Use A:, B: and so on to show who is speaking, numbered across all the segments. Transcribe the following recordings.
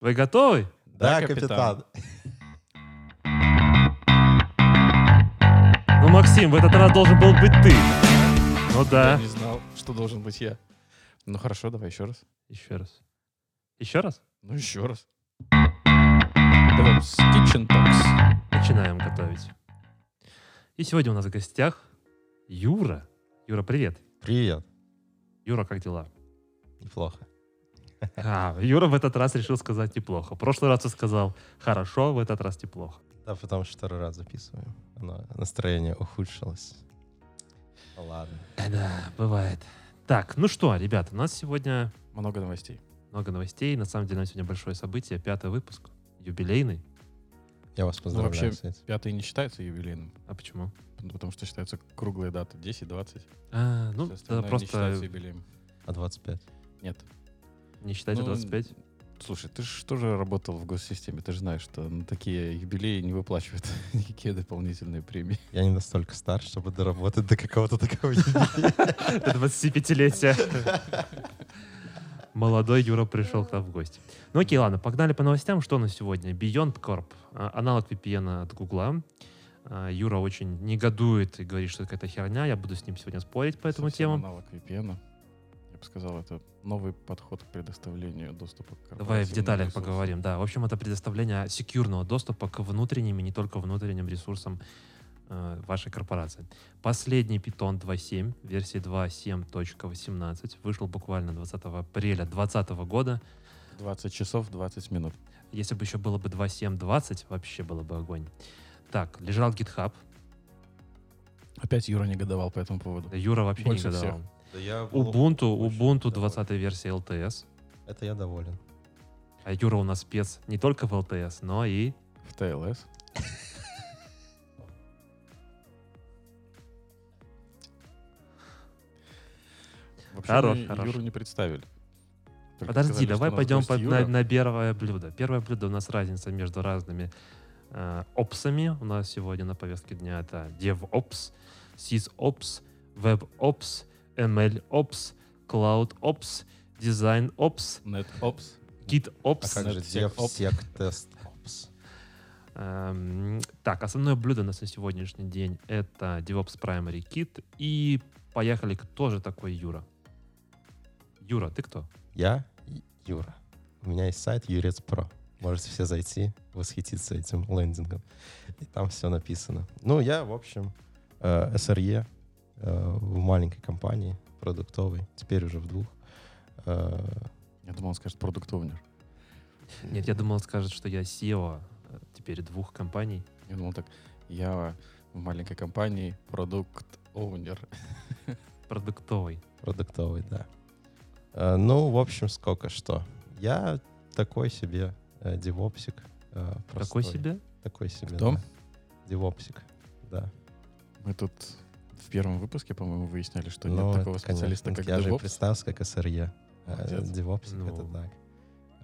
A: Вы готовы?
B: Да,
C: Да,
B: капитан.
A: Ну, Максим, в этот раз должен был быть ты. Ну
C: Я
A: да.
C: не знал, что должен быть я. Ну хорошо, давай еще раз.
A: Еще раз. Еще раз?
C: Ну еще раз. DevOps Kitchen Talks.
A: Начинаем готовить. И сегодня у нас в гостях Юра. Юра, привет.
B: Привет.
A: Юра, как дела?
B: Неплохо.
A: А, Юра в этот раз решил сказать неплохо. В прошлый раз ты сказал хорошо, в этот раз неплохо.
B: Да, потому что второй раз записываем. Оно, настроение ухудшилось. Ну Ладно.
A: Да, бывает. Так, ну что, ребята, у нас сегодня
C: Много новостей.
A: много новостей. На самом деле, у нас сегодня большое событие. Пятый выпуск. Юбилейный.
B: Я вас поздравляю
C: вообще-
B: с этим.
C: Пятый не считается юбилейным,
A: А почему?
C: ну, потому что считаются круглые даты. 10, 20.
A: А, ну, это
C: остальное не
A: просто
C: считается юбилеем.
B: А 25?
C: Нет.
A: Не считайте
C: Ну,
A: 25.
C: Слушай, ты же тоже работал в госсистеме. Ты же знаешь, что на такие юбилеи не выплачивают никакие дополнительные премии.
B: Я не настолько стар, чтобы доработать до какого-то такого юбилея.
A: До 25-летия. Молодой Юра пришел к нам в гости. Ну окей, ладно, погнали по новостям. Что у нас сегодня? Beyond Corp. а, Аналог VPN от Гугла. А, Юра очень негодует и говорит, что это какая-то херня. Я буду с ним сегодня спорить по этому
C: Совсем
A: темам.
C: аналог VPN. Бы сказал, это новый подход к предоставлению доступа к
A: Давай в деталях
C: ресурсам.
A: поговорим. Да, в общем, это предоставление секьюрного доступа к внутренним и не только внутренним ресурсам э, вашей корпорации. Последний Python 2.7, версии 2.7.18, вышел буквально 20 апреля 2020 года.
C: 20 часов 20 минут.
A: Если бы еще было бы 2.7.20, вообще было бы огонь. Так, лежал GitHub.
C: Опять Юра негодовал по этому поводу.
A: Юра вообще
C: Больше
A: не гадал.
B: Да я
A: Ubuntu, Ubuntu
B: доволен.
A: 20 версия LTS.
B: Это я доволен.
A: А Юра у нас спец не только в LTS, но и...
C: В TLS. Вообще
A: Хорош,
C: мы
A: хорош.
C: Юру не представили. Только
A: Подожди,
C: сказали,
A: давай пойдем
C: гость
A: по-
C: Юра.
A: на, на первое блюдо. Первое блюдо у нас разница между разными э, опсами. У нас сегодня на повестке дня это DevOps, SysOps, WebOps, MLOps, CloudOps, DesignOps,
C: NetOps.
B: А
A: GitOps.
B: как же
C: NetSecOps.
B: DevSecTest Ops?
A: Эм, так, основное блюдо у нас на сегодняшний день это DevOps Primary Kit. И поехали, кто же такой Юра? Юра, ты кто?
B: Я Юра. У меня есть сайт Юрец Про. Можете все зайти, восхититься этим лендингом. И там все написано. Ну, я, в общем, э, SRE в маленькой компании, продуктовой, теперь уже в двух. Э,
C: Я думал, он скажет продуктовнер.
A: Нет, я думал, скажет, что я SEO э, теперь двух компаний.
C: Я думал так, я в маленькой компании продукт оунер
A: Продуктовый.
B: Продуктовый, да. Э, Ну, в общем, сколько что. Я такой себе э, девопсик. э,
A: Такой себе?
B: Такой себе,
C: Кто?
B: да. Девопсик, да.
C: Мы тут в первом выпуске, по-моему, выясняли, что
B: Ну,
C: нет
B: это,
C: такого специалиста,
B: конечно.
C: как
B: Я же
C: DevOps.
B: представился как SRE. Э,
C: Молодец.
B: Девопсик — это
A: Ну.
B: так.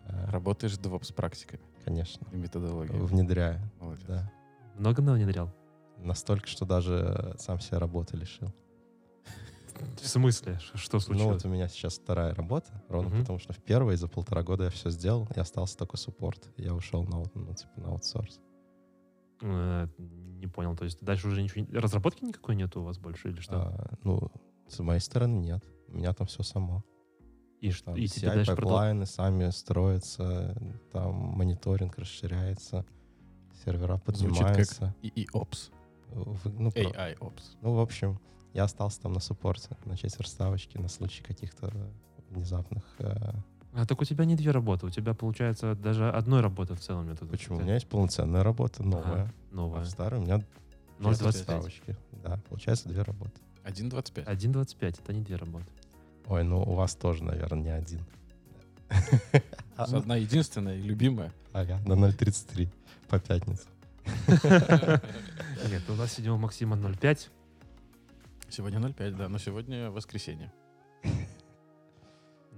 B: Э,
C: Работаешь с DevOps практикой
B: Конечно.
C: и методологией.
B: Внедряю,
C: Молодец.
B: да.
A: Много внедрял?
B: Настолько, что даже сам себе работы лишил.
A: В смысле? Что
B: Ну,
A: случилось?
B: вот у меня сейчас вторая работа, ровно
A: Мгм.
B: потому что в первой за полтора года я все сделал, и остался только суппорт. Я ушел на, ну, типа, на аутсорс.
A: Э, Не понял. То есть дальше уже ничего... Разработки никакой нету у вас больше или что?
B: А, ну, с моей стороны нет. У меня там все само.
A: и
B: Там
A: и тебе дальше
B: пайплайны сами строятся, там мониторинг расширяется, сервера
C: Звучит как
B: поднимаются.
C: AI-Ops.
B: В- ну, про-
C: AI-Ops.
B: ну, в общем, я остался там на суппорте, на четверставочке, на случай каких-то внезапных... э,
A: А так у тебя не две работы. У тебя, получается, даже одной работы в целом нету.
B: Почему? У меня есть полноценная работа, новая.
A: Ага,
B: А
A: новая.
B: в старой у меня
A: 0,25.
B: четверставочки. Да, получается две работы.
C: 1.25.
A: 1,25. Это не две работы.
B: Ой, ну у вас тоже, наверное, не один. А,
C: Одна единственная и любимая.
B: Ага, на 0.33 по пятницам.
A: Нет, у нас сегодня у Максима 0,5.
C: Сегодня 0.5, да, но сегодня воскресенье.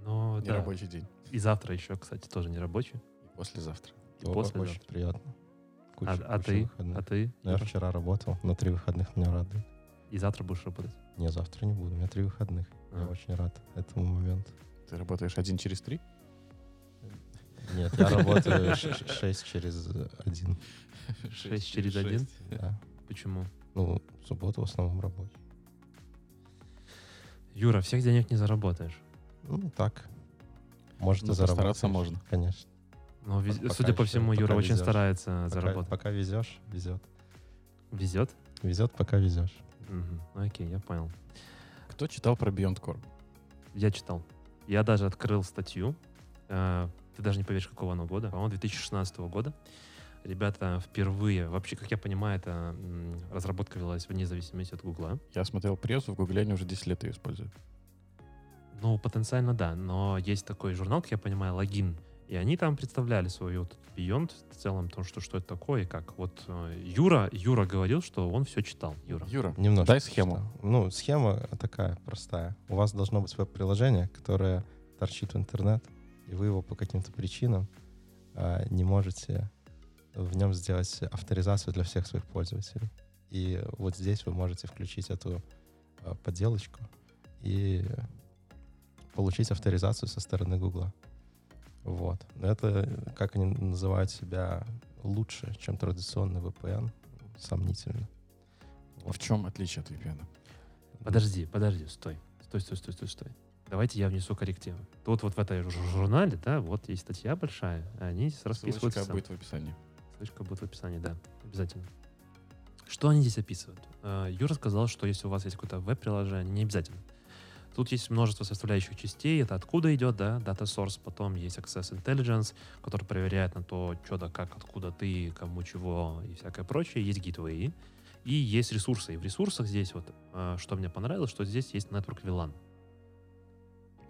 A: Но,
C: Не
A: да.
C: рабочий день.
A: И завтра еще, кстати, тоже не рабочий.
C: И послезавтра.
A: И
B: О,
A: после
B: Очень приятно.
A: А,
B: Куча-
A: а
B: куча
A: ты?
B: выходных.
A: А ты?
B: Ну, Я вчера работал, на три выходных меня радует.
A: И завтра будешь работать?
B: Не, завтра не буду, у меня три выходных. Я
A: А.
B: очень рад этому моменту.
C: Ты работаешь один через три?
B: Нет, я работаю 6 через 1.
A: Шесть через один?
B: Да.
A: Почему?
B: Ну, в субботу в основном рабочий.
A: Юра, всех денег не заработаешь.
B: Ну, так. Может,
C: Ну,
B: и заработаешь.
C: постараться можно.
B: Конечно.
A: Но, вез-
B: Пока
A: судя по всему, Юра очень
B: везешь.
A: старается
B: Пока,
A: заработать.
B: пока везешь, везет.
A: Везет?
B: Везет, пока везешь.
A: Мгм. Окей, я понял.
C: Кто читал про Beyond Core?
A: Я читал. Я даже открыл статью. э, Ты даже не поверишь, какого она года. По-моему, 2016 года. Ребята впервые, вообще, как я понимаю, эта м, разработка велась вне зависимости от Гугла.
C: Я смотрел прессу, в Гугле они уже 10 лет ее используют.
A: Ну, потенциально да, но есть такой журнал, как я понимаю, логин. И они там представляли свою вот Beyond в целом, то, что, что это такое, и как. Вот э, Юра, Юра говорил, что он все читал. Юра.
C: Юра,
B: Немножко.
C: дай схему.
B: читал. Ну, схема такая простая. У вас должно быть веб-приложение, которое торчит в интернет, и вы его по каким-то причинам а, не можете в нем сделать авторизацию для всех своих пользователей. И вот здесь вы можете включить эту а, подделочку и получить авторизацию со стороны Гугла. Вот. Это, как они называют себя, лучше, чем традиционный VPN, сомнительно.
C: А в чем отличие от VPN?
A: Подожди, подожди, стой. Стой, стой, стой, стой, стой. Давайте я внесу коррективы. Тут вот в этой жу- журнале, да, вот есть статья большая, они расписываются.
C: Ссылочка будет в описании.
A: Ссылочка будет в описании, да, обязательно. Что они здесь описывают? Э, Юра сказал, что если у вас есть какое-то веб-приложение, не обязательно. Тут есть множество составляющих частей. Это откуда идет, да, data source. Потом есть access intelligence, который проверяет на то, что да, как, откуда ты, кому чего и всякое прочее. Есть gateway. И есть ресурсы. И в ресурсах здесь вот, э, что мне понравилось, что здесь есть network VLAN.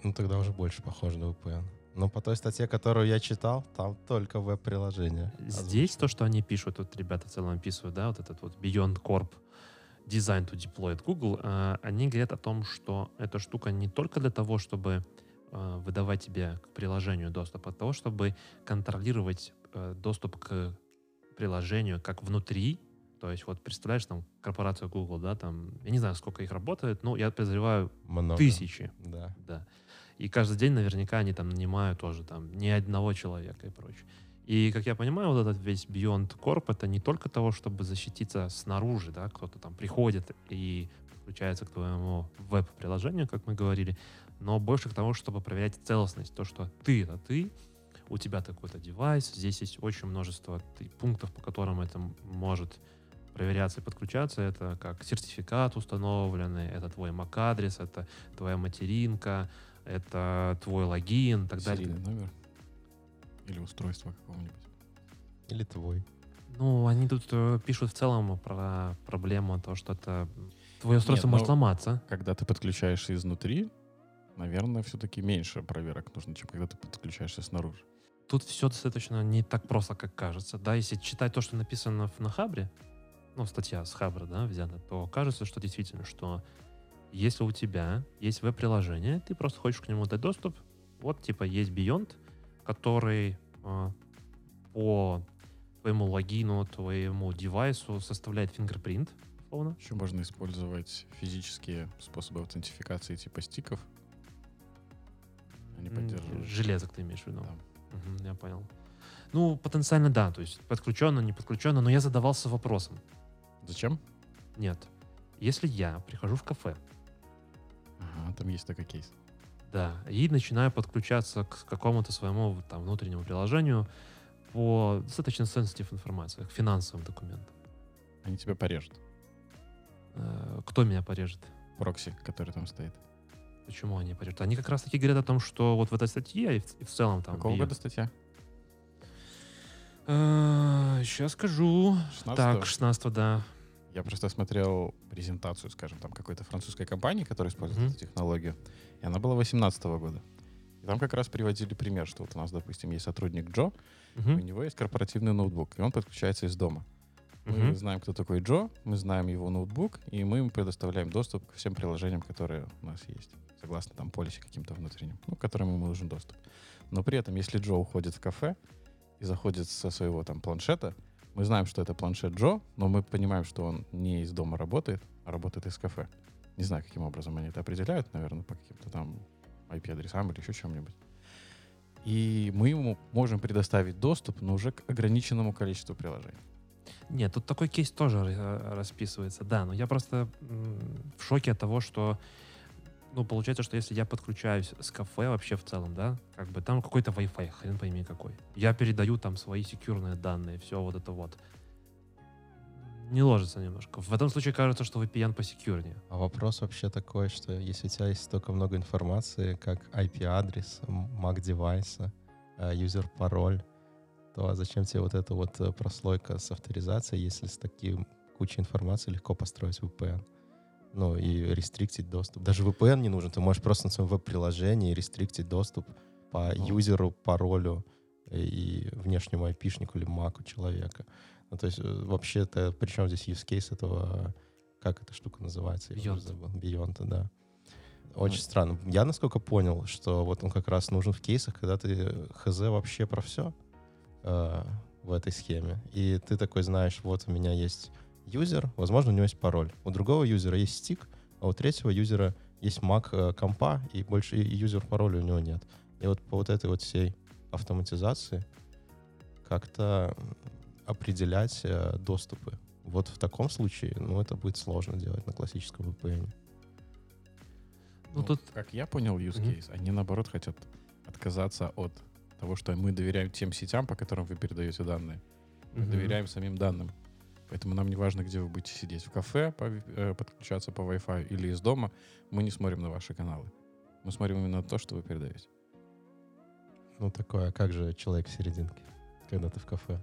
B: Ну, тогда уже больше похоже на VPN. Но по той статье, которую я читал, там только веб-приложение.
A: Здесь то, что они пишут, вот ребята в целом описывают, да, вот этот вот Beyond Corp Design to Deploy от Google, э, они говорят о том, что эта штука не только для того, чтобы э, выдавать тебе к приложению доступ, а для того, чтобы контролировать э, доступ к приложению как внутри, то есть вот представляешь, там корпорация Google, да, там, я не знаю, сколько их работает, но я подозреваю
B: Много.
A: тысячи,
B: Да.
A: да. И каждый день наверняка они там нанимают тоже там ни одного человека и прочее. И, как я понимаю, вот этот весь Beyond Corp это не только того, чтобы защититься снаружи, да, кто-то там приходит и подключается к твоему веб-приложению, как мы говорили, но больше к тому, чтобы проверять целостность, то, что ты это ты, у тебя такой-то девайс, здесь есть очень множество пунктов, по которым это может проверяться и подключаться. Это как сертификат установленный, это твой MAC-адрес, это твоя материнка, это твой логин и так далее.
C: Серийный номер. Или устройство какого-нибудь.
B: Или твой.
A: Ну, они тут э, пишут в целом про проблему, то, что это твое устройство
C: Нет,
A: может ломаться.
C: Когда ты подключаешься изнутри, наверное, все-таки меньше проверок нужно, чем когда ты подключаешься снаружи.
A: Тут все достаточно не так просто, как кажется. Да, если читать то, что написано в- на Хабре, ну, статья с Хабра, да, взята, то кажется, что действительно, что если у тебя есть веб-приложение, ты просто хочешь к нему дать доступ, вот, типа, есть Beyond, который э, по твоему логину, твоему девайсу составляет фингерпринт, условно.
C: Еще можно использовать физические способы аутентификации типа стиков. Они поддерживают.
A: Железок ты имеешь в виду.
C: Да.
A: Мгм, я понял. Ну, потенциально да, то есть подключенно, не подключенно, но я задавался вопросом.
C: Зачем?
A: Нет. Если я прихожу в кафе,
C: Ага, там есть такой кейс.
A: Да, и начинаю подключаться к какому-то своему там внутреннему приложению по достаточно sensitive информации, к финансовым документам.
C: Они тебя порежут.
A: Э, Кто меня порежет?
C: Прокси, который там стоит.
A: Почему они порежут? Они как раз таки говорят о том, что вот в этой статье и в, и в целом там...
C: Какого года статья?
A: Э, Сейчас скажу.
C: 16
A: Так, 16 да.
C: Я просто смотрел презентацию, скажем, там какой-то французской компании, которая использует
A: Мгм.
C: эту технологию, и она была 18 года. И там как раз приводили пример, что вот у нас, допустим, есть сотрудник Джо, у
A: Мгм.
C: него есть корпоративный ноутбук, и он подключается из дома. Мы
A: Мгм.
C: знаем, кто такой Джо, мы знаем его ноутбук, и мы ему предоставляем доступ ко всем приложениям, которые у нас есть, согласно там полисе каким-то внутренним, ну, к которым ему нужен доступ. Но при этом, если Джо уходит в кафе и заходит со своего там планшета, мы знаем, что это планшет Джо, но мы понимаем, что он не из дома работает, а работает из кафе. Не знаю, каким образом они это определяют, наверное, по каким-то там IP-адресам или еще чем-нибудь. и мы ему можем предоставить доступ, но уже к ограниченному количеству приложений.
A: Нет, тут такой кейс тоже э, расписывается, да, но я просто в шоке от того, что, ну, получается, что если я подключаюсь с кафе вообще в целом, да, как бы там какой-то Wi-Fi, хрен пойми какой, я передаю там свои секьюрные данные, все вот это вот, не ложится немножко. В этом случае кажется, что VPN посекьюрнее.
B: А вопрос вообще такой, что если у тебя есть столько много информации, как IP-адрес, MAC девайса, юзер-пароль, то зачем тебе вот эта вот э, прослойка с авторизацией, если с таким кучей информации легко построить VPN? Ну и рестриктить доступ. Даже VPN не нужен, ты можешь просто на своем веб-приложении рестриктить доступ по
C: Ну.
B: юзеру, паролю и внешнему айпишнику или маку человека. Ну, то есть э, вообще это, причем здесь use case этого, как эта штука называется?
A: Beyond.
B: забыл. Beyond, да. Очень
C: Ну.
B: странно. Я, насколько понял, что вот он как раз нужен в кейсах, когда ты хз вообще про все в этой схеме. И ты такой знаешь, вот у меня есть юзер, возможно, у него есть пароль. У другого юзера есть стик, а у третьего юзера есть Mac э, компа, и больше и юзер пароля у него нет. И вот по вот этой вот всей автоматизации как-то определять э, доступы. Вот в таком случае, ну, это будет сложно делать на классическом VPN.
A: Ну, тут,
C: Как я понял use case, они наоборот хотят отказаться от того, что мы доверяем тем сетям, по которым вы передаете данные. Мы
A: мгм.
C: доверяем самим данным. Поэтому нам не важно, где вы будете сидеть, в кафе, по э, подключаться по Wi-Fi или из дома. Мы не смотрим на ваши каналы. Мы смотрим именно на то, что вы передаете.
B: Ну, такое, а как же человек в серединке, когда ты в кафе?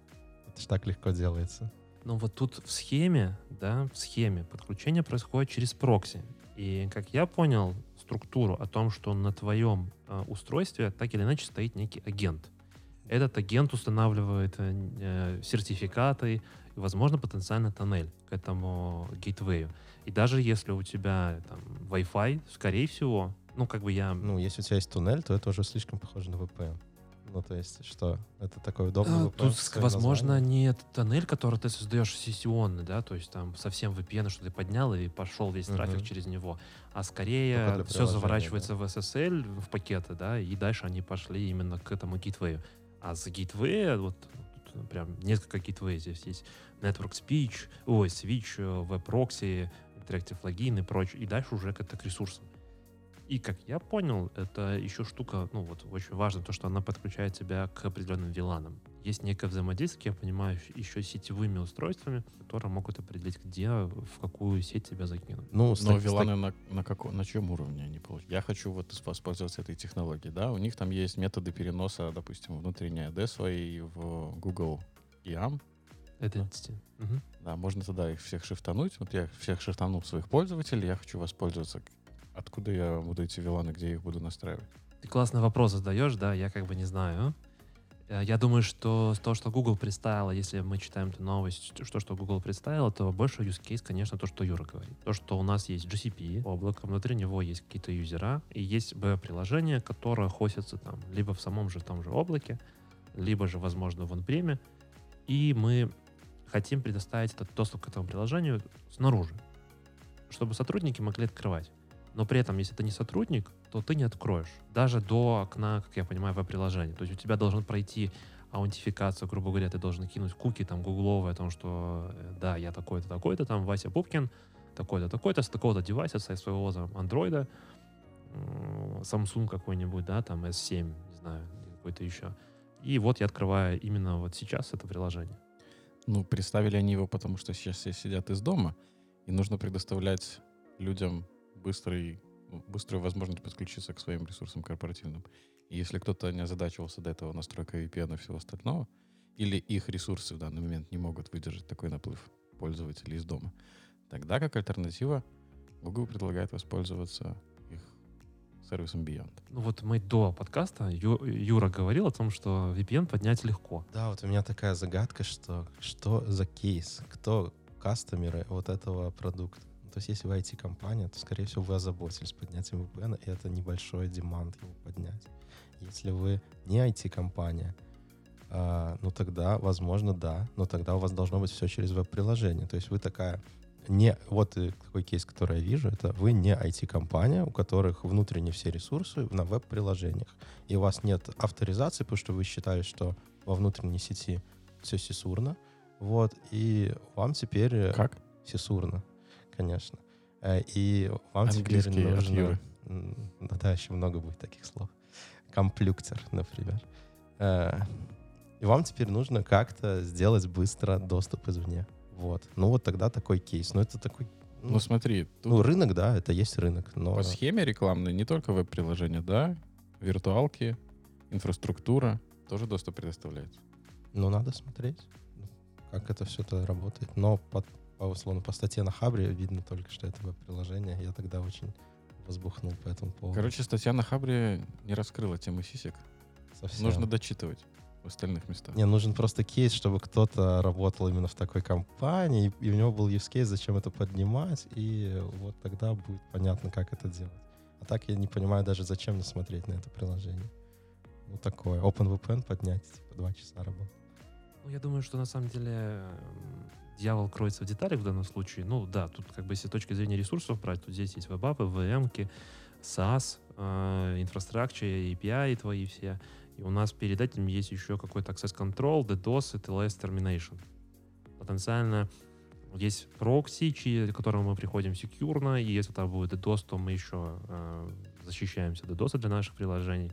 B: Это ж так легко делается.
A: Ну вот тут в схеме, да, в схеме подключение происходит через прокси. И как я понял структуру о том, что на твоем э, устройстве так или иначе стоит некий агент. Этот агент устанавливает э, э, сертификаты возможно, потенциально тоннель к этому гейтвею. И даже если у тебя там Wi-Fi, скорее всего, ну как бы я
B: Ну, если у тебя есть туннель, то это уже слишком похоже на VPN. Ну, то есть, что? Это такой удобный
A: А,
B: VPN
A: Тут, возможно,
B: названием?
A: не этот тоннель, который ты создаешь сессионный, да, то есть там совсем VPN, что ты поднял и пошел весь трафик
B: Мгм.
A: через него, а скорее все заворачивается в SSL, в пакеты, да, и дальше они пошли именно к этому гейтвею. А с гейтвея, вот прям несколько гейтвеев здесь есть. Network Speech, ой, Switch, э, Web Proxy, Interactive Login и прочее. И дальше уже как-то к ресурсам. И как я понял, это еще штука, ну вот очень важно, то, что она подключает тебя к определенным виланам. Есть некое взаимодействие, я понимаю, еще с сетевыми устройствами, которые могут определить, где, в какую сеть тебя закинут.
B: Ну, с
C: Но виланы на, на, каком, на чьем уровне они получают? Я хочу вот воспользоваться этой технологией, да? У них там есть методы переноса, допустим, внутренней AD своей в Google IAM.
A: Identity. Мгм.
C: Да, можно тогда их всех шифтануть. Вот я всех шифтанул своих пользователей, я хочу воспользоваться. Откуда я буду эти виланы, где я их буду настраивать?
A: Ты классный вопрос задаешь, да, я как бы не знаю. Э, Я думаю, что того, что Google представила, если мы читаем эту новость, что, что Google представила, то больше use case, конечно, то, что Юра говорит. То, что у нас есть GCP, облако, внутри него есть какие-то юзера, и есть B-приложение, которое хостится там либо в самом же том же облаке, либо же, возможно, в онпреме, и мы хотим предоставить этот доступ к этому приложению снаружи, чтобы сотрудники могли открывать. Но при этом, если ты не сотрудник, то ты не откроешь. Даже до окна, как я понимаю, веб-приложения. То есть у тебя должен пройти аутентификацию, грубо говоря, ты должен кинуть куки там гугловые о том, что э, да, я такой-то, такой-то, там Вася Пупкин, такой-то, такой-то, с такого-то девайса, со своего там андроида, Samsung какой-нибудь, да, там S7, не знаю, какой-то еще. И вот я открываю именно вот сейчас это приложение.
C: Ну, представили они его, потому что сейчас все сидят из дома, и нужно предоставлять людям быстрый, быструю возможность подключиться к своим ресурсам корпоративным. И если кто-то не озадачивался до этого настройкой VPN и всего остального, или их ресурсы в данный момент не могут выдержать такой наплыв пользователей из дома, тогда как альтернатива Google предлагает воспользоваться их сервисом Beyond.
A: Ну вот мы до подкаста, Ю- Юра говорил о том, что VPN поднять легко.
B: Да, вот у меня такая загадка, что что за кейс, кто кастомеры вот этого продукта. То есть если вы IT-компания, то, скорее всего, вы озаботились поднятием VPN, и это небольшой демант его поднять. Если вы не IT-компания, а, ну тогда, возможно, да, но тогда у вас должно быть все через веб-приложение. То есть вы такая не, вот э, такой кейс, который я вижу, это вы не IT-компания, у которых внутренние все ресурсы на веб-приложениях. И у вас нет авторизации, потому что вы считали, что во внутренней сети все сисурно. Вот, и вам теперь... э,
C: Как?
B: Сисурно, конечно. Э, И вам теперь
C: Английский
B: нужно... Ну да, еще много будет таких слов. Комплюктер, например. Э, И вам теперь нужно как-то сделать быстро доступ извне. Вот. Ну вот тогда такой кейс. Ну это такой...
C: Ну,
B: Ну,
C: смотри, тут
B: ну, рынок, да, это есть рынок, но...
C: по схеме рекламной не только веб-приложения, да, виртуалки, инфраструктура, тоже доступ предоставляется.
B: Ну, надо смотреть, как это все это работает. Но по, по, условно, по статье на Хабре видно только, что это веб-приложение. Я тогда очень возбухнул по этому поводу.
C: Короче, статья на Хабре не раскрыла тему сисек.
B: Совсем.
C: Нужно дочитывать в остальных местах.
B: Не, нужен просто кейс, чтобы кто-то работал именно в такой компании, и, у него был use case, зачем это поднимать, и вот тогда будет понятно, как это делать. А так я не понимаю даже, зачем мне смотреть на это приложение. Ну, такое. OpenVPN поднять, типа, два часа работы.
A: Ну, я думаю, что на самом деле м, дьявол кроется в деталях в данном случае. Ну, да, тут как бы если с точки зрения ресурсов брать, то здесь есть вебапы, VM-ки, SaaS, э, инфраструктура, API твои все. И у нас перед этим есть еще какой-то access control, DDoS и TLS termination. Потенциально есть прокси, к которому мы приходим секьюрно, и если там будет DDoS, то мы еще э, защищаемся DDoS для наших приложений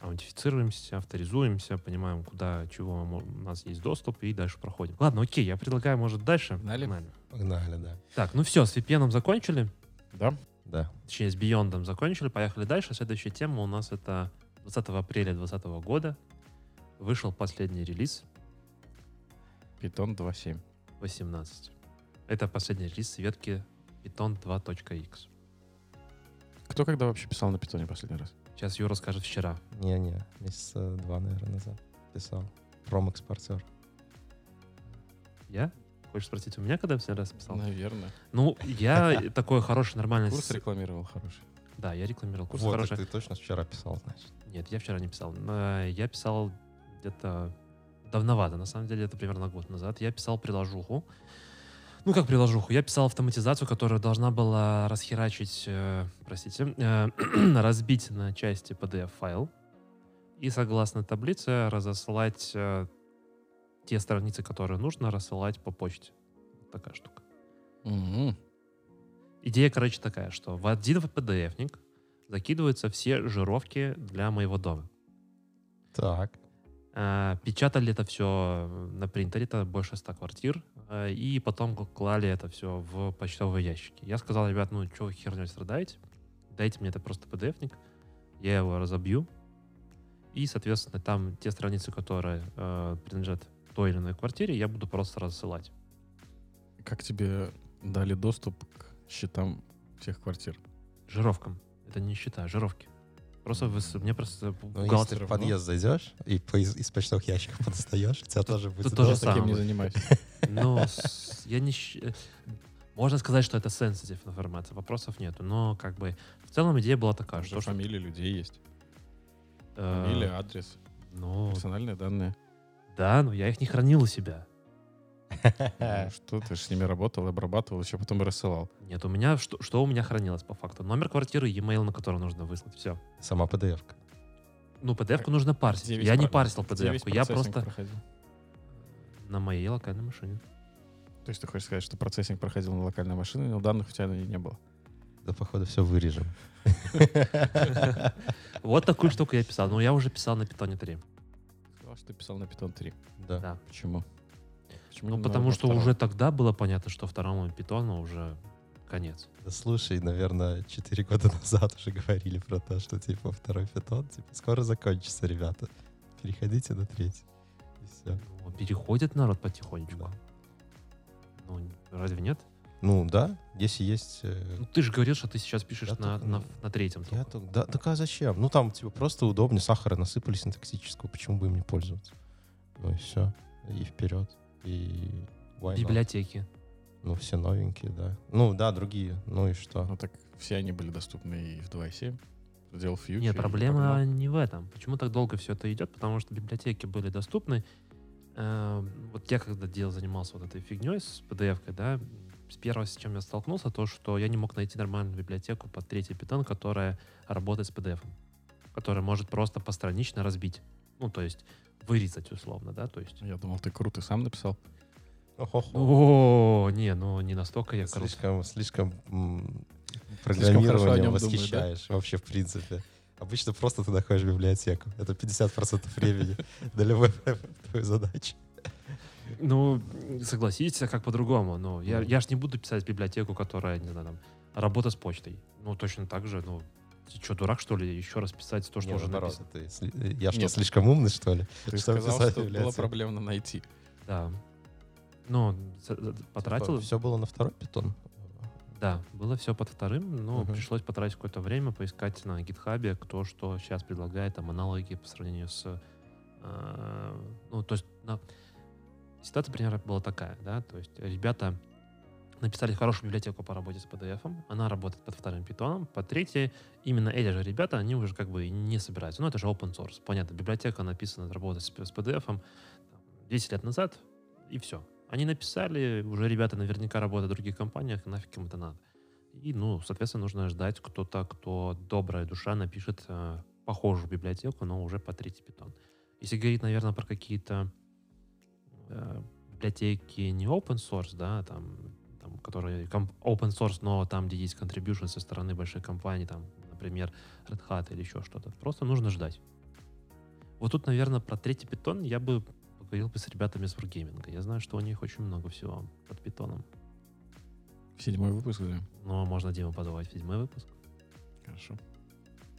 A: аутентифицируемся, авторизуемся, понимаем, куда, чего у нас есть доступ, и дальше проходим. Ладно, окей, я предлагаю, может, дальше.
C: Погнали?
B: Погнали, да.
A: Так, ну все, с VPN закончили,
C: Да?
B: Да.
A: точнее, с Beyond закончили, поехали дальше. Следующая тема у нас это 20 апреля 2020 года вышел последний релиз
C: Python 2.7.
A: 18. Это последний релиз ветки Python 2.x.
C: Кто когда вообще писал на питоне последний раз?
A: Сейчас Юра скажет вчера.
B: Не-не, месяца два, наверное, назад писал. Промэкспортер.
A: Я? Хочешь спросить, у меня когда последний раз писал?
C: Наверное.
A: Ну, я такой хороший, нормальный...
C: Курс рекламировал хороший.
A: Да, я рекламировал курс
B: вот,
A: хороший.
B: ты точно вчера писал, значит.
A: Нет, я вчера не писал. Э, Я писал где-то давновато, на самом деле, это примерно год назад. Я писал приложуху. Ну, как приложуху? Я писал автоматизацию, которая должна была расхерачить, э, простите, э, разбить на части PDF-файл и, согласно таблице, разослать э, те страницы, которые нужно, рассылать по почте. Вот такая штука.
C: Мгм.
A: Идея, короче, такая, что в один PDF-ник закидываются все жировки для моего дома.
B: Так.
A: А, Печатали это все на принтере, это больше 100 квартир, а, и потом клали это все в почтовые ящики. Я сказал, ребят, ну что вы херней страдаете? Дайте мне это просто PDF-ник, я его разобью, и, соответственно, там те страницы, которые э, принадлежат той или иной квартире, я буду просто рассылать.
C: Как тебе дали доступ к счетам всех квартир?
A: Жировкам. Это не счета, а жировки. Просто вы- мне просто
B: Ну, если
A: бухгалтер...
B: ты в подъезд зайдешь и по- из, из почтовых ящиков подостаешь, у тебя тоже будет...
A: тут тоже
C: таким не занимаюсь.
A: Ну, я не... щ- Можно сказать, что это sensitive информация, вопросов нету. Но как бы в целом идея была такая,
C: Что
A: что...
C: фамилии людей есть.
A: э,
C: Фамилия, адрес,
A: Ну,
C: персональные данные.
A: да, но я их не хранил у себя.
C: Ну, Что ты ж с ними работал, обрабатывал, еще потом и рассылал.
A: Нет, у меня... Что, что у меня хранилось по факту? Номер квартиры, e-mail, на который нужно выслать. Все.
B: Сама PDF-ка.
A: Ну, PDF-ку нужно парсить. Я не парсил
C: где весь
A: PDF-ку. Я
C: процессинг
A: просто
C: проходил?
A: на моей локальной машине.
C: То есть ты хочешь сказать, что процессинг проходил на локальной машине, но данных у тебя не было?
B: Да, походу, все вырежем.
A: Вот такую штуку я писал. Но я уже писал на Python 3.
C: Сказал, что ты писал на Python 3.
B: Да.
A: Да.
C: Почему? Почему
A: Ну,
C: не
A: потому что
C: втором?
A: уже тогда было понятно, что второму питону уже конец.
B: Да слушай, наверное, 4 года назад уже говорили про то, что типа второй питон, типа, скоро закончится, ребята. Переходите на третий. И все.
A: Ну, переходит народ потихонечку. Ну, разве нет?
B: Ну да, если есть... э,
A: Ну, ты же говорил, что ты сейчас пишешь
B: Я
A: на,
B: только-
A: на, на третьем.
B: Я
A: только.
B: да, так а зачем? Ну там типа просто удобнее, сахара насыпали синтаксического, почему бы им не пользоваться? Ну и все, и вперед. И?
A: Библиотеки.
B: Ну все новенькие, да. Ну да, другие, ну и что?
C: Ну так все они были доступны и в 2.7. Сделал фьючер.
A: Нет, проблема не в этом. Почему так долго все это идет? Потому что библиотеки были доступны. Э, вот я когда делал, занимался вот этой фигней с PDF-кой, да, с первого, с чем я столкнулся, то, что я не мог найти нормальную библиотеку под третий питон, которая работает с PDF, которая может просто постранично разбить. Ну, то есть вырезать условно, да, то есть...
C: Я думал, ты круто сам написал.
A: О, не, ну не настолько я крут.
B: Слишком, слишком программированием
C: да?
B: восхищаешь вообще в принципе. Обычно просто ты находишь библиотеку. Это 50% времени на любую твою задачу.
A: Ну, согласитесь, а как по-другому? Ну, я, я ж не буду писать библиотеку, которая, не знаю, там, работа с почтой. Ну, точно так же, ну, ты что, дурак, что ли, еще раз писать то, что
B: Не,
A: уже
B: наоборот,
A: написано?
B: ты Я что,
C: Нет.
B: слишком умный, что ли?
C: Ты
B: Чтобы
C: сказал,
B: писать
C: что было
B: библиотеку.
C: проблемно найти.
A: Да. Ну, за- за- потратил,
B: Все было на второй питон.
A: да, было все под вторым, но
B: Мгм.
A: пришлось потратить какое-то время, поискать на гитхабе, кто что сейчас предлагает, там, аналоги по сравнению с... э, ну, то есть, на- ситуация, например, была такая, да, то есть ребята написали хорошую библиотеку по работе с PDF, она работает под вторым питоном, под третьей именно эти же ребята, они уже как бы не собираются. Ну, это же open source. Понятно, библиотека написана, работает с, PDF там, 10 лет назад, и все. Они написали, уже ребята наверняка работают в других компаниях, нафиг им это надо. И, ну, соответственно, нужно ждать кто-то, кто добрая душа напишет э, похожую библиотеку, но уже по третий питон. Если говорить, наверное, про какие-то э, библиотеки не open source, да, там, ком- open source, но там, где есть contribution со стороны большой компании, там, например, Red Hat или еще что-то, просто нужно ждать. Вот тут, наверное, про третий питон я бы поговорил бы с ребятами с Wargaming. Я знаю, что у них очень много всего под питоном.
C: Седьмой выпуск уже.
A: Но можно Диму позвать в седьмой выпуск.
C: Хорошо.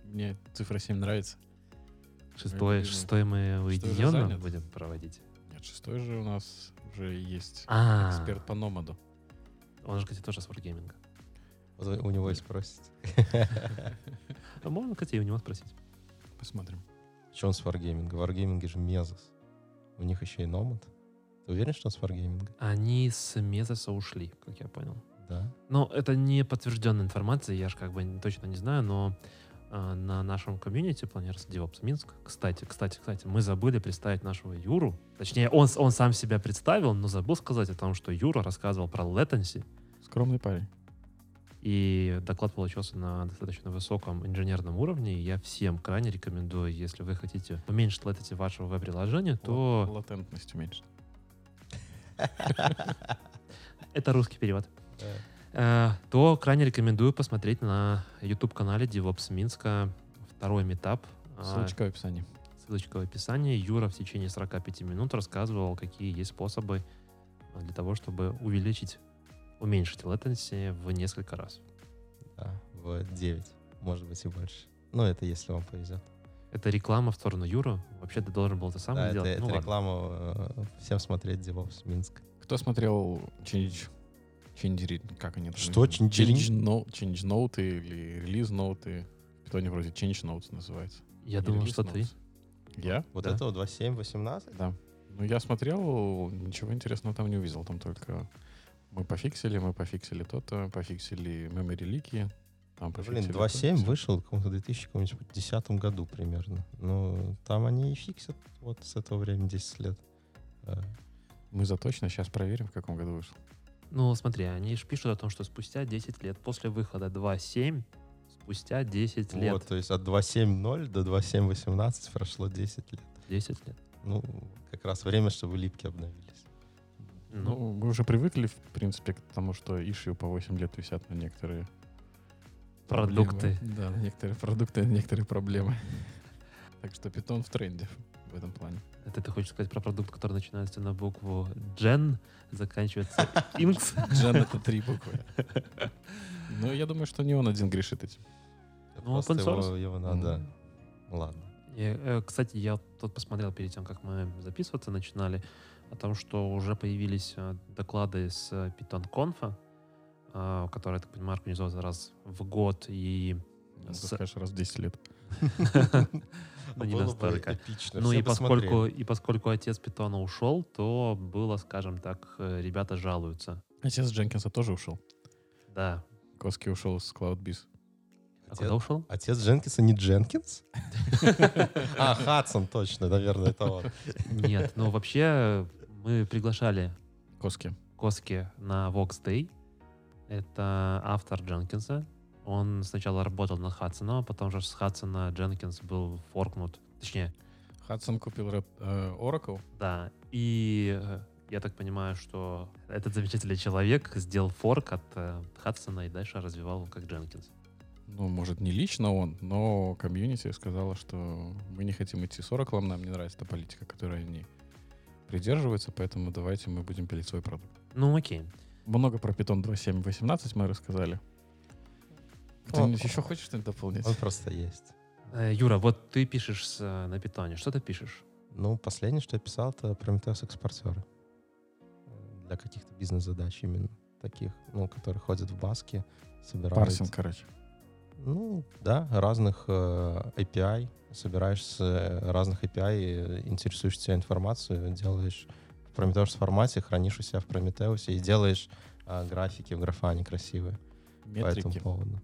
C: Мне цифра 7 нравится.
A: Шестой,
C: любимый.
A: шестой мы уединенно будем проводить.
C: Нет, шестой же у нас уже есть
A: А,
C: эксперт по номаду.
A: Он же, кстати, тоже с Wargaming.
B: У него и спросите.
A: А можно, кстати, и у него спросить.
C: Посмотрим.
B: Что он с Wargaming? В Wargaming же Мезос. У них еще и Nomad. Ты уверен, что он с Wargaming?
A: Они с Мезоса ушли, как я понял.
B: Да.
A: Ну, это не подтвержденная информация, я же как бы точно не знаю, но на нашем комьюнити Планерс DevOps Минск, кстати, кстати, кстати, мы забыли представить нашего Юру. Точнее, он, он сам себя представил, но забыл сказать о том, что Юра рассказывал про latency,
C: Скромный парень.
A: и доклад получился на достаточно высоком инженерном уровне. И я всем крайне рекомендую, если вы хотите уменьшить latency вашего веб-приложения, то
C: Ла- Латентность уменьшить.
A: это русский перевод. Э, то крайне рекомендую посмотреть на YouTube-канале DevOps Минска второй метап. А,
C: Ссылочка в описании.
A: Ссылочка в описании. Юра в течение 45 минут рассказывал, какие есть способы а, для того, чтобы увеличить, уменьшить latency в несколько раз.
B: Да, в 9. Может быть и больше. Ну, это если вам повезет.
A: Это реклама в сторону Юра. Вообще ты должен был это сам
B: да, это,
A: сделать.
B: это
A: ну, ладно.
B: реклама э, всем смотреть DevOps Минск.
C: Кто смотрел Change... Change... Как они? там
B: Что? Change-
C: Change, no- change Note или Release Note. Кто-нибудь вроде Change Notes называется.
A: Я думал, что ты.
C: Notes. Я?
B: Вот
A: Да.
B: этого 2.7, 18?
C: Да. Ну, я смотрел, ничего интересного там не увидел. Там только мы пофиксили, мы пофиксили то-то, пофиксили memory лики. Там
B: Блин,
C: пофиксили
B: 2.7
C: то-то.
B: вышел в каком-то 2010 году примерно. Ну, там они и фиксят вот с этого времени 10 лет. Э,
C: Мы за точно сейчас проверим, в каком году вышел.
A: Ну, смотри, они же пишут о том, что спустя 10 лет после выхода 2.7, спустя 10 лет.
B: Вот, то есть от 2.7.0 до 2.7.18 прошло 10 лет.
A: 10 лет.
B: Ну, как раз время, чтобы липки обновились.
A: Ну,
C: Ну, мы уже привыкли, в принципе, к тому, что ишью по 8 лет висят на некоторые
A: Продукты.
C: проблемы. Да, на некоторые продукты, на некоторые проблемы. Так что питон в тренде в этом плане.
A: это ты хочешь сказать про продукт, который начинается на букву Gen, заканчивается Inks?
C: Джен — это три буквы. Ну, я думаю, что не он один грешит этим.
A: Ну, open
B: его,
A: source.
B: его надо... Ладно.
A: И, э, Кстати, я тут посмотрел перед тем, как мы записываться начинали, о том, что уже появились э, доклады с э, Python Conf, который, я так понимаю, организовывается раз в год и
C: Ну,
A: С-
C: скажешь, раз в 10 лет.
A: Ну, не настолько.
B: эпично.
A: Ну и поскольку, и поскольку отец Питона ушел, то было, скажем так, э, ребята жалуются.
C: Отец Дженкинса тоже ушел.
A: Да.
C: Коски ушел с CloudBees.
A: А
B: Отец-
A: куда ушел?
B: Отец Дженкинса не Дженкинс? А, Хадсон, точно, наверное, это он.
A: Нет, ну вообще мы приглашали
C: Коски.
A: Коски на Vox Day, Это автор Дженкинса. Он сначала работал на Хадсона, а потом же с Хадсона Дженкинс был форкнут. Точнее,
C: Хадсон купил рэп- э, Oracle.
A: да. И э, я так понимаю, что этот замечательный человек сделал форк от э, Хадсона и дальше развивал его как Дженкинс.
C: Ну, может, не лично он, но комьюнити сказала, что мы не хотим идти с Oracle, нам не нравится та политика, которой они придерживаются, поэтому давайте мы будем пилить свой продукт.
A: Ну, окей.
C: Много про Python 2.7.18 мы рассказали. Кто-нибудь еще хочет что-нибудь дополнить?
B: Он просто есть.
A: Э, Юра, вот ты пишешь с, э, на питоне. Что ты пишешь?
B: Ну, последнее, что я писал, это Prometheus экспортеры. Для каких-то бизнес-задач именно таких, ну, которые ходят в баски, собирают...
C: Парсинг, короче.
B: Ну, да, разных э, API, собираешь с э, разных API интересующую тебя информацию, делаешь в Prometheus формате, хранишь у себя в Prometheus и делаешь э, графики в графане красивые по этому
C: Метрики.
B: поводу.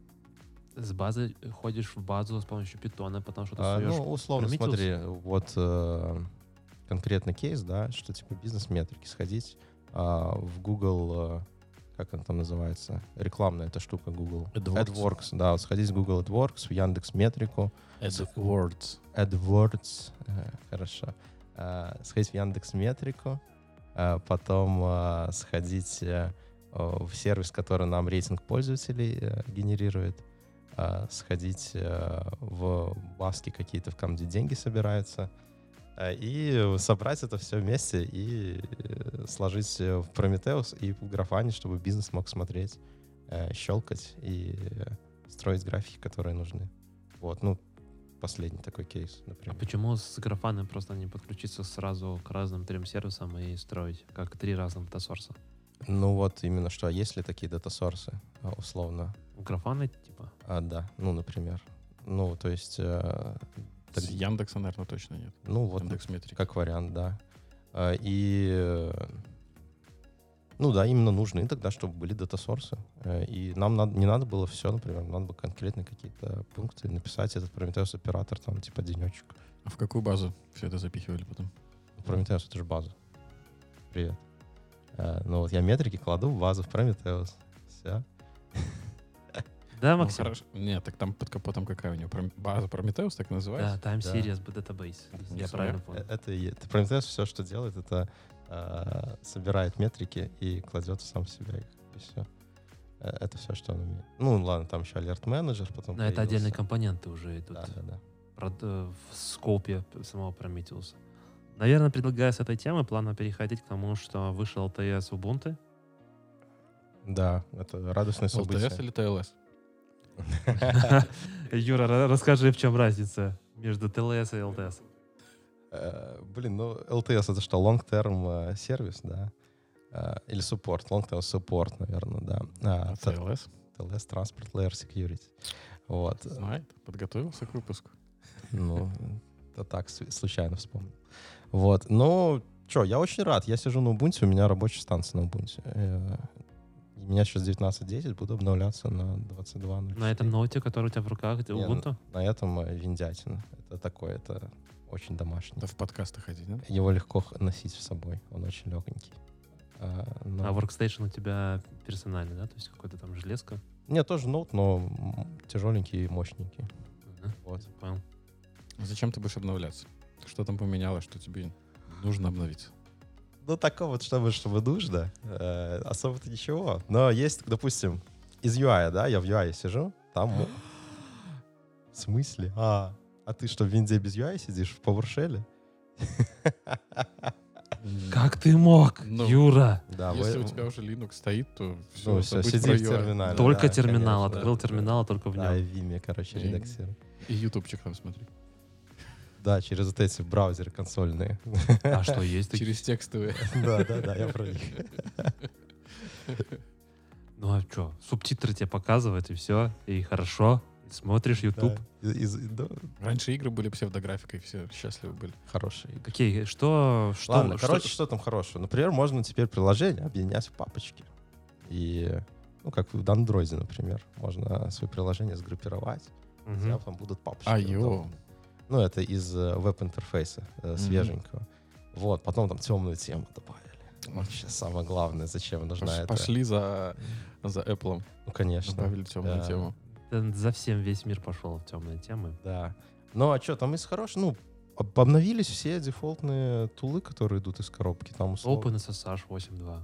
A: С базы ходишь в базу с помощью питона, потом что-то
B: А,
A: суешь.
B: ну, условно,
A: Prometheus?
B: смотри, вот э, конкретный кейс, да, что типа бизнес-метрики, сходить а, в Google, э, как он там называется, рекламная эта штука Google.
C: AdWords.
B: да, вот сходить в Google AdWords, в Яндекс Метрику,
C: AdWords.
B: AdWords, э, хорошо, Э, сходить в Яндекс Метрику, э, потом э, сходить э, в сервис, который нам рейтинг пользователей э, генерирует, э, сходить э, в баски какие-то, в там, где деньги собираются, э, и собрать это все вместе и э, сложить в Prometheus и в Графане, чтобы бизнес мог смотреть, э, щелкать и строить графики, которые нужны. Вот, ну, последний такой кейс,
A: А
B: например.
A: почему с графаном просто не подключиться сразу к разным трем сервисам и строить как три разных дата-сорса?
B: Ну вот именно что, есть ли такие дата-сорсы, а, условно?
A: Графана, типа,
B: А, да, ну, например. Ну, то есть, э, так-
C: С Яндекса, наверное, точно нет.
B: ну, вот
C: Яндекс Метрики.
B: как вариант, да. А, И, э, ну да, именно нужны тогда, чтобы были дата-сорсы. Э, И нам надо, не надо было все, например, надо было конкретно какие-то пункты написать, этот Prometheus оператор, там, типа, денечек.
C: А в какую базу все это запихивали потом?
B: Prometheus — это же база. Привет. Э, Ну вот я метрики кладу в базу в Prometheus. Все.
A: Да,
C: Ну,
A: Максим?
C: хорошо. Нет, так там под капотом какая у него? Пром- База Prometheus так и
A: да,
C: называется?
A: Time
B: Да.
A: Series Database, если я правильно
B: Э,
A: понял.
B: Это, это Prometheus все, что делает, это э, собирает метрики и кладет сам в себя их. И все. Это все, что он умеет. Ну, ладно, там еще алерт менеджер потом.
A: Но это отдельные
B: появился.
A: компоненты уже идут
B: Да, да, да.
A: прод- э, в скопе самого Prometheus. Наверное, предлагаю с этой темы плавно переходить к тому, что вышел LTS Ubuntu.
B: Да, это радостное
C: LTS
B: событие.
C: или TLS?
A: Юра, ра- расскажи, в чем разница между TLS и LTS.
B: Э, Блин, ну LTS это что, long-term э, сервис, да? Э, Или support, long-term support, наверное, да. А,
C: TLS?
B: TLS Transport Layer Security. Вот.
C: Знает, подготовился к выпуску.
B: Ну, это так, случайно вспомнил. Вот, ну, что, я очень рад. Я сижу на Ubuntu, у меня рабочая станция на Ubuntu. У меня сейчас 19.10, буду обновляться на 22.04.
A: На этом ноуте, который у тебя в руках,
B: Не,
A: Ubuntu?
B: На этом э, виндятина. Это такое, это очень домашний.
C: Это в подкасты ходить, да?
B: Его легко носить с собой, он очень легенький. А, но-
A: А workstation у тебя персональный, да? То есть какой-то там железка?
B: Нет, тоже ноут, но тяжеленький и мощненький.
A: Мгм,
B: Вот.
A: Понял.
C: А Зачем ты будешь обновляться? Что там поменялось, что тебе нужно обновиться?
B: Ну, такого вот, чтобы, чтобы нужно, э, особо-то ничего. Но есть, допустим, из UI, да, я в UI сижу, там... В смысле? А, а ты что, в винде без UI сидишь в PowerShell?
A: Как ты мог,
C: Ну,
A: Юра?
B: Да,
C: Если
B: вы-
C: у тебя уже Linux стоит, то все,
B: Ну, всё, сиди в терминале.
A: только
B: да,
A: терминал,
B: конечно,
A: открыл
B: да.
A: терминал, только в
B: Да, и
A: нем.
B: в Vime, короче, редактирую.
C: И ютубчик там смотри.
B: Да, через вот эти браузеры консольные.
A: А что, есть такие?
C: Через текстовые.
B: Да, да, да, я про них.
A: Ну а что, субтитры тебе показывают, и все, и хорошо. Смотришь YouTube.
B: Да, из- из- да,
C: Раньше игры были псевдографикой, все счастливы были.
B: Хорошие игры.
A: Какие, что, что,
B: Ладно,
A: что-
B: короче, что там хорошего? Например, можно теперь приложение объединять в папочки. И, ну, как в Андроиде, например, можно свои приложения сгруппировать, у
A: Мгм.
B: тебя там будут папочки.
C: А, ё.
B: Ну, это из э, веб-интерфейса, э, свеженького. Вот, потом там темную тему добавили. Вообще самое главное, зачем нужна
C: Пош-
B: эта...
C: Пошли за, за Apple,
B: Ну, конечно.
C: добавили темную
B: Да.
C: тему.
A: За всем весь мир пошел в темные темы.
B: Да. Ну, а что, там из хороших... Ну, об- обновились все дефолтные тулы, которые идут из коробки. Там условно...
A: OpenSSH 8.2.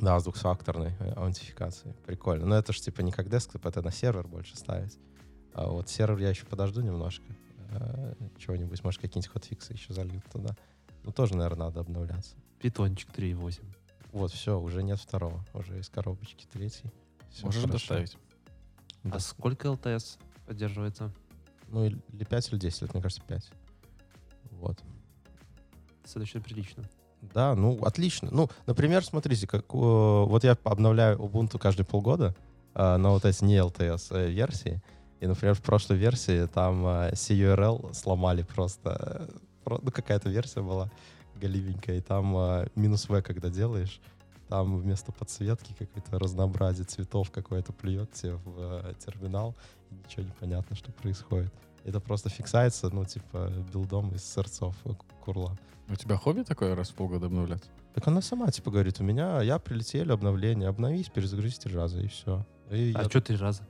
B: Да, с двухфакторной э, аутентификацией. Прикольно. Но это же типа не как десктоп, это на сервер больше ставить. А вот сервер я еще подожду немножко. Э, Чего-нибудь, может, какие-нибудь хотфиксы еще зальют туда. Ну, тоже, наверное, надо обновляться.
A: Питончик 3.8.
B: Вот, все, уже нет второго. Уже из коробочки третий. Всё
C: Можешь
B: хорошо.
C: доставить.
B: Да.
A: А сколько ЛТС поддерживается?
B: Ну, или 5, или 10 лет, мне кажется, 5. Вот.
A: Достаточно прилично.
B: Да, ну, отлично. Ну, например, смотрите, как, э, вот я обновляю Ubuntu каждые полгода э, на вот эти не LTS э, версии. И, например, в прошлой версии там э, CURL сломали просто. э, ну, какая-то версия была голибенькая, и там э, минус V, когда делаешь, там вместо подсветки какое-то разнообразие цветов какое-то плюет тебе в э, терминал, и ничего не понятно, что происходит. Это просто фиксается, ну, типа, билдом из сорцов э, курла.
C: У тебя хобби такое раз в полгода обновляться?
B: Так она сама, типа, говорит, у меня, я прилетели, обновление, обновись, перезагрузись три раза, и все. И
A: А
B: я-
A: что три раза?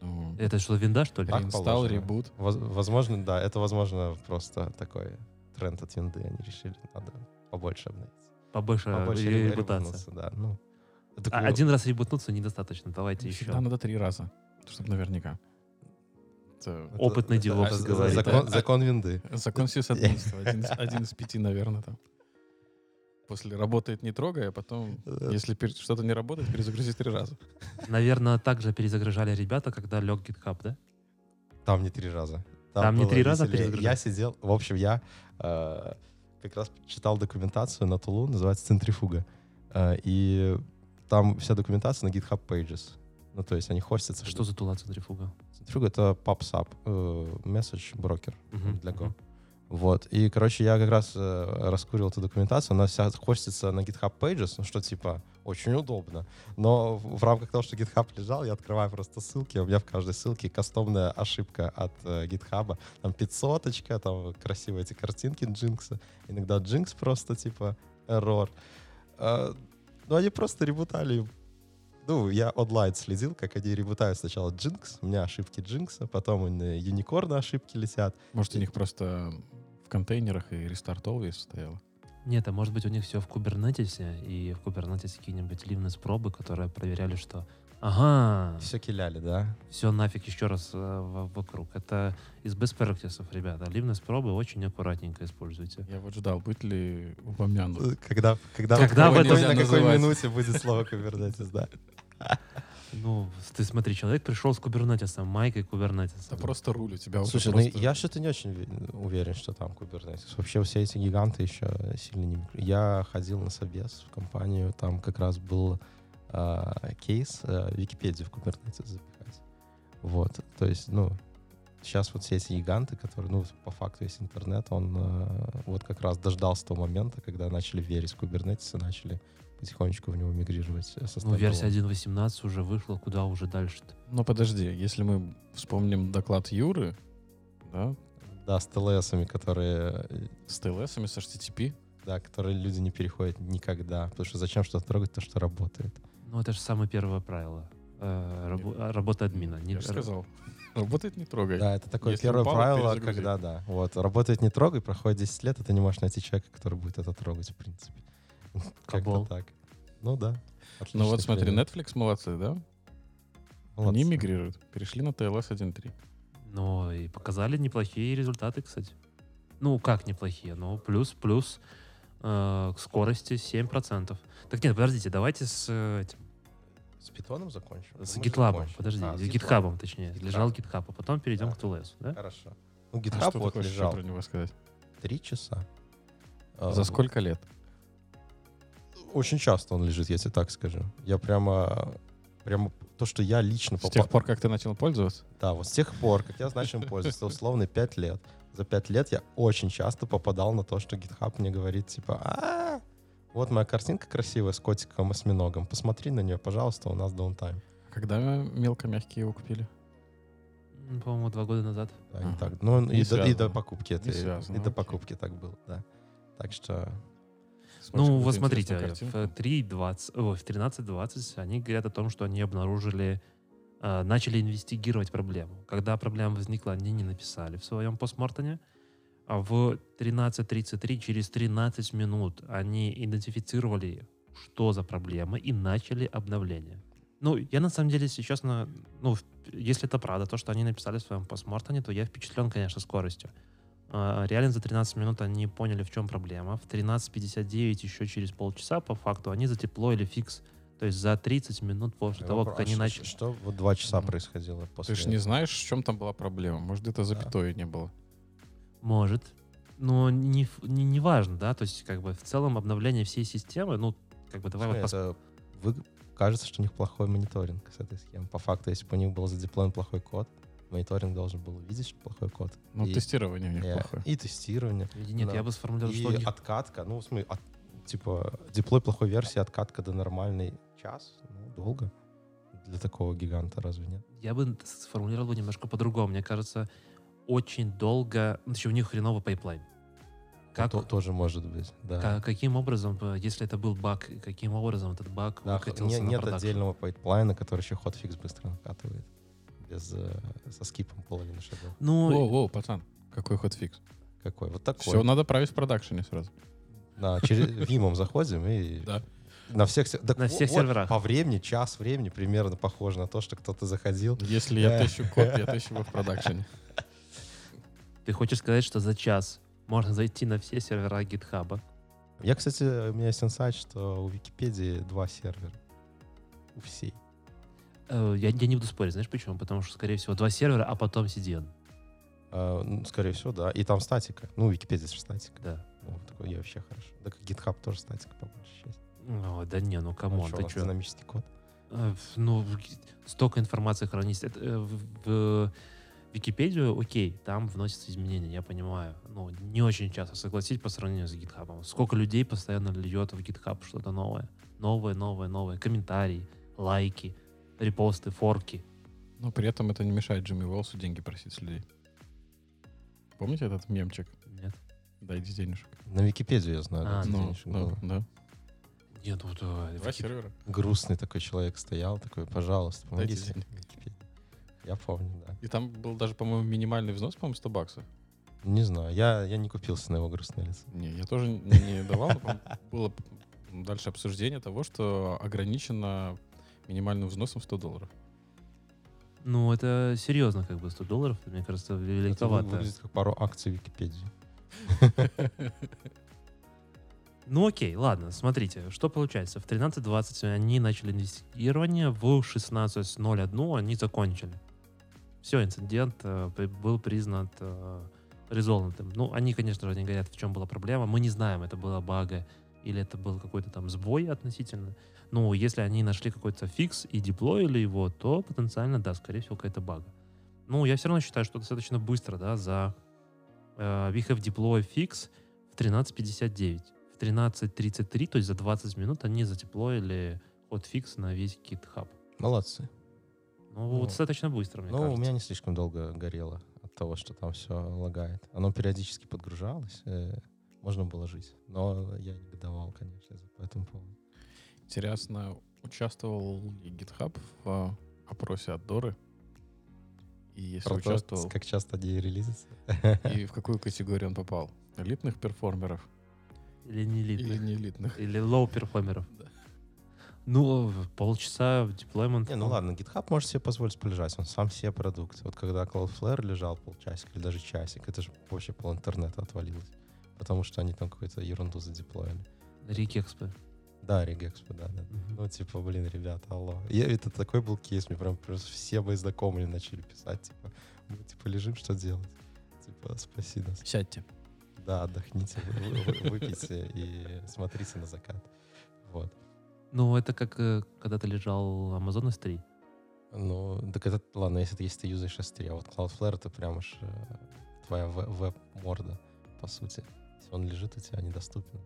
C: Ну,
A: Это что, винда, что ли?
B: Так положено.
C: ребут.
B: воз- возможно, да, это, возможно, просто такой тренд от винды, они решили, надо побольше обновиться.
A: Побольше,
B: Побольше
A: ре-
B: ре-
A: репутация.
B: ребутнуться, да, ну. Так,
A: А
B: ну,
A: один раз ребутнуться недостаточно. Давайте еще.
C: Всегда надо три раза, чтобы наверняка. Это
B: это-
A: опытный
B: это-
A: девопс
B: это
A: говорит.
B: Закон,
C: Это-
B: закон винды.
C: закон сисадминства. Один, из- один из пяти, наверное, там. После работает не трогай, а потом, если что-то не работает, перезагрузи три раза.
A: Наверное, также перезагружали ребята, когда лег GitHub, да?
B: Там не три раза.
A: Там не
B: было
A: три раза
B: веселее.
A: перезагружать?
B: Я сидел, в общем, я э, как раз читал документацию на Тулу, называется «Центрифуга». Э, и там вся документация на GitHub Pages. Ну, то есть они хостятся.
A: Что за тула центрифуга?
B: Центрифуга — это PubSub, э, message брокер
A: Мгм,
B: для Go.
A: мгм.
B: Вот. И, короче, я как раз э, раскурил эту документацию. Она вся хостится на GitHub Pages, ну, что, типа, очень удобно. Но в в рамках того, что GitHub лежал, я открываю просто ссылки. У меня в каждой ссылке кастомная ошибка от э, GitHub. Там пятьсоточка, там красивые эти картинки джинкса. Иногда джинкс просто, типа, error. Э, ну, они просто ребутали ну, я онлайн следил, как они ребутают сначала Jinx, у меня ошибки Jinx, потом у меня юникорны ошибки летят.
C: Может, у них просто в контейнерах и рестарт always стояло.
A: Нет, а может быть у них все в кубернетисе, и в кубернетисе какие-нибудь ливнес пробы, которые проверяли, что ага,
B: Все киляли, да?
A: все нафиг еще раз э, вокруг. Это из best practices, ребята. Ливнес пробы очень аккуратненько используйте.
C: Я вот ждал, будет ли упомянут.
B: Когда, когда,
A: Когда в
B: какой-
C: это
B: на какой
C: называть?
B: минуте будет слово Kubernetes, да?
A: Ну, ты смотри, человек пришел с кубернетисом, майкой кубернетиса.
C: Это просто руль у тебя
B: Слушай, ну
C: просто-
B: я что-то не очень уверен, что там Kubernetes. Вообще все эти гиганты еще сильно не... Я ходил на собес в компанию, там как раз был а, кейс а, Википедию в Kubernetes запихать. Вот, то есть, ну, сейчас вот все эти гиганты, которые, ну, по факту весь интернет, он а, вот как раз дождался того момента, когда начали верить в Kubernetes и начали потихонечку в него мигрировать э, со
A: Ну, версия
B: стендалона.
A: 1.18 уже вышла, куда уже дальше-то?
C: Но подожди, если мы вспомним доклад Юры, да,
B: Да, с ТЛСами, которые э,
C: с TLS, с HTTP,
B: да, которые люди не переходят никогда. Потому что зачем что-то трогать, то, что работает.
A: Ну, это же самое первое правило. э, рабо- работа админа. Не-
C: я же сказал, работает не трогай.
B: Да, это такое
C: Если
B: первое
C: упало,
B: правило, когда, да, вот, работает не трогай, проходит 10 лет, и ты не можешь найти человека, который будет это трогать, в принципе. Как-то так. Ну да.
C: Ну вот смотри,
B: пример.
C: Netflix молодцы, да?
B: Молодцы.
C: Они мигрируют, перешли на TLS 1.3.
A: Ну, и показали неплохие результаты, кстати. Ну, как неплохие? Ну, плюс, плюс э, к скорости 7%. Так нет, подождите, давайте с э, этим,
B: С питоном закончим?
A: с
B: Мы
A: GitLab,
B: закончим.
A: подожди,
B: А,
A: с
B: GitLab.
A: GitHub, точнее.
B: GitHub.
A: Лежал GitHub, а потом перейдем
B: Да.
A: к TLS, да?
B: Хорошо. Ну,
C: А
B: GitHub
C: что
B: вот
C: ты хочешь еще
B: лежал
C: про него сказать?
B: три часа. А,
C: За сколько лет?
B: Очень часто он лежит, я тебе так скажу. Я прямо... Прямо то, что я лично
C: С
B: попал...
C: тех пор, как ты начал пользоваться?
B: Да, вот с тех пор, как я начал им пользоваться, условно 5 лет. За 5 лет я очень часто попадал на то, что GitHub мне говорит, типа, а вот моя картинка красивая с котиком осьминогом, посмотри на нее, пожалуйста, у нас даунтайм.
C: Когда мелко-мягкие его купили?
A: М, По-моему, два года назад.
B: Да, не так. Ну, и, до, и до покупки это,
C: связано,
B: и до покупки так было, да. Так что
A: Ну, вот смотрите, в
C: картинку.
A: 3.20, ой, в 13.20 они говорят о том, что они обнаружили, э, начали инвестигировать проблему. Когда проблема возникла, они не написали в своем постмортоне, а в 13.33, через 13 минут, они идентифицировали, что за проблема, и начали обновление. Ну, я на самом деле, если честно, ну, в- если это правда, то, что они написали в своем постмортоне, то я впечатлен, конечно, скоростью. А, Реально за 13 минут они поняли, в чем проблема. В 13.59 еще через полчаса, по факту, они затеплоили фикс. То есть за 30 минут после того, как они начали...
B: Что вот два часа происходило после...
C: Ты же не знаешь, в чем там была проблема. Может, где-то запятой не было.
A: Может. Но не, не, не важно, да, то есть как бы в целом обновление всей системы, ну, как бы давай вот
B: Слушай,
A: пос-
B: это вы- кажется, что у них плохой мониторинг с этой схемой. По факту, если бы у них был задеплоен плохой код, мониторинг должен был увидеть, что плохой код.
C: Ну,
B: и,
C: тестирование у них
B: и-
C: плохое.
B: и тестирование.
A: Нет,
B: да.
A: я бы сформулировал,
B: и
A: что них-
B: откатка, ну, в смысле, от- типа, deploy плохой версии, откатка до нормальной час, ну, долго. Для такого гиганта, разве нет?
A: я бы сформулировал немножко по-другому. Мне кажется, очень долго... ну, Еще у них хреновый pipeline. Как,
B: То- тоже может быть, да.
A: ка- каким образом, э, если это был баг, каким образом этот баг
B: Да,
A: выкатился
B: не-
A: на
B: нет
A: production?
B: отдельного пайплайна, который еще hotfix быстро накатывает. Без, со скипом половины шагов.
A: Ну,
C: Воу, воу, пацан, какой hotfix?
B: Какой? Вот такой.
C: Все надо править в продакшене сразу.
B: Да, через Vim ом заходим и
C: Да.
B: на всех, се- так
A: На всех
B: вот
A: серверах.
B: По времени, час времени примерно похоже на то, что кто-то заходил.
C: Если я тыщу код, я тыщу его в продакшене.
A: ты хочешь сказать, что за час можно зайти на все сервера GitHub а?
B: Я, кстати, у меня есть инсайт, что у Википедии два сервера. У всей.
A: Э, Я, я не буду спорить, знаешь почему? Потому что, скорее всего, два сервера, а потом CDN.
B: А, ну, скорее всего, да. И там статика. Ну, Википедия же статика.
A: Да.
B: Ну, такой, я вообще хорошо. Да как GitHub тоже статика по большей части.
A: О, да не, ну
B: come
A: on,
B: чё, у
A: ты что?
B: Динамический код.
A: Ну, в ги- столько информации хранится. Это, э, в, в Википедию, окей, там вносятся изменения, я понимаю. Ну, не очень часто, согласись, по сравнению с GitHub. Сколько людей постоянно льет в GitHub что-то новое. Новое, новое, новое. Комментарии, лайки, репосты, форки.
C: Но при этом это не мешает Джимми Уолсу деньги просить с людей. Помните этот мемчик?
A: Нет.
C: Дайте денежек.
B: На Википедию я знаю.
A: А,
B: да,
C: Ну,
B: денежек
C: да,
B: было.
C: да.
A: Нет, вот,
C: Два
A: Вики-
C: сервера.
B: Грустный такой человек стоял, такой, пожалуйста,
C: Дайте
B: помогите. Я помню, да.
C: И там был даже, по-моему, минимальный взнос, по-моему, 100 баксов.
B: Не знаю, я, я не купился на его грустное лицо.
C: Не, я тоже не давал. Было дальше обсуждение того, что ограничено минимальным взносом 100 долларов.
A: Ну, это серьезно, как бы 100 долларов, мне кажется,
B: Это
A: великовато.
B: выглядит как пару акций Википедии.
A: Ну окей, ладно, смотрите, что получается. В 13.20 они начали инвестирование, в 16.01 они закончили. Все, инцидент э, был признан э, резолнутым. Ну, они, конечно же, не говорят, в чем была проблема. Мы не знаем, это была бага или это был какой-то там сбой относительно. Ну, если они нашли какой-то фикс и деплоили его, то потенциально, да, скорее всего, какая-то бага. Ну, я все равно считаю, что достаточно быстро, да, за э, we have deploy fix в 13.59. В 13.33, то есть за 20 минут, они затеплоили хотфикс на весь GitHub.
B: Молодцы.
A: Ну,
B: Ну,
A: достаточно быстро, мне
B: Ну, у
A: кажется.
B: меня не слишком долго горело от того, что там все лагает. Оно периодически подгружалось, э, можно было жить. Но я негодовал, конечно, по этому поводу.
C: Интересно, участвовал ли GitHub в а, опросе от Доры? И если
B: Про то,
C: участвовал,
B: как часто они релизятся.
C: и в какую категорию он попал? Элитных перформеров
A: Или не
C: или
A: элитных.
C: не элитных?
A: Или low перформеров.
C: Да.
A: Ну, полчаса в деплоймент.
B: Не, ну ладно, GitHub может себе позволить полежать, он сам себе продукт. Вот когда Cloudflare лежал полчасика или даже часик, это же вообще пол интернета отвалилось. Потому что они там какую-то ерунду задеплоили.
A: Рикекспо.
B: Да, Regexpo, да, да. Ну, типа, блин, ребята, алло. Я, это такой был кейс, мне прям просто все мои знакомые начали писать, типа, мы, типа, лежим, что делать? Типа, спаси нас.
C: Сядьте.
B: Да, отдохните, вы- вы- выпейте и смотрите на закат. Вот.
A: Ну, это как э, когда ты лежал Amazon S3.
B: Ну, так это, ладно, если ты, если ты юзаешь S3, а вот Cloudflare это прям уж э, твоя ве- веб-морда, по сути. Он лежит у тебя недоступен,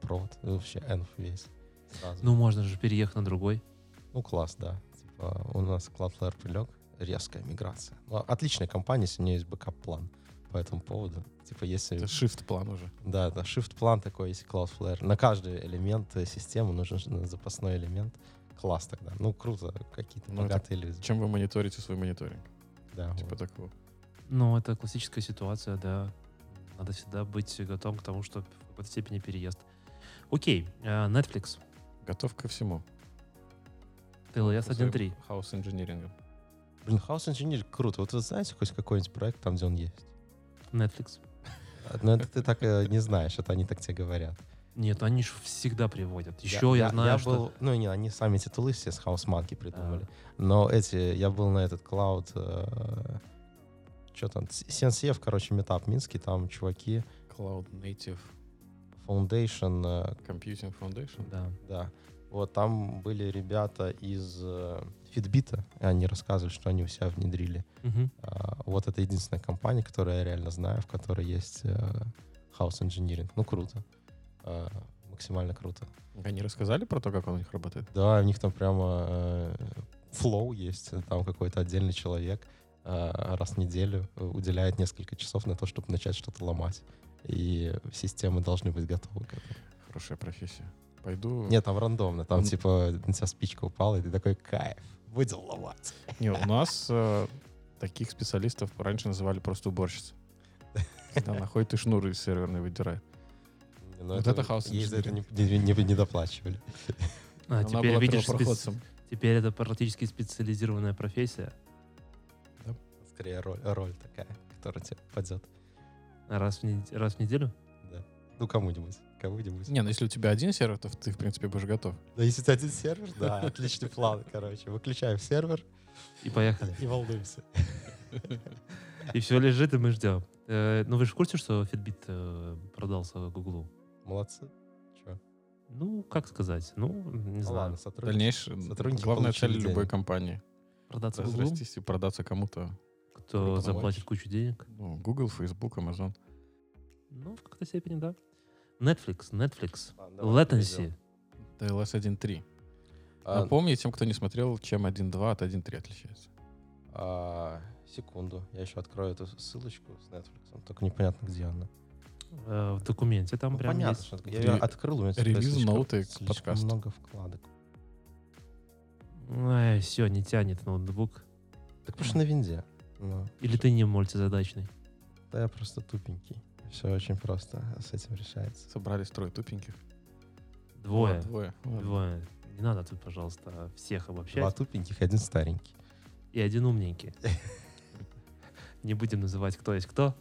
B: провод, ну, вообще env весь. Сразу.
A: Ну, можно же переехать на другой.
B: Ну, класс, да. Типа, у нас Cloudflare прилег, резкая миграция. Ну, отличная компания, если у нее есть backup-план. по этому поводу. Типа, если...
C: Это shift-план уже.
B: Да, да, shift-план такой есть Cloudflare. На каждый элемент э, системы нужен запасной элемент. Класс тогда. Ну, круто. Какие-то
C: Ну, это
B: богатые люди.
C: Чем вы мониторите свой мониторинг?
B: Да,
C: Типа
B: вот.
C: такого.
A: Ну, это классическая ситуация, да. Надо всегда быть готовым к тому, что в какой-то степени переезд. Окей, э, Netflix,
C: Готов ко всему.
A: TLS
C: Со своим
A: 1.3.
C: Хаус инжинирингом.
B: Блин, House Engineer круто. Вот вы знаете хоть какой-нибудь проект там, где он есть?
A: Netflix.
B: Но это ты так э, не знаешь, это они так тебе говорят.
A: Нет, они же всегда приводят. Еще я, знаю, что...
B: был, ну не, они сами эти тулы все с House Monkey придумали. Но эти, я был на этот клауд, что там, CNCF, короче, метап Минский, там чуваки,
C: Cloud Native
B: Foundation, э,
C: Computing Foundation.
A: Да.
B: да. Вот там были ребята из э, Fitbit, и они рассказывали, что они у себя внедрили.
A: Мгм.
B: А, Вот это единственная компания, которую я реально знаю, в которой есть э, House Engineering. Ну, круто. А, Максимально круто.
C: Они рассказали про то, как он у них работает?
B: Да, у них там прямо э, флоу есть, там какой-то отдельный человек э, раз в неделю уделяет несколько часов на то, чтобы начать что-то ломать. И системы должны быть готовы к этому.
C: Хорошая профессия. Пойду...
B: Нет, там рандомно. Там
C: Он-
B: типа на тебя спичка упала, и ты такой, кайф, будем ломать.
C: Не, у нас э, таких специалистов раньше называли просто уборщицы. Когда находит и шнур из серверной выдирает.
B: Но
C: Вот это
B: Ей за это не, не- не- не доплачивали.
A: А,
C: Она
A: теперь видишь, теперь это практически специализированная профессия.
B: Скорее роль, роль такая, которая тебе падет.
A: Раз в, нед- раз в неделю?
B: Да. Ну, кому-нибудь. Кому-нибудь.
C: Не, ну если у тебя один сервер, то ты, в принципе, будешь готов.
B: Да, если у тебя один сервер, да, отличный план, короче. Выключаем сервер
A: И поехали.
B: и волнуемся.
A: И все лежит, и мы ждем. Э, ну, вы же в курсе, что Fitbit э, продался Гуглу?
B: Молодцы. Че?
A: Ну, как сказать? Ну, не знаю.
B: ладно, сотрудники.
C: Дальнейшее,
B: сотрудники
C: главная цель
B: получили
C: любой
B: денег.
C: компании.
A: Продаться Гуглу,
C: Разрастись и продаться кому-то.
A: Кто
C: Круто.
A: заплатит кучу денег.
C: Ну, Google, Facebook, Amazon.
A: Ну, в какой-то степени, да. Netflix, Netflix.
B: Давай
A: Latency.
C: TLS 1.3.
B: А,
C: Напомни тем, кто не смотрел, чем 1.2 от 1.3 отличается.
B: а, секунду, я еще открою эту ссылочку с Netflix, только непонятно, где она.
A: Э, в документе там
B: Ну,
A: прям
B: понятно,
A: есть.
B: что я
C: Ре-
B: ее открыл, у меня
C: релиз ноуты к подкасту.
B: много вкладок.
A: все, не тянет ноутбук.
B: Так потому что на винде. Ну,
A: Или ты не мультизадачный.
B: Да я просто тупенький. Все очень просто с этим решается.
C: Собрались трое тупеньких.
A: Двое.
C: Вот, двое.
A: Двое. Не надо тут, пожалуйста, всех
B: Два
A: обобщать.
B: тупеньких, один старенький.
A: И один умненький. Не будем называть, кто есть кто.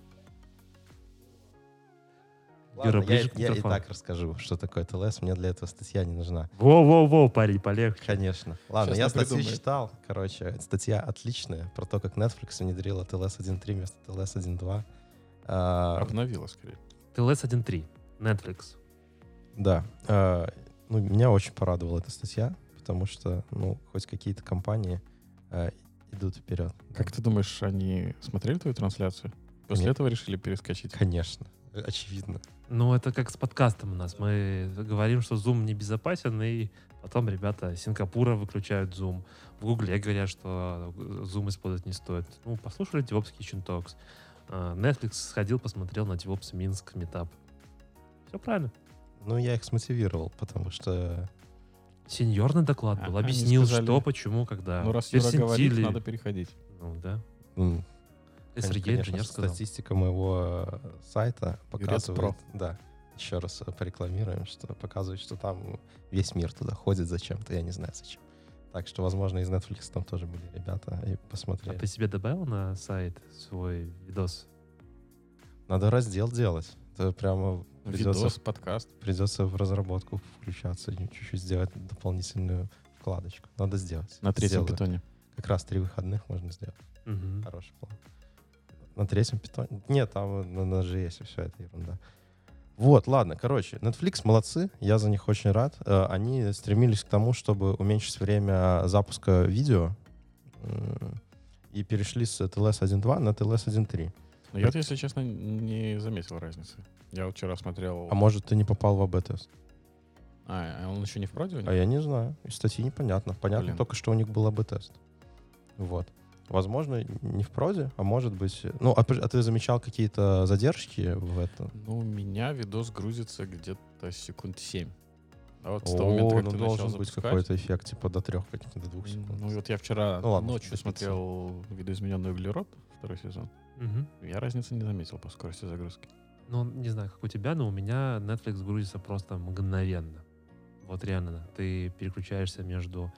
A: Юра,
B: Ладно, я,
A: ближе к
B: я и
A: микрофону.
B: так расскажу, что такое ТЛС. Мне для этого статья не нужна.
A: Во-во-во, парень, полегче.
B: Конечно. Ладно,
C: Щас
B: я статью
C: придумаем.
B: читал. Короче, статья отличная про то, как Netflix внедрила TLS 1.3 вместо TLS 1.2. А,
C: Обновила, скорее.
A: TLS 1.3. Netflix.
B: Да. а, ну, меня очень порадовала эта статья, потому что, ну, хоть какие-то компании а, идут вперед.
C: Как ты думаешь, они смотрели твою трансляцию? После
B: Нет.
C: этого решили перескочить?
B: Конечно. Очевидно.
A: Ну, это как с подкастом у нас. Мы говорим, что Zoom небезопасен, и потом ребята Сингапура выключают Zoom. В Гугле говорят, что Zoom использовать не стоит. Ну, послушали DevOps Kitchen Talks. Netflix сходил, посмотрел на DevOps Минск метап. Все правильно.
B: Ну, я их смотивировал, потому что...
A: Сеньорный доклад был.
C: А,
A: Объяснил,
C: сказали,
A: что, почему, когда.
C: Ну, раз Юра говорит, надо переходить.
A: Ну, да. SRE
B: Конечно,
A: инженер сказал.
B: статистика моего э, сайта показывает, да, еще раз э, порекламируем, что показывает, что там весь мир туда ходит зачем-то, я не знаю зачем. Так что, возможно, из Netflix там тоже были ребята и
A: А
B: посмотрели.
A: ты себе добавил на сайт свой видос?
B: Надо раздел делать. Это прямо придется,
C: Видос, подкаст.
B: придется в разработку включаться и чуть-чуть сделать дополнительную вкладочку. Надо сделать.
C: На третьем
B: Сделаю.
C: питоне.
B: Как раз три выходных можно сделать.
A: Мгм.
B: Хороший план. На третьем питоне? Нет, там на, на JS все это ерунда. Вот, ладно, короче, Netflix молодцы, я за них очень рад. Э, Они стремились к тому, чтобы уменьшить время запуска видео м, и перешли с TLS 1.2 на TLS 1.3.
C: Но я, если честно, не заметил разницы. Я вот вчера смотрел...
B: А может, ты не попал в АБ-тест?
C: А, а он еще не в них?
B: А я не знаю. Из статьи непонятно. Понятно
C: Блин.
B: только, что у них был АБ-тест. Вот. Возможно, не в проде, а может быть... Ну, а, а ты замечал какие-то задержки в этом?
C: Ну, у меня видос грузится где-то секунд 7. А вот с
B: О,
C: того момента, как
B: ну
C: ты начал
B: должен быть
C: запускать,
B: какой-то эффект, типа до трех, каких-то до двух секунд.
C: Ну, и вот я вчера
B: Ну ладно,
C: ночью смотрел видоизмененный углерод, второй сезон.
A: Мгм.
C: Я разницы не заметил по скорости загрузки.
A: Ну, не знаю, как у тебя, но у меня Netflix грузится просто мгновенно. Вот реально, ты переключаешься между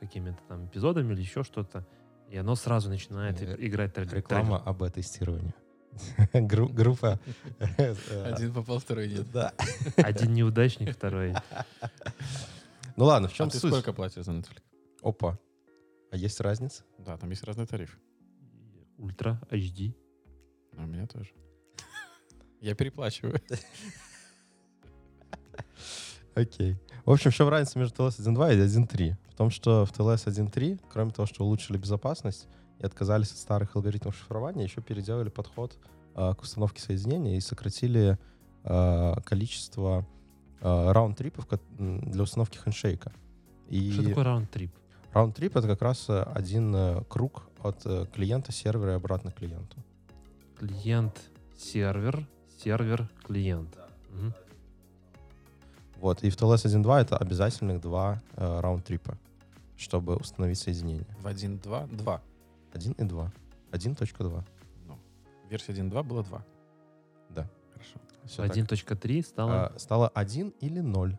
A: какими-то там эпизодами или еще что-то, и оно сразу начинает
B: Э,
A: играть трек-
B: Реклама об тестировании. Группа. э,
C: Один попал, второй нет.
B: Да.
A: Один неудачник, второй.
B: Ну ладно, в
C: А
B: чем
C: ты
B: суть?
C: сколько платишь за Netflix?
B: Опа. А есть разница?
C: Да, там есть разные тарифы.
A: Ультра, HD.
C: А у меня тоже. Я переплачиваю.
B: Окей. В общем, в чем разница между TLS 1.2 и 1.3? В том, что в TLS 1.3, кроме того, что улучшили безопасность и отказались от старых алгоритмов шифрования, еще переделали подход а, к установке соединения и сократили а, количество а, раунд-трипов для установки хендшейка. И
A: Что такое раунд-трип?
B: раунд-трип — это как раз э, один э, круг от э, клиента сервера и обратно к клиенту.
A: Клиент, сервер, сервер, клиент. Мгм.
B: Вот. И в TLS 1.2 это обязательных два э, раунд-трипа, чтобы установить соединение.
C: В 1.2 2.
B: 1 и 2. 1.2.
C: Ну, версия 1.2 было 2.
B: Да.
C: Хорошо.
B: Всё так.
A: 1.3 стало...
B: А, стало 1 или 0.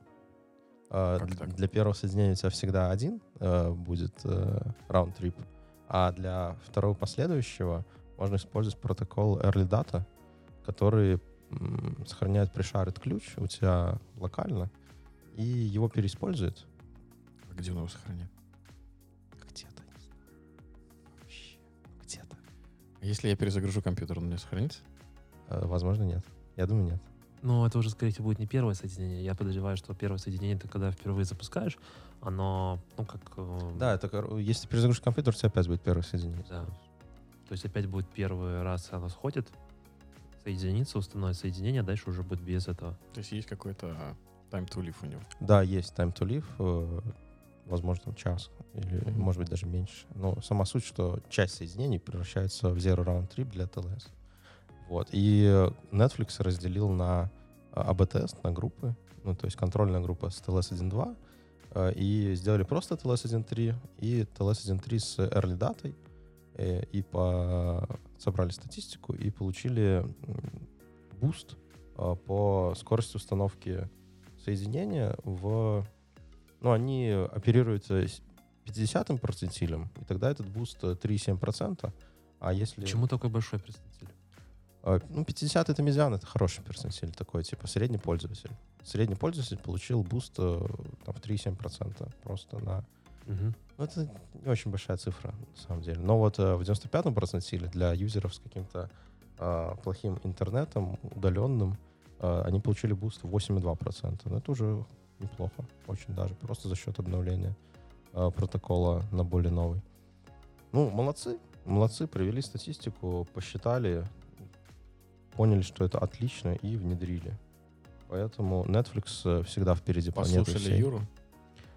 B: А,
C: Как
B: д-
C: так?
B: Для первого соединения у тебя всегда один э, будет раунд-трип, а для второго последующего можно использовать протокол Early Data, который сохраняет пришарит ключ у тебя локально и его переиспользует
C: А где он его сохранит?
B: где-то. не знаю. Вообще, Где-то.
C: А если я перезагружу компьютер, он у меня сохранится?
B: Э, Возможно, нет. Я думаю, нет.
A: Ну, это уже, скорее всего, будет не первое соединение. Я подозреваю, что первое соединение ты когда впервые запускаешь, оно, ну, как... э,
B: Да, это если перезагрузишь компьютер, у тебя опять будет первое соединение.
A: Да. То есть опять будет первый раз оно сходит, соединится, установит соединение, а дальше уже будет без этого.
C: То есть есть какой-то а, time to live у него.
B: Да, есть time to live, э, возможно, час или,
C: Мгм.
B: может быть, даже меньше. Но сама суть, что часть соединений превращается в zero round trip для TLS. Вот. И Netflix разделил на АБ-тест, на группы, ну, то есть контрольная группа с TLS 1.2, э, и сделали просто TLS 1.3 и TLS 1.3 с early датой, и по... собрали статистику и получили boost э, по скорости установки соединения в... Ну, они оперируют э, с 50-м процентилем, и тогда этот boost э, 3,7%. А если...
A: Почему такой большой представитель?
B: Э, Ну, 50 это медиан, это хороший перцентиль такой, типа средний пользователь. Средний пользователь получил boost э, там, в 3,7% просто на...
A: Мгм.
B: Ну, это не очень большая цифра, на самом деле. Но вот э, в 95-м процентиле для юзеров с каким-то э, плохим интернетом, удаленным, э, они получили буст в 8,2%. Но это уже неплохо, очень даже, просто за счет обновления э, протокола на более новый. Ну, молодцы, молодцы, провели статистику, посчитали, поняли, что это отлично и внедрили. Поэтому Netflix э, всегда впереди планеты
C: Послушали
B: всей.
C: Юру,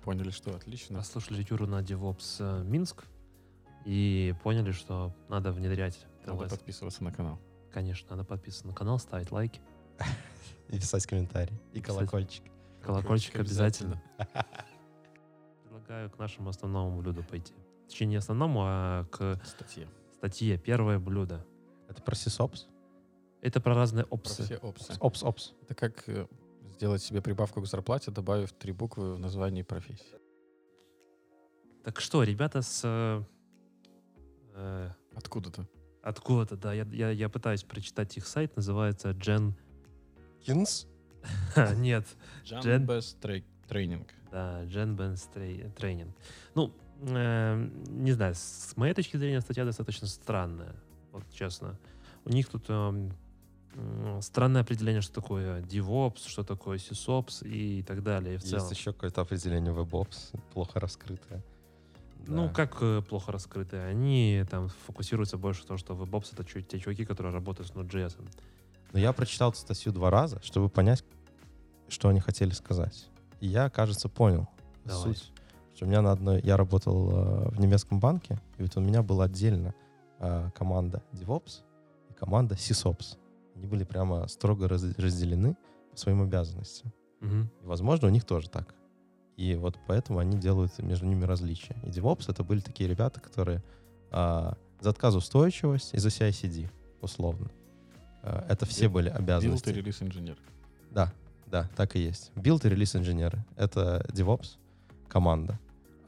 C: поняли, что отлично.
A: Послушали Юру на DevOps э, Минск и поняли, что надо внедрять
C: Надо
A: TLS.
C: подписываться на канал.
A: Конечно, надо подписываться на канал, ставить лайки,
B: И писать комментарий. И
A: Писать.
B: колокольчик.
A: колокольчик обязательно. Предлагаю к нашему основному блюду пойти. Точнее, не основному, а к
C: Статье.
A: статье «Первое блюдо».
B: Это про сисопс?
A: Это про разные
C: Про
A: опсы.
C: все опции.
B: Опс, опс.
C: Это как э, сделать себе прибавку к зарплате, добавив три буквы в названии профессии.
A: Так что, ребята с... э, э,
C: Откуда-то.
A: откуда-то, да, я, я, я пытаюсь прочитать их сайт, называется Gen...
B: Кинс?
A: Нет, Джен-
C: Best Tra- Training.
A: да, Gen Tra- Training. Ну, э, не знаю, с моей точки зрения статья достаточно странная, вот честно. У них тут эм, странное определение, что такое DevOps, что такое SysOps и так далее. И в целом.
B: Есть еще какое-то определение WebOps, плохо раскрытое.
A: Ну,
B: Да.
A: как э, плохо раскрытые? Они там фокусируются больше на том, что WebOps — это чуть- те чуваки, которые работают с Node.js.
B: Но я прочитал эту статью два раза, чтобы понять, что они хотели сказать. И я, кажется, понял
A: Давай.
B: суть. что у меня на одной... Я работал э, в немецком банке, и вот у меня была отдельно э, команда DevOps и команда SysOps. Они были прямо строго раз- разделены по своим обязанностям.
A: Мгм.
B: И, возможно, у них тоже так. И вот поэтому они делают между ними различия. И DevOps — это были такие ребята, которые а, за отказоустойчивость и за CI-CD, условно. А, это все были обязанности.
C: и релиз инженер.
B: Да, да, так и есть. Build и релиз инженеры — это DevOps, команда.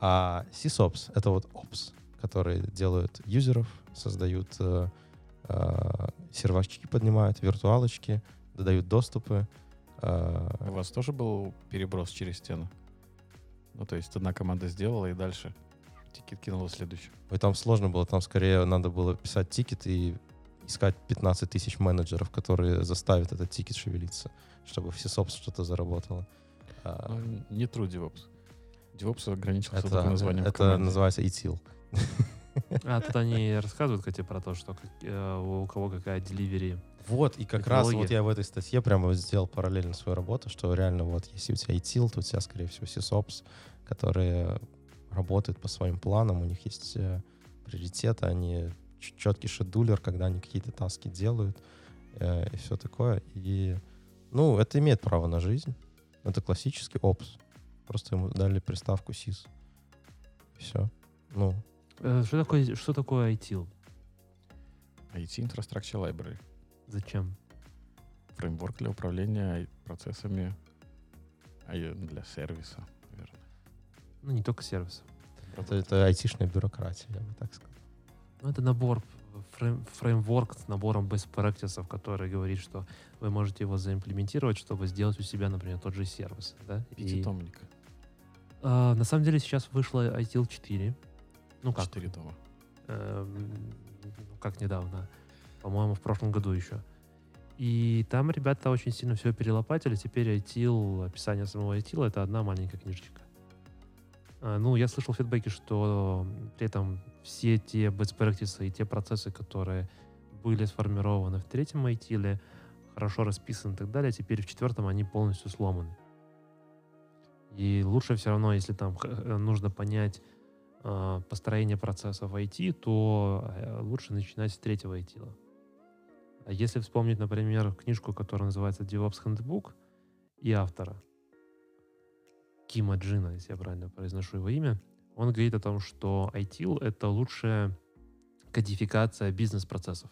B: А SysOps — это вот Ops, которые делают юзеров, создают э, сервачки, поднимают, виртуалочки, додают доступы. э,
C: У вас тоже был переброс через стену? Ну, то есть одна команда сделала, и дальше тикет кинула следующую.
B: Ой, там сложно было, там скорее надо было писать тикет и искать 15 тысяч менеджеров, которые заставят этот тикет шевелиться, чтобы все SysOps что-то заработало. А,
C: Ну, не true DevOps. DevOps ограничился
B: это
C: только названием
B: это называется ETIL.
A: А тут они рассказывают, кстати, про то, что э, у кого какая деливери.
B: Вот, и как раз вот я в этой статье прямо сделал параллельно свою работу, что реально вот если у тебя ETIL, то у тебя, скорее всего, SysOps, которые работают по своим планам, у них есть э, приоритеты, они четкий шедулер, когда они какие-то таски делают э, и все такое. И, ну, это имеет право на жизнь. Это классический Ops. Просто ему дали приставку Sys. Все. Ну,
A: Что такое, что такое ITIL?
C: IT Infrastructure Library.
A: Зачем?
C: Фреймворк для управления процессами и для сервиса, наверное.
A: Ну, не только сервис.
B: это, это айтишная бюрократия, я бы так сказал.
A: Ну, это набор, фрейм- фреймворк с набором best practices, который говорит, что вы можете его заимплементировать, чтобы сделать у себя, например, тот же сервис. Да? И,
C: Пятитомник.
A: а, на самом деле сейчас вышло ITIL 4. Ну как?
C: Четыре тома.
A: эм, ну, как недавно, по-моему, в прошлом году еще. И там ребята очень сильно все перелопатили. Теперь ITIL, описание самого ITIL, это одна маленькая книжечка. А, Ну, я слышал фидбэки, что при этом все те best practices и те процессы, которые были сформированы в третьем ITIL, хорошо расписаны и так далее, теперь в четвертом они полностью сломаны. И лучше все равно, если там э, нужно понять э, построение процессов IT, то э, лучше начинать с третьего IT. А если вспомнить, например, книжку, которая называется DevOps Handbook, и автора Кима Джина, если я правильно произношу его имя, он говорит о том, что ITIL — это лучшая кодификация бизнес-процессов,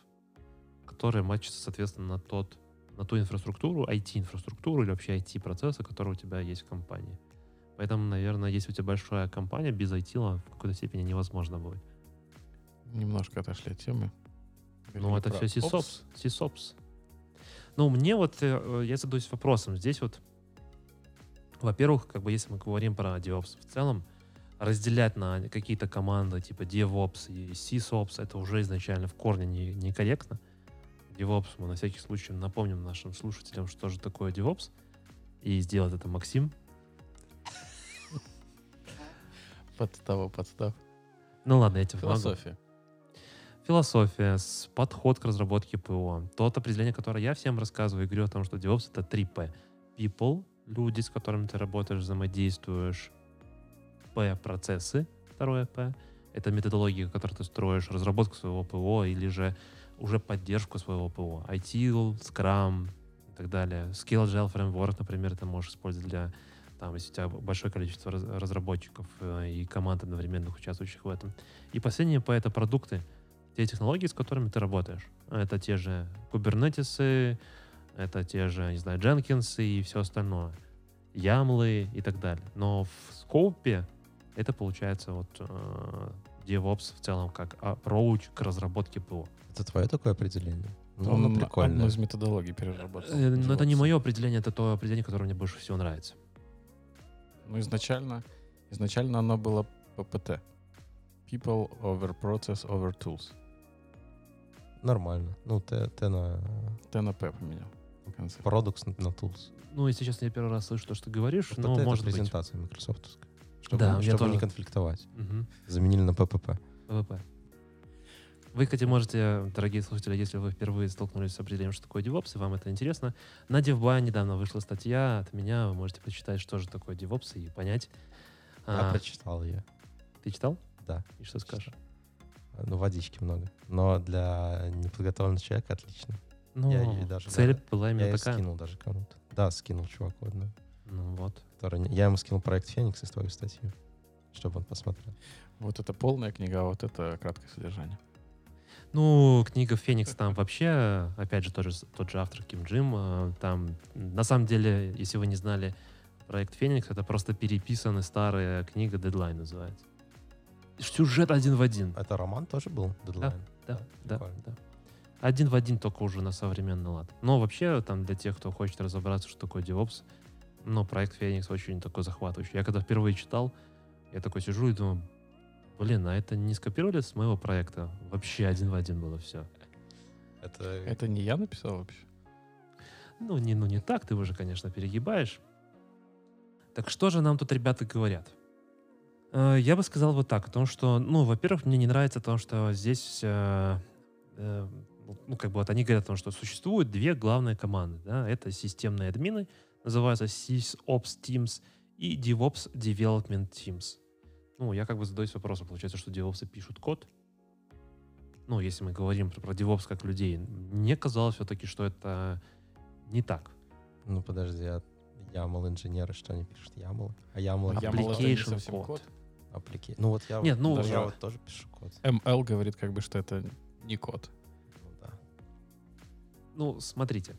A: которые матчатся, соответственно, на, тот, на ту инфраструктуру, IT-инфраструктуру или вообще IT-процессы, которые у тебя есть в компании. Поэтому, наверное, если у тебя большая компания, без IT в какой-то степени невозможно будет.
C: Немножко отошли от темы.
A: Ну,
C: Говорили
A: это
C: про
A: все
C: Ops.
A: SysOps. SysOps. Ну, мне вот, э, я задаюсь вопросом. Здесь вот, во-первых, как бы если мы говорим про DevOps в целом, разделять на какие-то команды типа DevOps и SysOps, это уже изначально в корне не, некорректно. DevOps, мы на всякий случай напомним нашим слушателям, что же такое DevOps. И сделает это Максим.
C: Подстава, подстав.
A: Ну ладно, я тебе помогу.
C: Философия.
A: Философия, с- подход к разработке ПО. Тот определение, которое я всем рассказываю, и говорю о том, что DevOps — это 3P. People, люди, с которыми ты работаешь, взаимодействуешь. P — процессы, второе P. Это методология, которую ты строишь, разработку своего ПО или же уже поддержку своего ПО. ITIL, Scrum и так далее. Skill Agile Framework, например, ты можешь использовать для там, если у тебя большое количество раз- разработчиков э, и команд одновременных участвующих в этом. И последнее P — это продукты, те технологии, с которыми ты работаешь. Это те же Kubernetes, это те же, не знаю, Jenkins и все остальное. Ямлы и так далее. Но в скопе это получается вот э, DevOps в целом как approach к разработке ПО.
B: Это твое такое определение? Ну,
C: Он
B: оно
C: одну
B: прикольное.
C: из методологий переработал.
A: Э, Но это не мое определение, это то определение, которое мне больше всего нравится.
C: Ну, изначально, изначально оно было PPT. People over process over tools.
B: Нормально. Ну, ты, ты на
C: T на P поменял в конце.
B: Products на Tools.
A: Ну, если честно, я первый раз слышу то, что ты говоришь,
B: PPT
A: но
B: это
A: может быть.
B: презентация Microsoft. Чтобы,
A: Да,
B: чтобы
A: тоже.
B: не конфликтовать.
A: Мгм.
B: Заменили на PPP.
A: PPP. Вы, кстати, можете, дорогие слушатели, если вы впервые столкнулись с определением, что такое DevOps, и вам это интересно, на DevBuy недавно вышла статья от меня, вы можете почитать, что же такое DevOps, и понять,
B: Я
A: А,
B: прочитал ее.
A: ты читал?
B: Да.
A: И что скажешь?
B: Ну, водички много. Но для неподготовленного человека отлично.
A: Ну,
B: Я её даже,
A: цель
B: да,
A: была
B: Я
A: именно
B: ее
A: такая.
B: скинул даже кому-то. Да, скинул чуваку одному.
A: Ну вот.
B: Который... Я ему скинул проект Феникс и твою статью, чтобы он посмотрел.
C: Вот это полная книга, а вот это краткое содержание.
A: Ну, книга «Феникс» там вообще, опять же, тоже, с- тот же автор Ким Джим. э, Там, на самом деле, если вы не знали, проект «Феникс» — это просто переписанная старая книга «Дедлайн» называется. Сюжет один в один.
B: Это роман тоже был? Дедлайн?
A: Да, да,
B: прикольно.
A: да. Один в один, только уже на современный лад. Но вообще, там, для тех, кто хочет разобраться, что такое DevOps, ну, проект «Феникс» очень такой захватывающий. Я когда впервые читал, я такой сижу и думаю, блин, а это не скопировали с моего проекта? Вообще один в один было все.
B: Это...
C: Это не я написал вообще?
A: Ну, не, ну, не так, ты уже, конечно, перегибаешь. Так что же нам тут ребята говорят? Э, Я бы сказал вот так, о том, что, ну, во-первых, мне не нравится то, что здесь, э, э, ну, как бы вот они говорят о том, что существуют две главные команды, да, это системные админы, называются SysOps Teams и DevOps Development Teams. Ну, я как бы задаюсь вопросом, получается, что DevOps пишут код, ну, если мы говорим про, про DevOps как людей, мне казалось все-таки, что это не так.
B: Ну, подожди, а YAML инженеры что они пишут? YAML? А YAML
C: YAML это не совсем
A: код.
C: код.
B: апплики- Ну, вот я,
A: Нет, ну,
B: вот, я
C: даже-
B: вот тоже пишу код.
C: ML говорит как бы, что это не код.
B: Ну, да.
A: Ну, смотрите.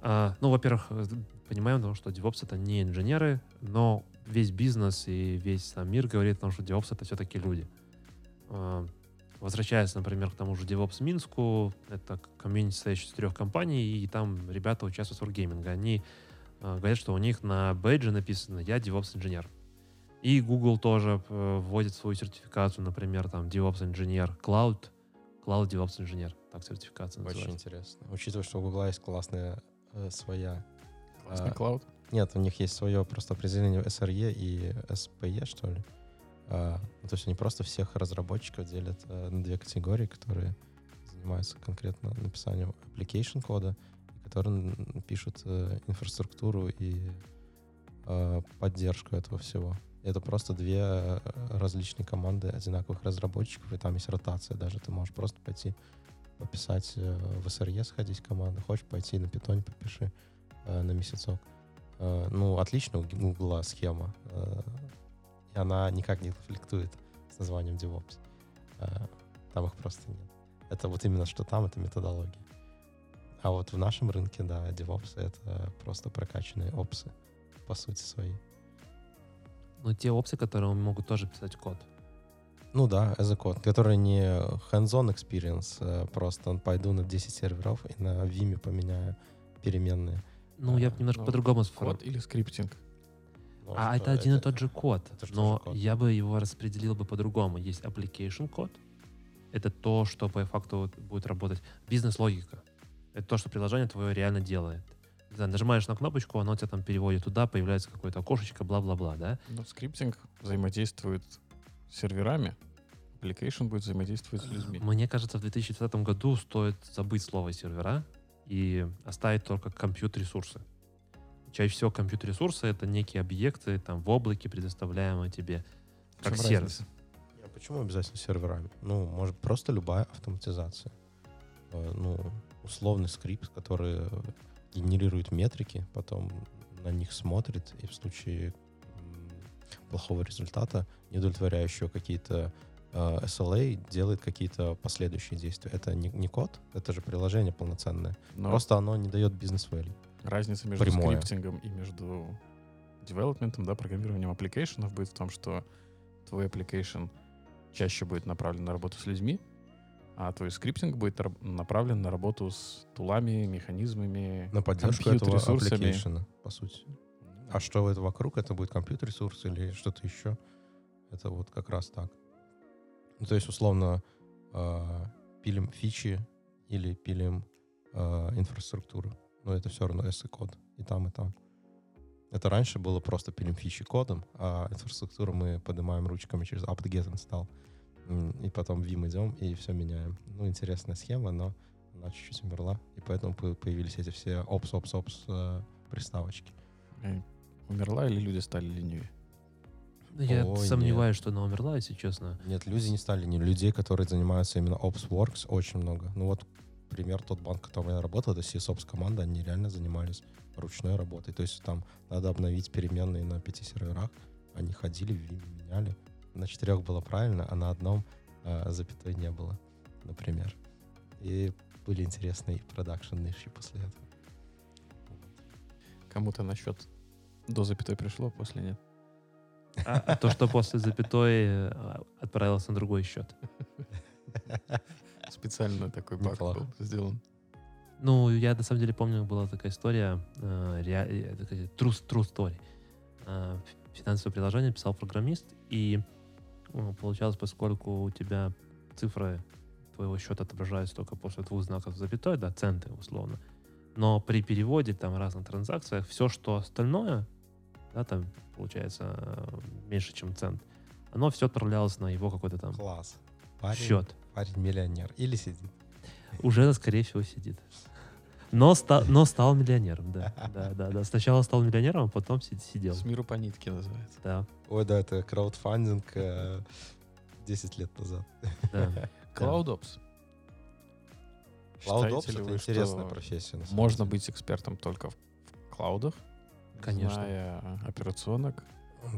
A: А, ну, во-первых, э, понимаем, что DevOps это не инженеры, но весь бизнес и весь сам мир говорит о том, что DevOps это все-таки люди. А, возвращаясь, например, к тому же DevOps Минску, это комьюнити, состоящий из трех компаний, и там ребята участвуют в Wargaming. Они а, говорят, что у них на бейдже написано «Я DevOps инженер». И Google тоже э, вводит свою сертификацию, например, там DevOps инженер, Cloud, Cloud DevOps инженер, так сертификация
B: Очень
A: называется.
B: интересно. Учитывая, что у Гугла есть классная э, своя...
C: Классный
B: а. Нет, у них есть свое просто определение SRE и SPE, что ли. А, ну, то есть они просто всех разработчиков делят э, на две категории, которые занимаются конкретно написанием application кода, и которые пишут э, инфраструктуру и э, поддержку этого всего. Это просто две различные команды одинаковых разработчиков, и там есть ротация даже. Ты можешь просто пойти пописать в SRE, сходить в команду. Хочешь пойти на питоне попиши э, на месяцок. Э, ну, отлично у Гугла схема. э, и она никак не конфликтует с названием DevOps. Э, там их просто нет. Это вот именно что там, это методология. А вот в нашем рынке, да, DevOps — это просто прокачанные опсы, по сути своей.
A: Ну, те опции, которые могут тоже писать код.
B: Ну да, as a code, который не hands-on experience, э, просто пойду на 10 серверов и на Vim поменяю переменные.
A: Ну, я бы немножко
C: ну,
A: по-другому
C: Код
A: сформулировал.
C: или скриптинг?
A: А это один и тот же код.
B: же
A: Но
B: код.
A: я бы его распределил бы по-другому. Есть application код. Это то, что по факту будет работать. Бизнес-логика. Это то, что приложение твое реально делает. Знаю, нажимаешь на кнопочку, оно тебя там переводит туда, появляется какое-то окошечко, бла-бла-бла, да?
C: Ну, скриптинг взаимодействует с серверами, application будет взаимодействовать с людьми.
A: Мне кажется, в 2020 году стоит забыть слово сервера и оставить только компьютер-ресурсы. Чаще всего компьютер-ресурсы — это некие объекты там в облаке, предоставляемые тебе как
C: чем
A: сервис.
C: разница?
B: А почему обязательно серверами? Ну, может, просто любая автоматизация. Э, Ну, условный скрипт, который генерирует метрики, потом на них смотрит, и в случае плохого результата, не удовлетворяющего какие-то SLA, делает какие-то последующие действия. Это не, не код, это же приложение полноценное.
C: Но
B: Просто оно не дает бизнес-value.
C: разница между
B: прямое.
C: скриптингом и между девелопментом, да, программированием application ов будет в том, что твой application чаще будет направлен на работу с людьми, а твой скриптинг будет направлен на работу с тулами, механизмами,
B: На поддержку этого application, по сути. А что это вокруг? Это будет компьютер-ресурс или что-то еще? Это вот как раз так. Ну, то есть, условно, э, пилим фичи или пилим э, инфраструктуру. Но это все равно SE-код. И там, и там. Это раньше было просто пилим фичи кодом, а инфраструктуру мы поднимаем ручками через apt-get install. И потом Vim идем и все меняем. Ну, интересная схема, но она чуть-чуть умерла. И поэтому по- появились эти все ops э, приставочки.
C: Э, Умерла или люди стали ленивее?
A: Я
B: Ой,
A: сомневаюсь, что она умерла, если честно.
B: Нет, люди не стали, не людей, которые занимаются именно OpsWorks, очень много. Ну вот, пример, тот банк, в котором я работал, это CSOps команда, они реально занимались ручной работой. То есть там надо обновить переменные на пяти серверах, они ходили, меняли. На четырех было правильно, а на одном а, запятой не было, например. И были интересные продакшн ниши после этого.
C: Кому-то на счет до запятой пришло, после нет.
A: А, а то, что после запятой э, отправилось на другой счет.
C: Специально такой баг был сделан.
A: Ну, я на самом деле помню, была такая история, э, rea- э, такая true, true story. Э, финансовое приложение писал программист, и э, получалось, поскольку у тебя цифры твоего счета отображаются только после двух знаков запятой, да, центы условно, но при переводе, там, разных транзакциях, все, что остальное, да, там, получается, э, меньше, чем цент, оно все отправлялось на его какой-то там
B: Класс. Парень,
A: счет.
B: парень миллионер. Или сидит.
A: Уже, скорее всего, сидит. Но, ста- но стал миллионером, да. Да, да, да. Сначала стал миллионером, а потом си- сидел.
C: С миру по нитке называется.
A: Да,
B: Ой, да, это краудфандинг э, 10 лет назад.
A: да.
C: Считаете ли
B: это интересная профессия.
C: Можно быть экспертом только в клаудах,
A: Конечно.
C: зная операционок,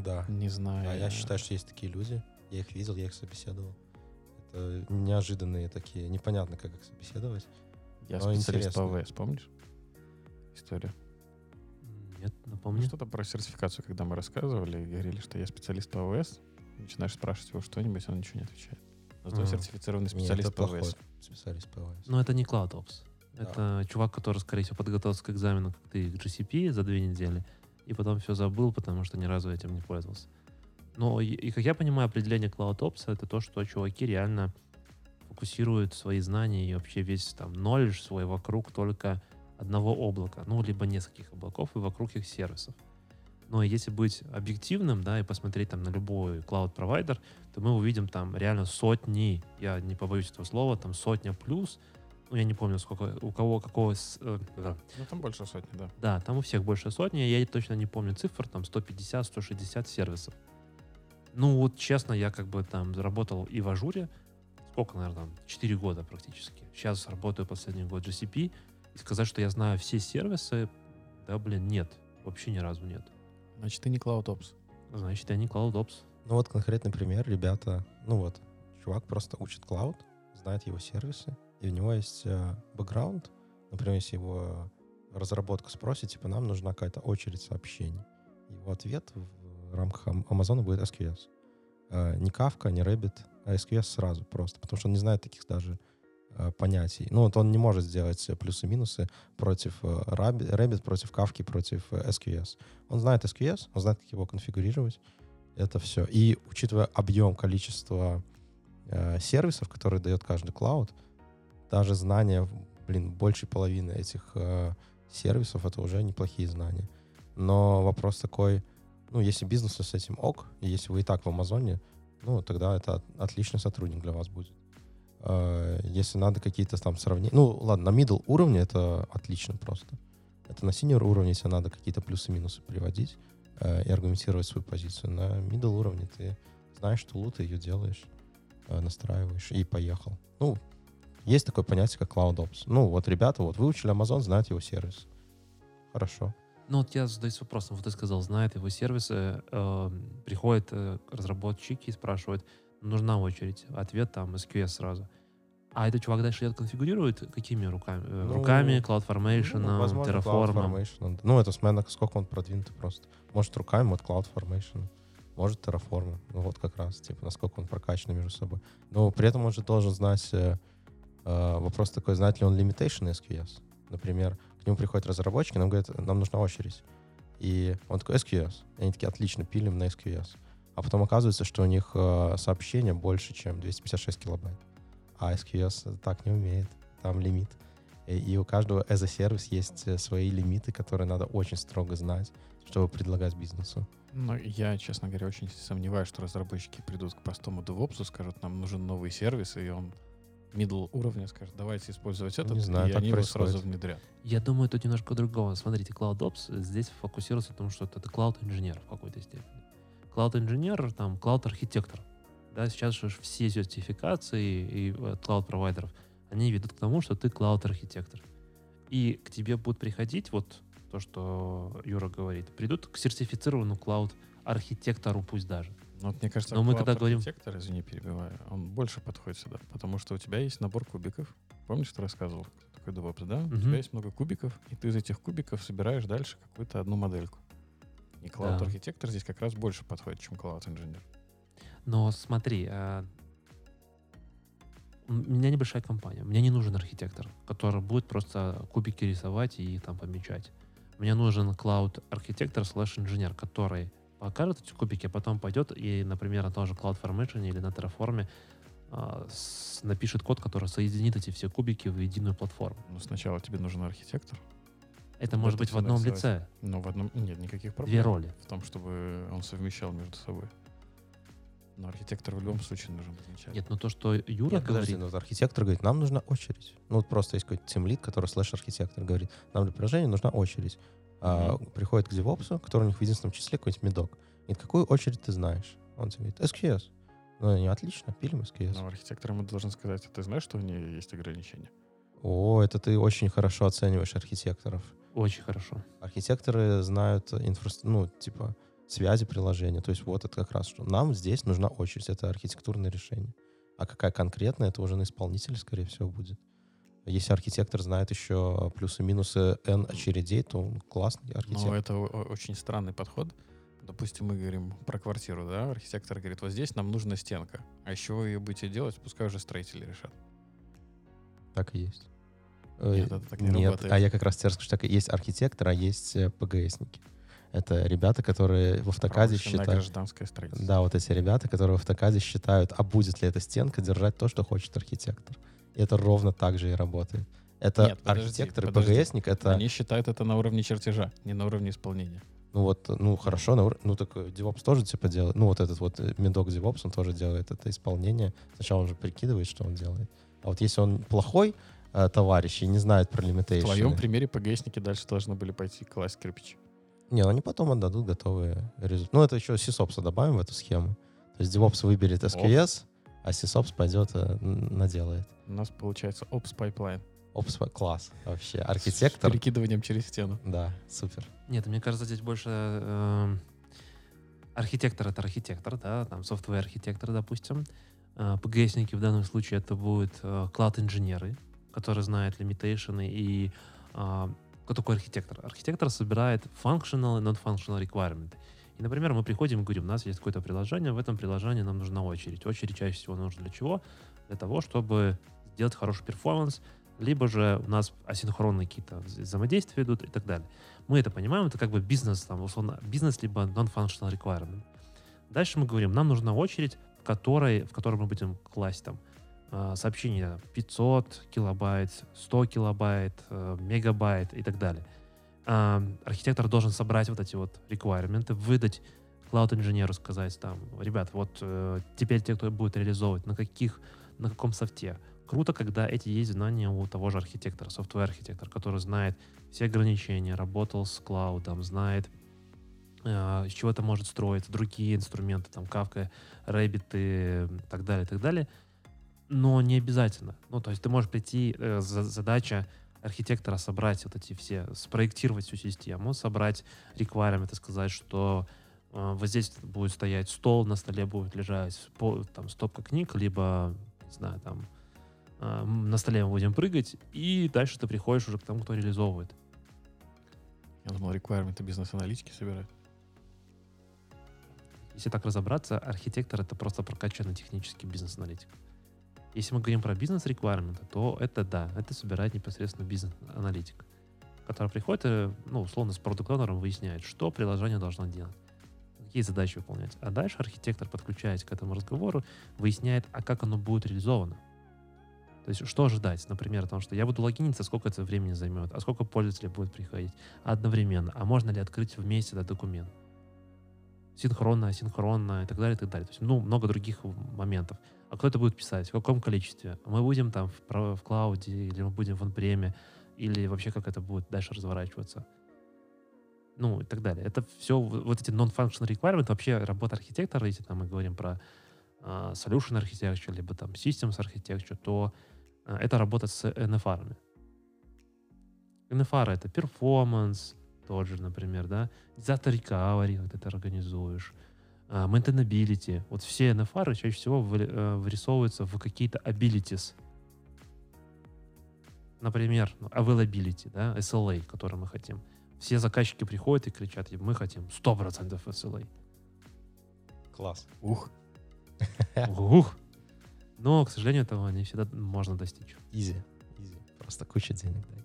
B: Да.
C: не зная...
B: А я считаю, что есть такие люди. Я их видел, я их собеседовал. Это неожиданные такие. Непонятно, как их собеседовать.
C: Я
B: но
C: специалист
B: интересно.
C: по AWS, помнишь? История.
A: Нет,
C: Ну,
A: напомню.
C: что-то про сертификацию, когда мы рассказывали, и говорили, что я специалист по AWS, начинаешь спрашивать его что-нибудь, он ничего не отвечает. Зато
A: Ага.
C: сертифицированный
B: Нет,
C: специалист
B: это
C: по
B: плохой
C: AWS.
B: специалист по AWS.
A: Но это не CloudOps. Это чувак, который, скорее всего, подготовился к экзамену, как ты, к GCP за две недели, и потом все забыл, потому что ни разу этим не пользовался. Но, и, и как я понимаю, определение CloudOps — это то, что чуваки реально фокусируют свои знания и вообще весь там knowledge свой вокруг только одного облака, ну, либо нескольких облаков и вокруг их сервисов. Но если быть объективным, да, и посмотреть там на любой cloud-провайдер, то мы увидим там реально сотни, я не побоюсь этого слова, там сотня плюс, ну, я не помню, сколько, у кого какого... э, да.
C: Ну, там больше сотни, да.
A: Да, там у всех больше сотни, я точно не помню цифр, там 150-160 сервисов. Ну, вот честно, я как бы там заработал и в ажуре, сколько, наверное, там, 4 года практически. Сейчас работаю последний год GCP, и сказать, что я знаю все сервисы, да, блин, нет, вообще ни разу нет.
C: Значит, ты не CloudOps.
A: Значит, я не CloudOps.
B: Ну вот конкретный пример, ребята, ну вот, чувак просто учит клауд, знает его сервисы, и у него есть э, бэкграунд, например, если его разработка спросит, типа, нам нужна какая-то очередь сообщений. Его ответ в рамках Ам- Амазона будет SQS. Э, не Kafka, не Rabbit, а SQS сразу просто, потому что он не знает таких даже э, понятий. Ну вот он не может сделать плюсы-минусы против Rabbit, Rabbit, против Kafka, против SQS. Он знает SQS, он знает, как его конфигурировать, это все. И учитывая объем, количество сервисов, которые дает каждый клауд, даже знания, блин, большей половины этих э, сервисов, это уже неплохие знания. Но вопрос такой, ну, если бизнесу с этим ок, и если вы и так в Амазоне, ну, тогда это от- отличный сотрудник для вас будет. Э, если надо какие-то там сравнения... Ну, ладно, на middle уровне это отлично просто. Это на senior уровне, если надо какие-то плюсы-минусы приводить э, и аргументировать свою позицию. На middle уровне ты знаешь тулу, ты ее делаешь, э, настраиваешь и поехал. Ну, есть такое понятие, как CloudOps. Ну, вот ребята вот выучили Amazon, знают его сервис. Хорошо.
A: Ну вот я задаюсь вопросом, вот ты сказал, знает его сервисы, э, приходят э, разработчики и спрашивают, нужна очередь, ответ там SQS сразу. А этот чувак дальше идет конфигурирует какими руками? Э,
B: Ну,
A: руками, CloudFormation,
B: Ну, возможно,
A: Terraform.
B: CloudFormation. Ну, это смотря насколько он продвинутый просто. Может, руками, может, CloudFormation. Может, Terraform. Ну, вот как раз, типа, насколько он прокачан между собой. Но при этом он же должен знать... э, вопрос такой, знает ли он limitation SQS. Например, к нему приходят разработчики, нам говорят, нам нужна очередь. И он такой, SQS. И они такие, отлично, пилим на SQS. А потом оказывается, что у них э, сообщение больше, чем 256 килобайт. А SQS так не умеет. Там лимит. И, и у каждого as a сервис есть э, свои лимиты, которые надо очень строго знать, чтобы предлагать бизнесу.
C: Ну, я, честно говоря, очень сомневаюсь, что разработчики придут к простому DevOps, скажут, нам нужен новый сервис, и он middle уровня скажет, давайте использовать этот,
B: Не знаю,
C: и
B: так
C: они его
B: происходит.
C: сразу внедрят.
A: Я думаю, тут немножко другого. Смотрите, CloudOps здесь фокусируется на том, что это cloud-инженер в какой-то степени. Cloud-инженер, там, cloud-архитектор. Да, сейчас же все сертификации и от cloud-провайдеров, они ведут к тому, что ты cloud-архитектор. И к тебе будут приходить, вот то, что Юра говорит, придут к сертифицированному cloud-архитектору пусть даже.
C: Ну, вот мне кажется,
A: Но мы когда говорим-
C: архитектор, извини, перебиваю, он больше подходит сюда, потому что у тебя есть набор кубиков. Помнишь, ты рассказывал, такой DevOps, да? У
A: Мгм.
C: тебя есть много кубиков, и ты из этих кубиков собираешь дальше какую-то одну модельку. И Cloud
A: Да.
C: здесь как раз больше подходит, чем Cloud инженер.
A: Но смотри, а, у меня небольшая компания, мне не нужен архитектор, который будет просто кубики рисовать и там помечать. Мне нужен cloud-архитектор слэш инженер, который покажет эти кубики, а потом пойдет и, например, на том же CloudFormation или на Terraform а, с- напишет код, который соединит эти все кубики в единую платформу.
C: Но сначала тебе нужен архитектор,
A: Это может быть в одном
C: нарисовать.
A: лице,
C: но в одном нет никаких проблем
A: две роли.
C: в том, чтобы он совмещал между собой. Но архитектор в любом случае нужен изначально.
A: Нет, но то, что Юра
B: Нет, подожди,
A: говорит,
B: ну, вот архитектор говорит, нам нужна очередь. Ну, вот просто есть какой-то тимлит, который слэш-архитектор говорит, нам для приложения нужна очередь. А, приходит к DevOps, который у них в единственном числе какой-нибудь медок. И какую очередь ты знаешь? Он тебе говорит, SQS. Ну, они отлично, пилим SQS.
C: Но архитектор ему должен сказать, а ты знаешь, что в ней есть ограничения?
B: О, это ты очень хорошо оцениваешь архитекторов.
A: очень хорошо.
B: Архитекторы знают инфра... ну, типа, связи приложения. То есть вот это как раз, что нам здесь нужна очередь. Это архитектурное решение. А какая конкретная, это уже на исполнителя, скорее всего, будет. Если архитектор знает еще плюсы-минусы N очередей, то он классный
C: Но
B: архитектор.
C: это о- очень странный подход. Допустим, мы говорим про квартиру, да? Архитектор говорит, вот здесь нам нужна стенка. А еще вы ее будете делать, пускай уже строители решат.
B: Так и есть.
C: Нет,
B: Э,
C: это так не
B: Нет,
C: работает.
B: а я как раз тебе расскажу, так и есть архитектор, а есть э, ПГСники. Это ребята, которые в автокаде считают...
C: гражданское строительство.
B: Да, вот эти ребята, которые в автокаде считают, а будет ли эта стенка держать то, что хочет архитектор. Это ровно так же и работает. Это
C: Нет, подожди,
B: архитектор и. ПГСник, это,
C: Они считают это на уровне чертежа, не на уровне исполнения.
B: ну вот, ну хорошо, на ур- ну так э, DevOps тоже типа делает, ну вот этот вот э, медок DevOps, он тоже делает это исполнение. Сначала он же прикидывает, что он делает. А вот если он плохой э, товарищ и не знает про
C: В
B: limitation,
C: твоем примере ПГСники дальше должны были пойти класть кирпич.
B: Не, ну они потом отдадут готовые результаты. Ну, это еще SysOps добавим в эту схему. То есть DevOps выберет SQS, а SysOps пойдет э, наделает.
C: У нас получается Ops Pipeline.
B: Опс, класс вообще.
C: С
B: Архитектор.
C: перекидыванием через стену.
B: Да, супер.
A: Нет, мне кажется, здесь больше эм, архитектор это архитектор, да, там софтвер архитектор, допустим. Э, ПГСники в данном случае это будут э, клауд-инженеры, которые знают лимитейшены и кто такой архитектор? Архитектор собирает functional и non-functional requirement. И, например, мы приходим и говорим, у нас есть какое-то приложение, в этом приложении нам нужна очередь. Очередь чаще всего нужна для чего? Для того, чтобы сделать хороший перформанс, либо же у нас асинхронные какие-то вза- взаимодействия идут и так далее. Мы это понимаем, это как бы бизнес, там, условно, бизнес, либо non-functional requirement. Дальше мы говорим, нам нужна очередь, в которой, в которой мы будем класть там а, сообщения 500 килобайт, 100 килобайт, э, мегабайт и так далее. А, Архитектор должен собрать вот эти вот requirements, выдать клауд-инженеру, сказать там, ребят, вот э, теперь те, кто будет реализовывать, на каких, на каком софте. Круто, когда эти есть знания у того же архитектора, софтвер-архитектор, который знает все ограничения, работал с клаудом, знает, э, из чего это может строиться, другие инструменты, там, Kafka, Rabbit и так далее, и так далее. Но не обязательно. Ну, то есть ты можешь прийти, э, за- задача архитектора собрать вот эти все, спроектировать всю систему, собрать и сказать, что э, вот здесь будет стоять стол, на столе будет лежать по- там стопка книг, либо, не знаю, там э, на столе мы будем прыгать, и дальше ты приходишь уже к тому, кто реализовывает.
C: Я думал, реквайрменты бизнес-аналитики собирают.
A: Если так разобраться, архитектор — это просто прокачанный технический бизнес-аналитик. Если мы говорим про бизнес-реквайрменты, то это да, это собирает непосредственно бизнес-аналитик, который приходит ну, условно, с продукт-оунером выясняет, что приложение должно делать, какие задачи выполнять. А дальше архитектор, подключаясь к этому разговору, выясняет, а как оно будет реализовано. То есть что ожидать, например, о том, что я буду логиниться, сколько это времени займет, а сколько пользователей будет приходить одновременно, а можно ли открыть вместе этот документ синхронно, асинхронно и так далее, и так далее. То есть, ну, много других моментов. А кто это будет писать? В каком количестве? Мы будем там в, в клауде, или мы будем в онпреме, или вообще как это будет дальше разворачиваться? ну и так далее. Это все, вот эти non-functional requirements, вообще работа архитектора, если там мы говорим про uh, solution architecture, либо там systems architecture, то uh, это работа с NFR-ами. NFR — это performance, тот же, например, да, disaster recovery, когда ты организуешь, uh, maintainability. Вот все NFR чаще всего вырисовываются в какие-то abilities. Например, ну, availability, да, SLA, который мы хотим — все заказчики приходят и кричат, мы хотим 100% SLA.
B: Класс.
C: Ух.
A: Ух. Но, к сожалению, этого не всегда можно достичь.
B: Изи. Изи. Просто куча денег дай.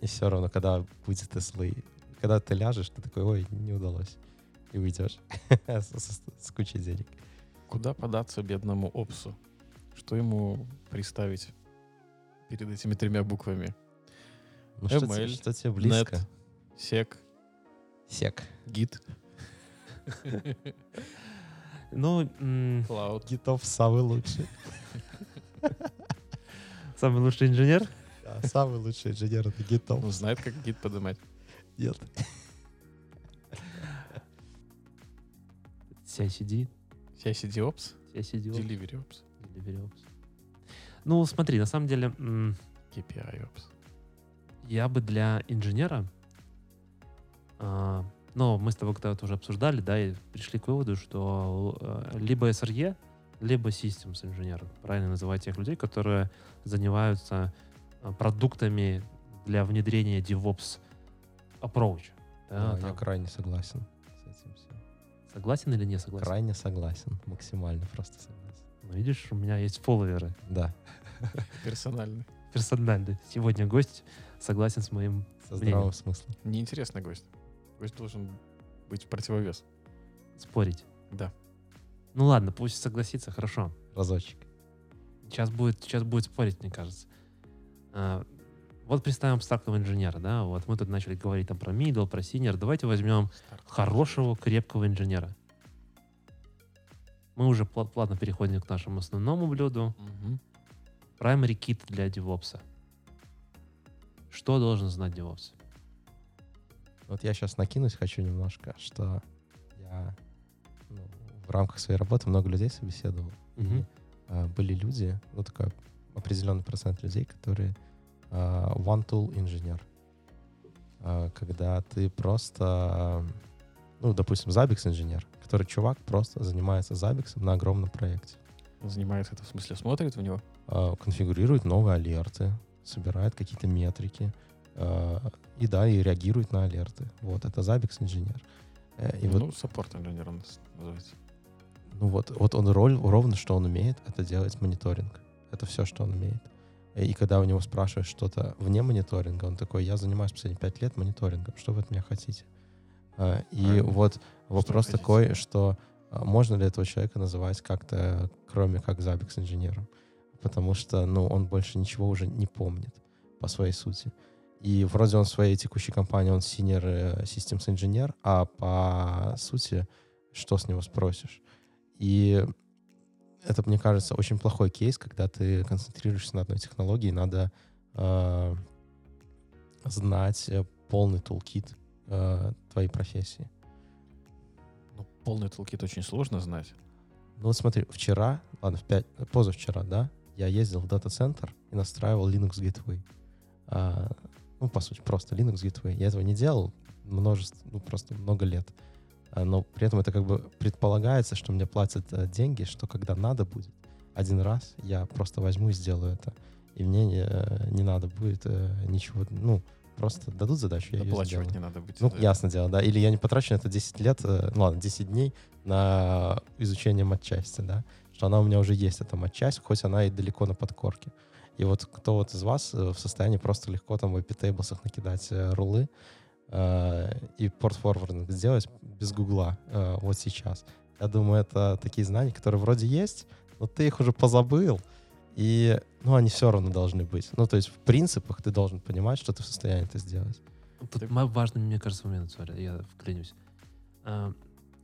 B: И все равно, когда будет SLA, когда ты ляжешь, ты такой, ой, не удалось. И уйдешь с, с, с кучей денег.
C: Куда податься бедному Опсу? Что ему представить перед этими тремя буквами?
B: Ну, что, тебе, что тебе близко?
C: Net, Сек.
B: Сек.
C: Гид.
A: Ну,
C: Клауд.
B: Гитов самый лучший.
A: Самый лучший инженер?
B: Да, самый лучший инженер это гитов.
C: Он знает, как гид поднимать.
B: Нет.
A: CICD.
C: CICD Ops?
A: CICD Ops.
C: Delivery Ops.
A: Delivery Ops. Ну, смотри, на самом деле...
C: KPI Ops.
A: Я бы для инженера а, но мы с тобой когда-то уже обсуждали, да, и пришли к выводу, что э, либо SRE, либо Systems инженер. Правильно называть тех людей, которые занимаются э, продуктами для внедрения DevOps approach.
B: Да, да, я крайне согласен.
A: Согласен или не согласен?
B: Крайне согласен, максимально просто согласен.
A: Ну, видишь, у меня есть фолловеры.
B: Да.
C: Персональный.
A: Персональный. Сегодня гость согласен с моим
B: Со здравым смыслом.
C: Неинтересный гость. Гость должен быть противовес.
A: Спорить.
C: Да.
A: Ну ладно, пусть согласится, хорошо.
B: Разочек.
A: Сейчас будет, сейчас будет спорить, мне кажется. Вот представим абстрактного инженера, да, вот мы тут начали говорить там про middle, про senior. Давайте возьмем хорошего, крепкого инженера. Мы уже плавно переходим к нашему основному блюду.
C: Угу.
A: Primary kit для DevOps. Что должен знать DevOps?
B: Вот я сейчас накинуть хочу немножко, что я ну, в рамках своей работы много людей собеседовал.
A: Mm-hmm.
B: И а, были люди, ну такой определенный процент людей, которые one tool инженер. А, когда ты просто, ну, допустим, Zabbix инженер, который чувак просто занимается Zabbix на огромном проекте.
C: Занимается это в смысле смотрит в него?
B: А, конфигурирует новые алерты, собирает какие-то метрики, и да, и реагирует на алерты. Вот, это Zabbix инженер.
C: Э, и ну, вот, саппорт инженер он называется.
B: Ну вот, вот он роль, ровно что он умеет, это делать мониторинг. Это все, что он умеет. И когда у него спрашиваешь что-то вне мониторинга, он такой, я занимаюсь последние пять лет мониторингом, что вы от меня хотите? А, и Правильно. вот вопрос что такой, хотите? что а, можно ли этого человека называть как-то, кроме как Zabbix инженером? Потому что, ну, он больше ничего уже не помнит по своей сути. И вроде он в своей текущей компании, он senior э, systems инженер, а по сути, что с него спросишь? И это, мне кажется, очень плохой кейс, когда ты концентрируешься на одной технологии, надо э, знать полный тулкит э, твоей профессии.
C: Ну, полный тулкит очень сложно знать.
B: Ну вот смотри, вчера, ладно, в пять, позавчера, да, я ездил в дата-центр и настраивал Linux Gateway. А, ну, по сути, просто Linux Gateway. Я этого не делал множество, ну, просто много лет. А, но при этом это как бы предполагается, что мне платят э, деньги, что когда надо будет, один раз я просто возьму и сделаю это. И мне не, э, не надо будет э, ничего, ну, просто дадут задачу, я ее сделаю.
C: не надо будет.
B: Ну, да. ясно дело, да. Или я не потрачу на это 10 лет, ну ладно, 10 дней на изучение матчасти, да. Что она у меня уже есть, эта матчасть, хоть она и далеко на подкорке. И вот кто вот из вас в состоянии просто легко там в IP-таблсах накидать рулы э, и порт-форвардинг сделать без гугла э, вот сейчас. Я думаю, это такие знания, которые вроде есть, но ты их уже позабыл, и, ну, они все равно должны быть. Ну, то есть в принципах ты должен понимать, что ты в состоянии это сделать.
A: Тут важный, мне кажется, момент, сори, я вклинюсь. А,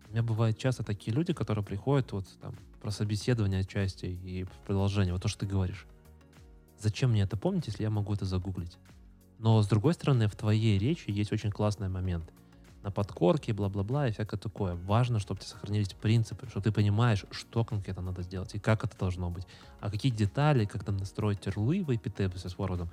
A: у меня бывают часто такие люди, которые приходят вот там про собеседование отчасти и продолжение, вот то, что ты говоришь. Зачем мне это помнить, если я могу это загуглить? Но, с другой стороны, в твоей речи есть очень классный момент. на подкорке, бла-бла-бла и всякое такое. Важно, чтобы у тебя сохранились принципы, что ты понимаешь, что конкретно надо сделать и как это должно быть. А какие детали, как там настроить рулы в APT с Word,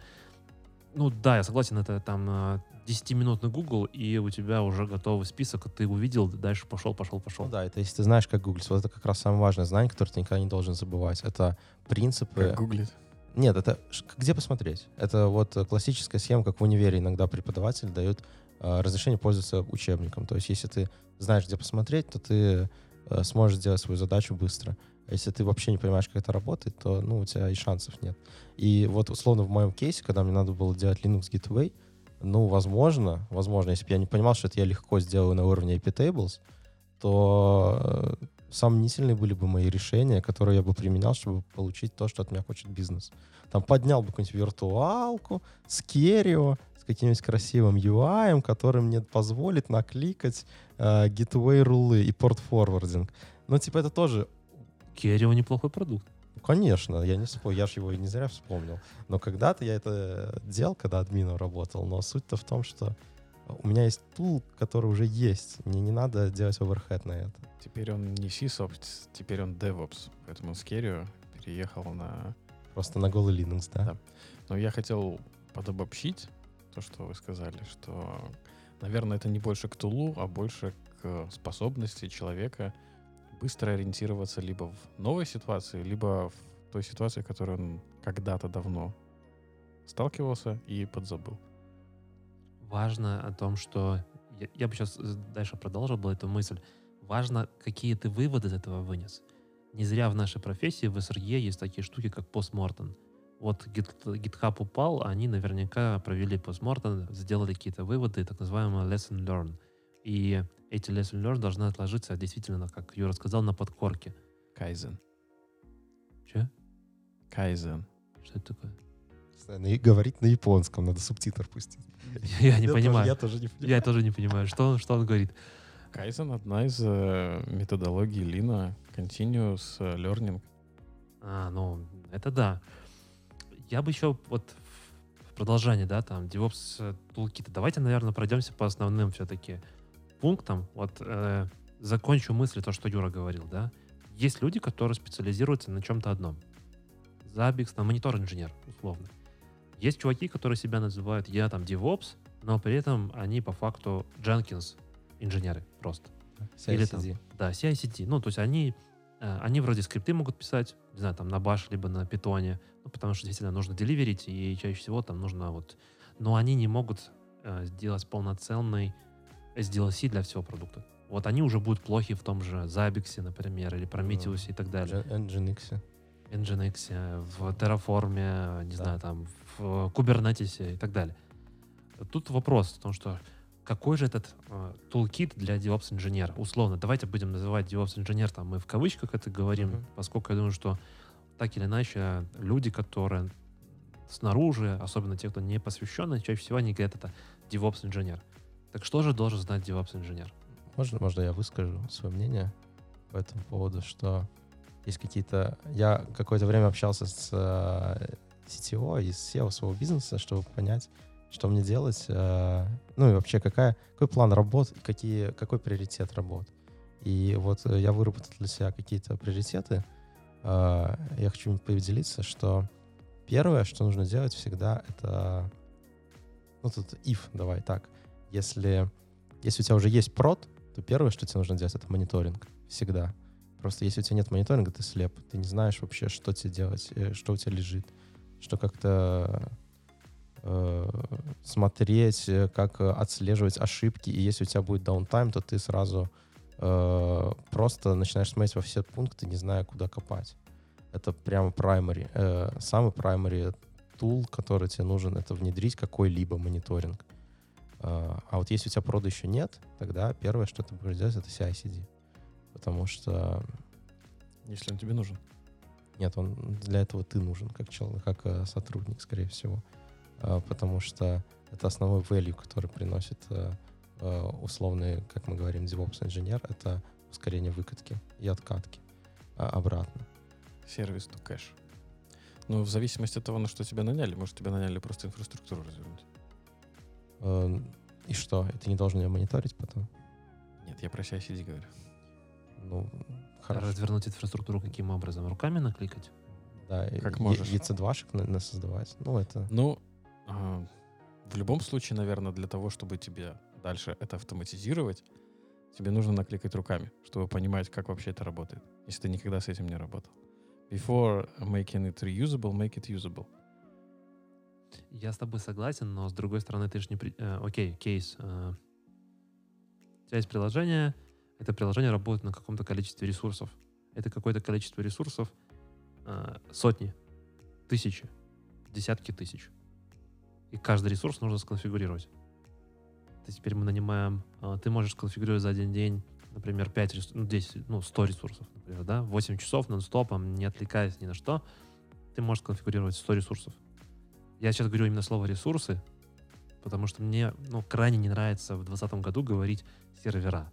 A: ну да, я согласен, это там э, 10-минутный Google, и у тебя уже готовый список, ты увидел, дальше пошел, пошел, пошел.
B: Ну да, это если ты знаешь, как гуглить. Вот это как раз самое важное знание, которое ты никогда не должен забывать. Это принципы...
C: Как гуглить.
B: Нет, это где посмотреть? Это вот классическая схема, как в универе иногда преподаватель дает э, разрешение пользоваться учебником. То есть если ты знаешь, где посмотреть, то ты э, сможешь сделать свою задачу быстро. А если ты вообще не понимаешь, как это работает, то ну, у тебя и шансов нет. И вот условно в моем кейсе, когда мне надо было делать Linux Gateway, ну, возможно, возможно, если бы я не понимал, что это я легко сделаю на уровне iptables, то э, сомнительные были бы мои решения, которые я бы применял, чтобы получить то, что от меня хочет бизнес. Там поднял бы какую-нибудь виртуалку с керио, с каким-нибудь красивым UI, который мне позволит накликать э, gateway рулы и порт-форвардинг. Ну, типа, это тоже
A: Керио неплохой продукт.
B: ну, конечно, я не спорю, я же его и не зря вспомнил. Но когда-то я это делал, когда админом работал. Но суть-то в том, что у меня есть тул, который уже есть. Мне не надо делать оверхед на это.
C: Теперь он не SysOps, теперь он DevOps. Поэтому с Керио переехал на...
B: Просто на голый Linux, да?
C: Да. Но я хотел подобобщить то, что вы сказали, что, наверное, это не больше к тулу, а больше к способности человека быстро ориентироваться либо в новой ситуации, либо в той ситуации, в которой он когда-то давно сталкивался и подзабыл.
A: Важно о том, что... Я, я бы сейчас дальше продолжил бы эту мысль. Важно, какие ты выводы из этого вынес. Не зря в нашей профессии в SRE есть такие штуки, как постмортем. Вот Git- GitHub упал, они наверняка провели постмортем, сделали какие-то выводы, так называемый lesson learn. И эти lesson learn должны отложиться действительно, как Юра сказал, на подкорке.
C: Кайзен.
A: Че?
C: Кайзен.
A: Что это такое?
B: Постоянно И говорить на японском, надо субтитр пустить.
A: Я не
B: тоже-
A: понимаю.
B: я тоже не понимаю.
A: Я тоже не понимаю, что он, что он говорит.
C: Кайзен — одна из э, методологий Лина, Continuous Learning.
A: А, ну, это да. Я бы еще вот в- продолжение, да, там, DevOps э, toolkit. Давайте, наверное, пройдемся по основным все-таки пунктам. Вот э, закончу мысли, то, что Юра говорил, да. Есть люди, которые специализируются на чем-то одном. Zabbix, там, монитор-инженер, условно. Есть чуваки, которые себя называют «я там DevOps», но при этом они по факту Jenkins инженеры просто. Или там,
B: CI/CD.
A: да, CI/CD. Ну, то есть они, э, они вроде скрипты могут писать, не знаю, там на Bash, либо на питоне, ну, потому что действительно нужно деливерить, и чаще всего там нужно вот... Но они не могут э, сделать полноценный SDLC для всего продукта. Вот они уже будут плохи в том же Zabbix, например, или Prometheus и так далее.
B: Nginx.
A: Nginx, в Terraform, не
B: Да.
A: знаю, там, в Kubernetes и так далее. Тут вопрос в том, что какой же этот э, toolkit для DevOps инженера? Условно, давайте будем называть DevOps инженер, там мы в кавычках это говорим,
B: Мгм.
A: поскольку я думаю, что так или иначе люди, которые снаружи, особенно те, кто не посвященный, чаще всего они говорят это DevOps инженер. Так что же должен знать DevOps инженер?
B: Можно, можно я выскажу свое мнение по этому поводу, что есть какие-то... Я какое-то время общался с CTO и с SEO своего бизнеса, чтобы понять, что мне делать, э, ну и вообще какая, какой план работ какие, какой приоритет работ. И вот э, я выработал для себя какие-то приоритеты. Э, я хочу поделиться, что первое, что нужно делать всегда, это... Ну тут if, давай так. Если, если у тебя уже есть прод, то первое, что тебе нужно делать, это мониторинг. Всегда. Просто если у тебя нет мониторинга, ты слеп. Ты не знаешь вообще, что тебе делать, э, что у тебя лежит, что как-то э, смотреть, э, как э, отслеживать ошибки. И если у тебя будет даунтайм, то ты сразу э, просто начинаешь смотреть во все пункты, не зная, куда копать. Это прямо primary. Э, самый primary тул, который тебе нужен, это внедрить какой-либо мониторинг. Э, а вот если у тебя прода еще нет, тогда первое, что ты будешь делать, это CI-CD. Потому что
C: Если он тебе нужен.
B: нет, он для этого ты нужен, как человек, как э, сотрудник, скорее всего. Э, потому что это основной value, который приносит э, э, условный, как мы говорим, DevOps инженер, это ускорение выкатки и откатки а, обратно.
C: Сервис to кэш. Ну, в зависимости от того, на что тебя наняли. Может, тебя наняли просто инфраструктуру развернуть.
B: Э, И что? Ты не должен ее мониторить потом?
C: Нет, я про CI-CD говорю.
B: Ну, хорошо.
A: Развернуть инфраструктуру каким образом? Руками накликать?
B: Да, и
C: Как
B: е-
C: можешь.
B: EC2-шек на- на создавать. Ну, это...
C: Ну, а, в любом случае, наверное, для того, чтобы тебе дальше это автоматизировать, тебе нужно накликать руками, чтобы понимать, как вообще это работает, если ты никогда с этим не работал. Before making it reusable, make it usable.
A: Я с тобой согласен, но с другой стороны, ты же не... при- э, Окей, кейс. э, У тебя есть приложение, это приложение работает на каком-то количестве ресурсов. Это какое-то количество ресурсов э, сотни, тысячи, десятки тысяч. И каждый ресурс нужно сконфигурировать. Есть теперь мы нанимаем... э, Ты можешь сконфигурировать за один день, например, 5, ресурсов, ну, 10, ну, 100 ресурсов, например, да? 8 часов нон-стопом, не отвлекаясь ни на что. Ты можешь сконфигурировать 100 ресурсов. Я сейчас говорю именно слово ресурсы, потому что мне ну, крайне не нравится в 2020 году говорить сервера.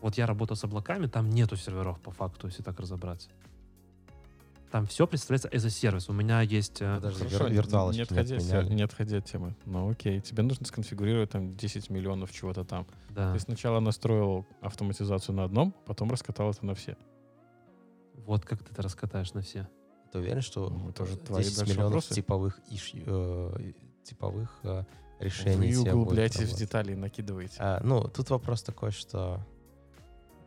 A: Вот я работал с облаками, там нету серверов по факту, если так разобраться. Там все представляется as a сервис. У меня есть... э,
B: Подожди,
C: Хорошо,
B: вир- виртуалочки
C: не
B: не
C: отходя, от не отходя от темы. Ну окей, тебе нужно сконфигурировать там 10 миллионов чего-то там.
A: да.
C: Ты сначала настроил автоматизацию на одном, потом раскатал это на все.
A: Вот как ты это раскатаешь на все.
B: Ты уверен, что
C: Ну, это уже
B: э,
C: твои
B: 10 миллионов
C: вопросы.
B: типовых, иш- э, типовых э, решений
C: Вы углубляетесь в детали и накидываете.
B: А, ну, тут вопрос такой, что...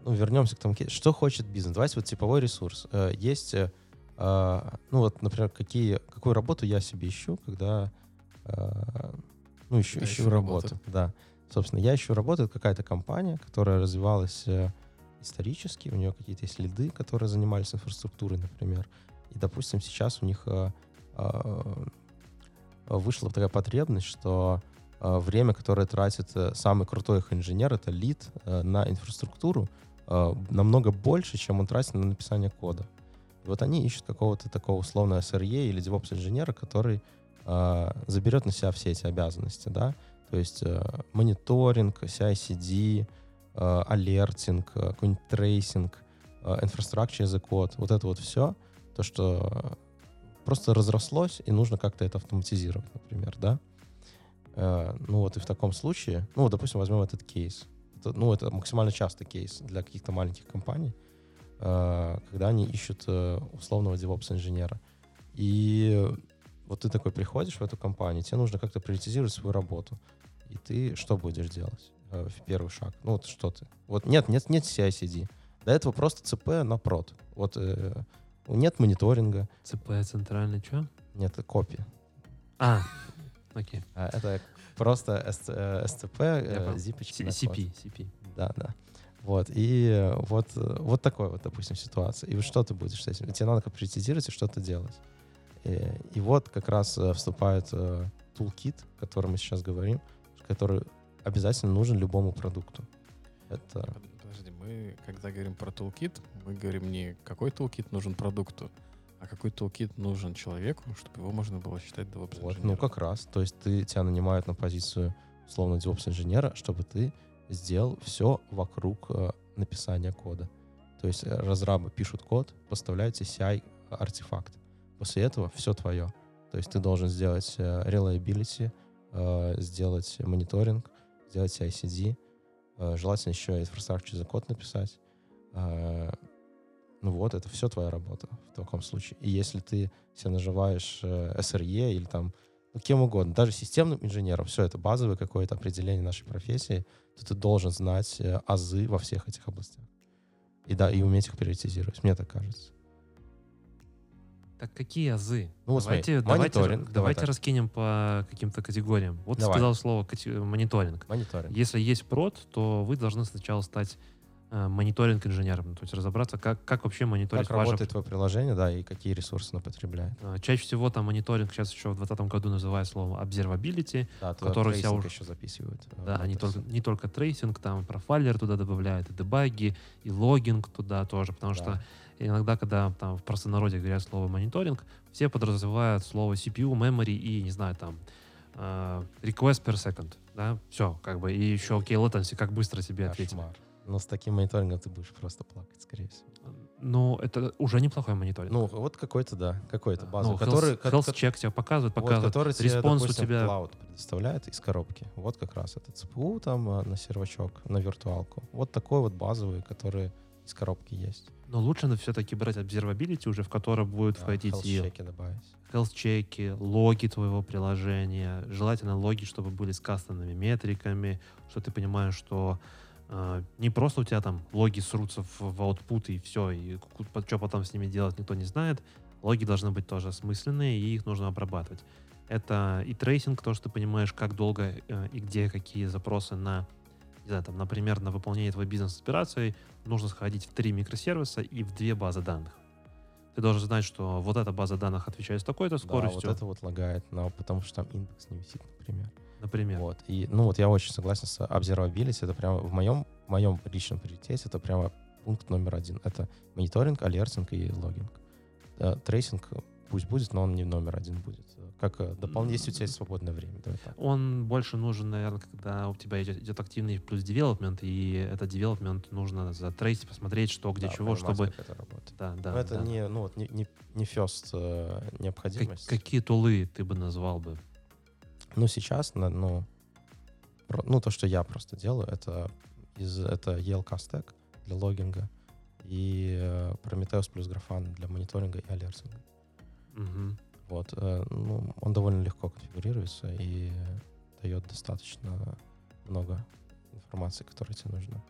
B: Ну, вернемся к тому, что хочет бизнес. Давайте вот типовой ресурс. Э, Есть, э, а, ну вот, например, какие, какую работу я себе ищу, когда, э, ну, ищу,
C: Да,
B: ищу
C: ищу
B: работу.
C: работу.
B: Да. Собственно, я ищу работу, это какая-то компания, которая развивалась исторически, у нее какие-то есть лиды, которые занимались инфраструктурой, например. И, допустим, сейчас у них вышла такая потребность, что время, которое тратит самый крутой их инженер, это лид на инфраструктуру, э, намного больше, чем он тратит на написание кода. И вот они ищут какого-то такого условного SRE или DevOps инженера, который э, заберет на себя все эти обязанности, да, то есть э, мониторинг, CI/CD, э, алертинг, э, какой-нибудь трейсинг, э, infrastructure as вот это вот все, то, что просто разрослось, и нужно как-то это автоматизировать, например, да. Э, ну вот и в таком случае, ну, вот, допустим, возьмем этот кейс. Это, ну, это максимально частый кейс для каких-то маленьких компаний, э, когда они ищут э, условного DevOps-инженера. И вот ты такой приходишь в эту компанию, тебе нужно как-то приоритизировать свою работу. И ты что будешь делать э, в первый шаг? Ну вот что ты? Вот нет, нет, нет CI-CD. До этого просто ЦП на прод. Вот э, нет мониторинга,
A: ЦП центральный, что?
B: нет копии.
A: А, окей.
B: А, Это просто э, SCP, э, зипочки.
A: CP, CP.
B: Да, да. Вот, и э, вот, э, вот такой вот, допустим, ситуация. И вот что ты будешь с этим? Тебе надо как приоритизировать и что-то делать. И, и вот как раз э, вступает э, toolkit, о котором мы сейчас говорим, который обязательно нужен любому продукту. Это
C: Под- Подожди, мы, когда говорим про toolkit, мы говорим не какой toolkit нужен продукту, а какой toolkit нужен человеку, чтобы его можно было считать DevOps
B: вот, ну как раз. То есть ты, тебя нанимают на позицию условно DevOps-инженера, чтобы ты сделал все вокруг э, написания кода. То есть э, разрабы пишут код, поставляют тебе CI-артефакт. После этого все твое. То есть ты должен сделать э, reliability, э, сделать мониторинг, сделать CI-CD, э, желательно еще infrastructure за код написать. Э, ну вот, это все твоя работа в таком случае. И если ты себя наживаешь э, SRE или там ну, кем угодно, даже системным инженером, все это базовое какое-то определение нашей профессии, то ты должен знать э, азы во всех этих областях. И да, и уметь их приоритизировать, мне так кажется.
A: Так какие азы?
B: Ну, вот
A: давайте,
B: смотри,
A: давайте,
B: мониторинг, давай
A: давайте
B: так.
A: раскинем по каким-то категориям. Вот
B: Давай.
A: сказал слово кати- мониторинг.
B: Мониторинг.
A: Если есть прод, то вы должны сначала стать э, мониторинг-инженером, то есть разобраться, как, как вообще мониторить
B: Как
A: ваше...
B: работает твое приложение, да, и какие ресурсы оно потребляет.
A: Э, Чаще всего там мониторинг сейчас еще в 2020 году называют словом observability.
B: Да,
A: Который себя
B: трейсинг
A: уж-
B: еще записывают. э,
A: Да, не только, не только трейсинг, там профайлер туда добавляют, и дебаги, и логинг туда тоже, потому
B: Да.
A: что иногда, когда там в простонародье говорят слово мониторинг, все подразумевают слово CPU, memory и, не знаю, там, request per second, да, все, как бы, и еще, окей, latency, как быстро тебе ответили.
B: Но с таким мониторингом ты будешь просто плакать, скорее всего.
A: Ну, это уже неплохой мониторинг.
B: Ну, вот какой-то, да, какой-то базовый,
A: Ну,
B: который,
A: health, health check тебе показывает,
B: вот,
A: показывает.
B: который тебе,
A: response у
B: допустим,
A: тебя-
B: Cloud предоставляет из коробки. Вот как раз это CPU там а, на сервачок, на виртуалку. Вот такой вот базовый, который из коробки есть.
A: Но лучше все-таки брать observability уже, в который будет
B: Да,
A: входить и
B: health check и добавить.
A: health check и, логи твоего приложения. Желательно логи, чтобы были с кастомными метриками, что ты понимаешь, что э, не просто у тебя там логи срутся в, в output и все, и что потом с ними делать никто не знает. Логи должны быть тоже осмысленные, и их нужно обрабатывать. Это и трейсинг, то, что ты понимаешь, как долго э, и где какие запросы на, не знаю, там, например, на выполнение твоей бизнес-операции нужно сходить в три микросервиса и в две базы данных. Ты должен знать, что вот эта база данных отвечает с такой-то
B: Да,
A: скоростью,
B: вот это вот лагает, но потому что там индекс не висит, например.
A: Например.
B: Вот. И, ну, вот я очень согласен с observability. Это прямо в моем, в моем личном приоритете это прямо пункт номер один. Это мониторинг, алертинг и логинг. Э, Трейсинг пусть будет, но он не номер один будет. Как э, дополнительно, если у тебя есть свободное время. Давай так.
A: Он больше нужен, наверное, когда у тебя идет, идет активный плюс девелопмент, и этот девелопмент нужно затрейсить, посмотреть, что, где,
B: Да,
A: чего, чтобы...
B: как это работает.
A: Да, да,
B: но это
A: да.
B: не, ну, вот, не, не, не first э,
A: Как-
B: необходимость.
A: какие тулы ты бы назвал бы?
B: Ну, сейчас, ну, ну, то, что я просто делаю, это, из, это ELK Stack для логинга и э, Prometheus плюс Grafana для мониторинга и алертинга.
A: Мгм.
B: Вот, э, ну, он довольно легко конфигурируется и дает достаточно много информации, которая тебе нужна.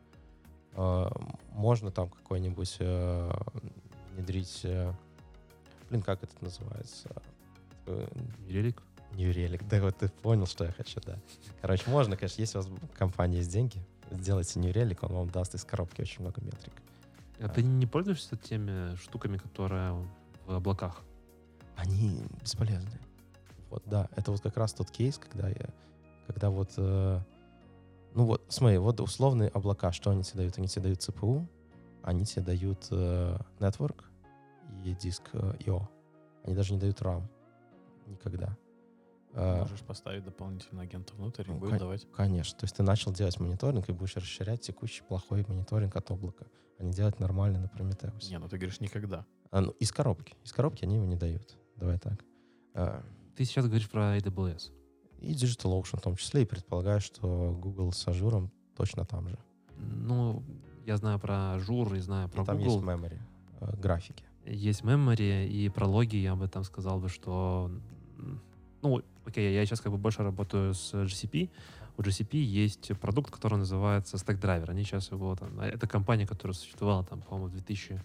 B: Э, Можно там какой-нибудь внедрить, блин, как это называется?
A: Релик?
B: Relic. Да, вот ты понял, что я хочу, да. Короче, можно, конечно, если у вас в компании есть деньги, сделайте Relic, он вам даст из коробки очень много метрик.
A: А ты не пользуешься теми штуками, которые в облаках?
B: Они бесполезны. Вот, да, это вот как раз тот кейс, когда я, когда вот, э, ну вот, смотри, вот условные облака, что они тебе дают? Они тебе дают CPU, они тебе дают э, network и диск э, IO. Они даже не дают RAM. Никогда. Э,
C: Можешь поставить дополнительно агента внутрь и
B: ну,
C: будет
B: кон-
C: давать.
B: Конечно. То есть ты начал делать мониторинг и будешь расширять текущий плохой мониторинг от облака, а не делать нормальный на Prometheus.
C: Не, ну ты говоришь никогда.
B: А, ну, из коробки. Из коробки они его не дают. Давай так. А,
A: Ты сейчас говоришь про AWS.
B: и DigitalOcean в том числе, и предполагаю, что Google с Azure ом точно там же.
A: Ну, я знаю про Azure и знаю про
B: и там
A: Google.
B: есть memory, э, графики.
A: есть memory и про логи я бы там сказал бы, что ну, окей, я сейчас как бы больше работаю с GCP. У GCP есть продукт, который называется StackDriver. Они сейчас его там... Это компания, которая существовала там, по-моему, в 2000...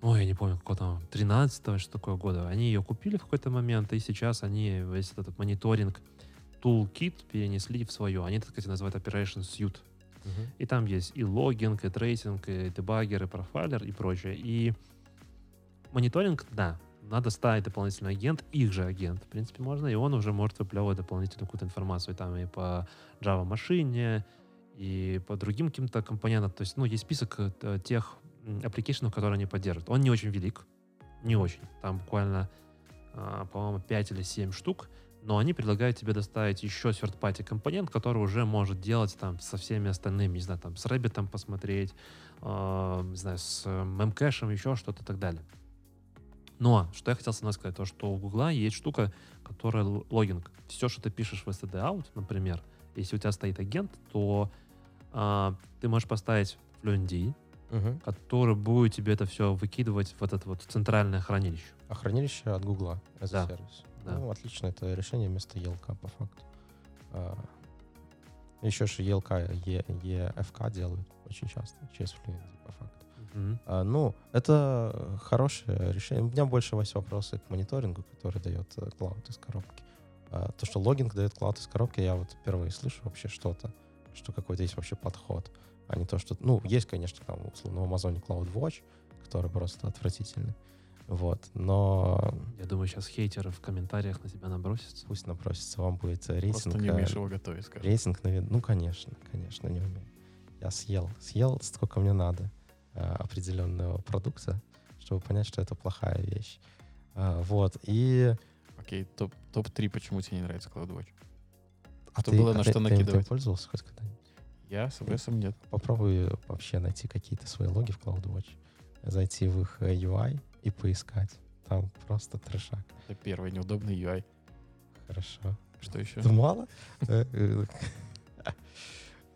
A: Ой, я не помню, какого там, 13 что такое года. Они ее купили в какой-то момент, и сейчас они весь этот мониторинг toolkit перенесли в свое. Они, так сказать, называют Operation Suite. И там есть и логинг, и трейсинг, и дебаггер, и профайлер, и прочее. И мониторинг, да, надо ставить дополнительный агент, их же агент, в принципе, можно, и он уже может выплевывать дополнительную какую-то информацию там и по Java машине, и по другим каким-то компонентам. То есть, ну, есть список э, тех application, которые они поддерживают. Он не очень велик, не очень. Там буквально, а, по-моему, 5 или 7 штук, но они предлагают тебе доставить еще third-party компонент, который уже может делать там со всеми остальными, не знаю, там с Rabbit там посмотреть, э, не знаю, с мемкэшем, еще что-то и так далее. Но, что я хотел сама сказать, то, что у Гугла есть штука, которая логинг. Все, что ты пишешь в std out, например, если у тебя стоит агент, то а, ты можешь поставить FluentD,
B: Мгм.
A: который будет тебе это все выкидывать в этот вот центральное хранилище.
B: А хранилище от Google as
A: Да.
B: a сервис.
A: Да.
B: Ну, отлично, это решение вместо ELK по факту. А, еще же ELK, EFK делают очень часто, через Fluentd по факту. А, ну, это хорошее решение. У меня больше есть вопросы к мониторингу, который дает э, клауд из коробки. А, то, что логинг дает клауд из коробки, я вот впервые слышу вообще что-то, что какой-то есть вообще подход, а не то, что... Ну, есть, конечно, там, условно, в Амазоне CloudWatch, который просто отвратительный. Вот, но
A: Я думаю, сейчас хейтеры в комментариях на тебя набросятся.
B: пусть напросится, вам будет э, рейтинг.
C: Просто не
B: э,
C: умеешь его готовить, скажем.
B: Рейтинг, навед- ну, конечно, конечно, не умею. Я съел, съел сколько мне надо э, определенного продукта, чтобы понять, что это плохая вещь. А, вот, и...
C: Окей, топ- топ-3, почему тебе не нравится CloudWatch?
B: А
C: Что было на
B: ты-
C: что
B: ты им- ты
C: накидывать?
B: пользовался хоть когда-нибудь?
C: Я с ОБСом нет.
B: Попробуй вообще найти какие-то свои логи в CloudWatch. зайти в их э, UI и поискать. Там просто трешак.
C: Это первый неудобный UI.
B: Хорошо.
C: Что еще?
B: Это мало? Э, э,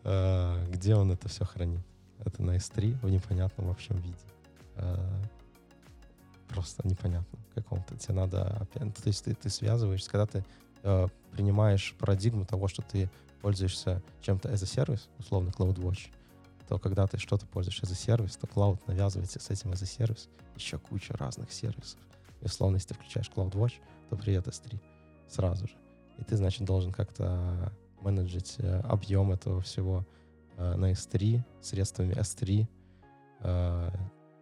B: э, Где он это все хранит? Это на S3 в непонятном, общем, виде. Э, Просто непонятно каком-то. Тебе надо То есть ты, ты связываешься, когда ты э, принимаешь парадигму того, что ты пользуешься чем-то as a сервис, условно CloudWatch, то когда ты что-то пользуешь as a сервис, то Cloud навязывается с этим as a сервис еще куча разных сервисов. И условно, если ты включаешь CloudWatch, то привет S3 сразу же. И ты, значит, должен как-то менеджить э, объем этого всего э, на S3 средствами S3, э,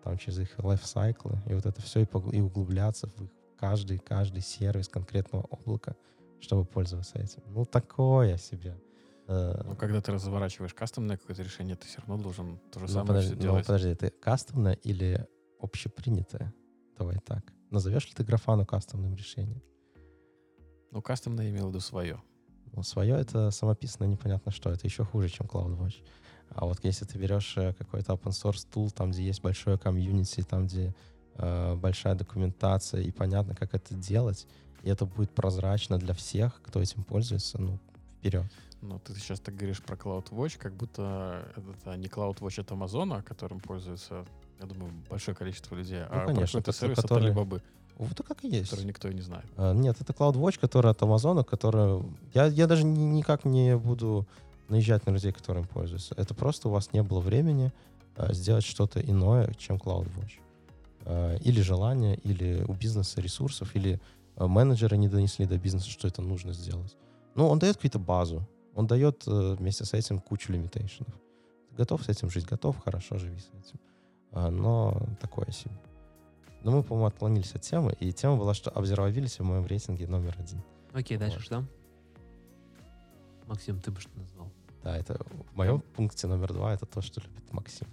B: там через их лайфсайклы, и вот это все, и, углубляться в их каждый, каждый сервис конкретного облака, чтобы пользоваться этим. Ну, такое себе. Э,
C: Ну, когда ты разворачиваешь кастомное какое-то решение, ты все равно должен то же
B: ну,
C: самое
B: подожди,
C: всё
B: ну,
C: делать.
B: подожди, это кастомное или общепринятое? Давай так. Назовешь ли ты графану кастомным решением?
C: Ну, кастомное я имел в виду свое.
B: Ну, свое это самописное непонятно что. Это еще хуже, чем CloudWatch. А вот если ты берешь э, какой-то open source tool, там, где есть большое комьюнити, там, где э, большая документация, и понятно, как это делать, и это будет прозрачно для всех, кто этим пользуется, ну, вперед.
C: Но ты сейчас так говоришь про CloudWatch, как будто это не CloudWatch от Амазона, которым пользуется, я думаю, большое количество людей, а
B: Ну, конечно,
C: какой-то
B: это
C: сервис
B: который-
C: от Alibaba,
B: Вот как и есть.
C: который никто и не знает.
B: А, Нет, это CloudWatch, который от Амазона, который... Я, я даже ни- никак не буду наезжать на людей, которым пользуются. Это просто у вас не было времени а, сделать что-то иное, чем CloudWatch. А, Или желание, или у бизнеса ресурсов, или а, менеджеры не донесли до бизнеса, что это нужно сделать. Ну, он дает какую-то базу. Он дает э, вместе с этим кучу лимитейшенов. Готов с этим жить? Готов? Хорошо, живи с этим. А, Но такое себе. Но мы, по-моему, отклонились от темы, и тема была, что observability в моем рейтинге номер один.
A: Окей, дальше
B: Вот.
A: что? Максим, ты бы что назвал?
B: Да, это в моем пункте номер два это то, что любит Максим.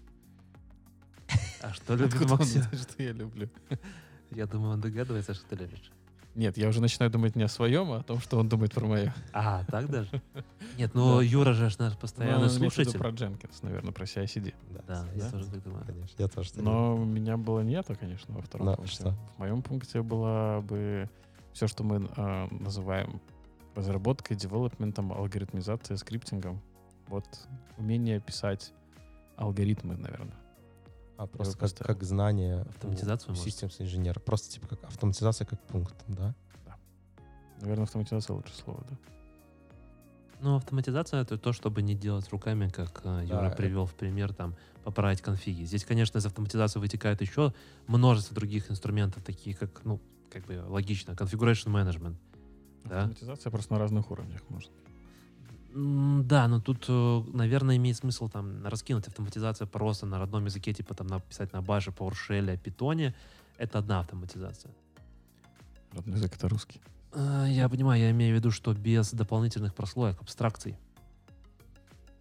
A: А что любит
C: Откуда он
A: Максим?
C: что я люблю?
A: Я думаю, он догадывается, что ты любишь.
C: Нет, я уже начинаю думать не о своем, а о том, что он думает про мое.
A: А, так даже? Нет, ну. Юра же наш постоянный
C: Ну,
A: слушатель.
C: про Дженкинс, наверное, про CI-CD.
A: Да, я тоже так думаю.
B: Конечно, я тоже
C: Но у меня было не это, конечно, во втором пункте. В моем пункте было бы все, что мы а, называем разработкой, девелопментом, алгоритмизацией, скриптингом. Вот умение писать алгоритмы, наверное.
B: А просто как,
C: поставил.
B: как знание
A: Автоматизацию,
B: системс инженера. Просто типа как автоматизация как пункт, да?
C: Наверное, автоматизация лучше слово, да?
A: Ну, автоматизация это то, чтобы не делать руками, как э, Юра
B: Да,
A: привел в пример, там, поправить конфиги. Здесь, конечно, из автоматизации вытекает еще множество других инструментов, такие как, ну, как бы логично, configuration management. Да?
C: Автоматизация просто на разных уровнях может.
A: М, Да, но тут, э, наверное, имеет смысл там раскинуть автоматизацию просто на родном языке, типа там написать на баже, PowerShell, Питоне. Это одна автоматизация.
C: Родной язык — это русский.
A: А, Я понимаю, я имею в виду, что без дополнительных прослоек, абстракций.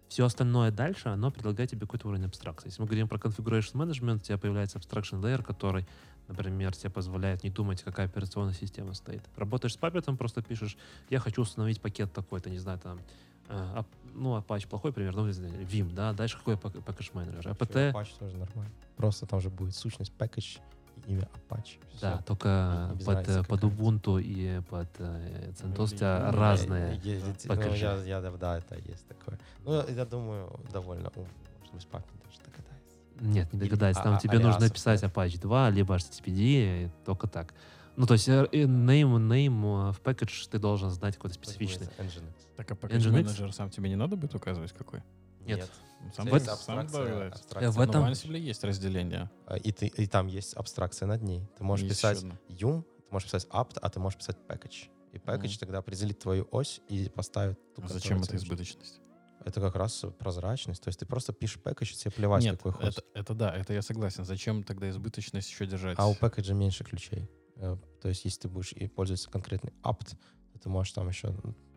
A: Все остальное дальше, оно предлагает тебе какой-то уровень абстракции. Если мы говорим про configuration management, у тебя появляется abstraction layer, который, например, тебе позволяет не думать, какая операционная система стоит. Работаешь с Puppet, просто пишешь, я хочу установить пакет такой-то, не знаю, там, э, ну, Apache плохой пример, ну, Vim, да, дальше какой package менеджер, apt,
B: Apache тоже нормально. Просто там же будет сущность package имя Apache.
A: да,
B: Всё.
A: только
B: Не без
A: под,
B: разницы
A: э, под. Ubuntu и под э, CentOS у тебя
C: Unity.
A: разные.
B: Я- ну, я- я- да, да, это есть такое. Ну, я думаю, довольно умно. Может быть, папин даже догадается.
A: Нет, не
B: Или
A: догадайся. Там
B: а-
A: тебе нужно
B: алиасов
A: писать? Apache 2, либо HTTPD, только так. Ну, то есть э, name, name э, в package ты должен знать какой-то специфичный.
B: Nginx.
C: Так, а package
A: Nginx?
C: менеджер сам тебе не надо будет указывать какой?
A: Нет.
C: Ну, Сам,
B: Есть
C: сам
B: абстракция-.
A: Э, в
C: Но
A: этом-
C: в Ansible есть разделение.
B: А, И, ты, и там есть абстракция над ней. Ты можешь
C: Есть
B: писать yum, ты можешь писать apt, а ты можешь писать package. И package
C: Мгм.
B: тогда определит твою ось и поставит ту,
C: А зачем это
B: нужна.
C: избыточность?
B: Это как раз прозрачность. То есть ты просто пишешь package, и тебе плевать,
C: Нет,
B: какой хост.
C: это, это да, это я согласен. Зачем тогда избыточность еще держать?
B: А у пэкэджа меньше ключей. Э, То есть если ты будешь и пользоваться конкретной apt, то ты можешь там еще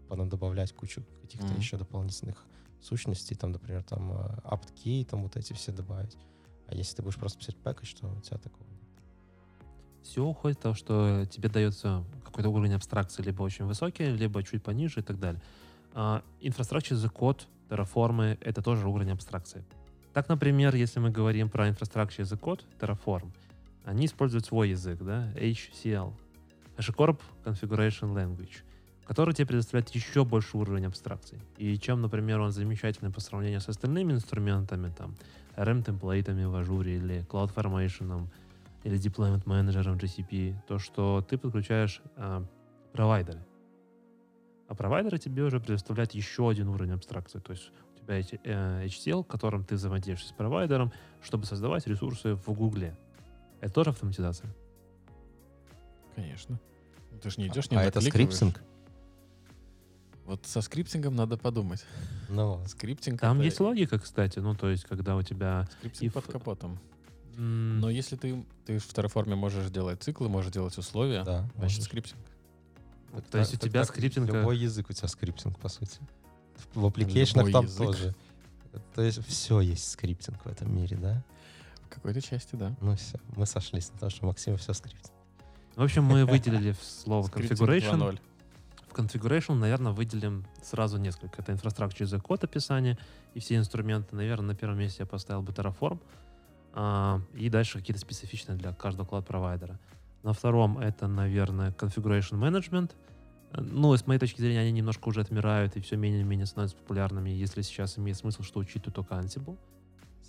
B: добавлять кучу каких-то
C: Мгм.
B: еще дополнительных сущностей, там, например, там э, apt key, там вот эти все добавить. А если ты будешь просто писать package, то у тебя такого нет.
A: Все уходит от того, что тебе дается какой-то уровень абстракции либо очень высокий, либо чуть пониже и так далее. А, as a code, терраформы — это тоже уровень абстракции. Так, например, если мы говорим про as a Code, Terraform, они используют свой язык, да, HCL, HashiCorp Configuration Language, который тебе предоставляет еще больше уровень абстракций. И чем, например, он замечательный по сравнению с остальными инструментами, там, RM-темплейтами в ажуре или CloudFormation или Deployment Manager GCP, то, что ты подключаешь э, провайдеры. А провайдеры тебе уже предоставляют еще один уровень абстракции. То есть у тебя есть э, HCL, которым ты взаимодействуешь с провайдером, чтобы создавать ресурсы в Гугле. Это тоже автоматизация.
C: Конечно. Ты же не идешь, не
B: а это скриптинг?
C: Вот со скриптингом надо подумать.
B: Ну,
C: Скриптинг
A: Там
C: это
A: есть логика, кстати. Ну, то есть, когда у тебя...
C: скриптинг
A: if-
C: под капотом. Но если ты, ты в Terraform можешь делать циклы, можешь делать условия,
B: да.
C: значит
B: можешь.
C: скриптинг.
B: Это
A: То есть у тебя скриптинг, э,
B: Любой язык у тебя скриптинг, по сути. В
C: application-ах
B: там
C: язык.
B: тоже. То есть все есть скриптинг в этом мире, да?
C: В какой-то части, да.
B: Ну все, мы сошлись на том, что Максим все скриптинг.
A: В общем, мы выделили слово configuration.
C: 2.0.
A: В configuration, наверное, выделим сразу несколько. Это as a code описание и все инструменты. Наверное, на первом месте я поставил бы Terraform. а, и дальше какие-то специфичные для каждого cloud-провайдера. На втором это, наверное, configuration management. Ну, с моей точки зрения, они немножко уже отмирают и все менее и менее становятся популярными, если сейчас имеет смысл, что учить тут только Ansible.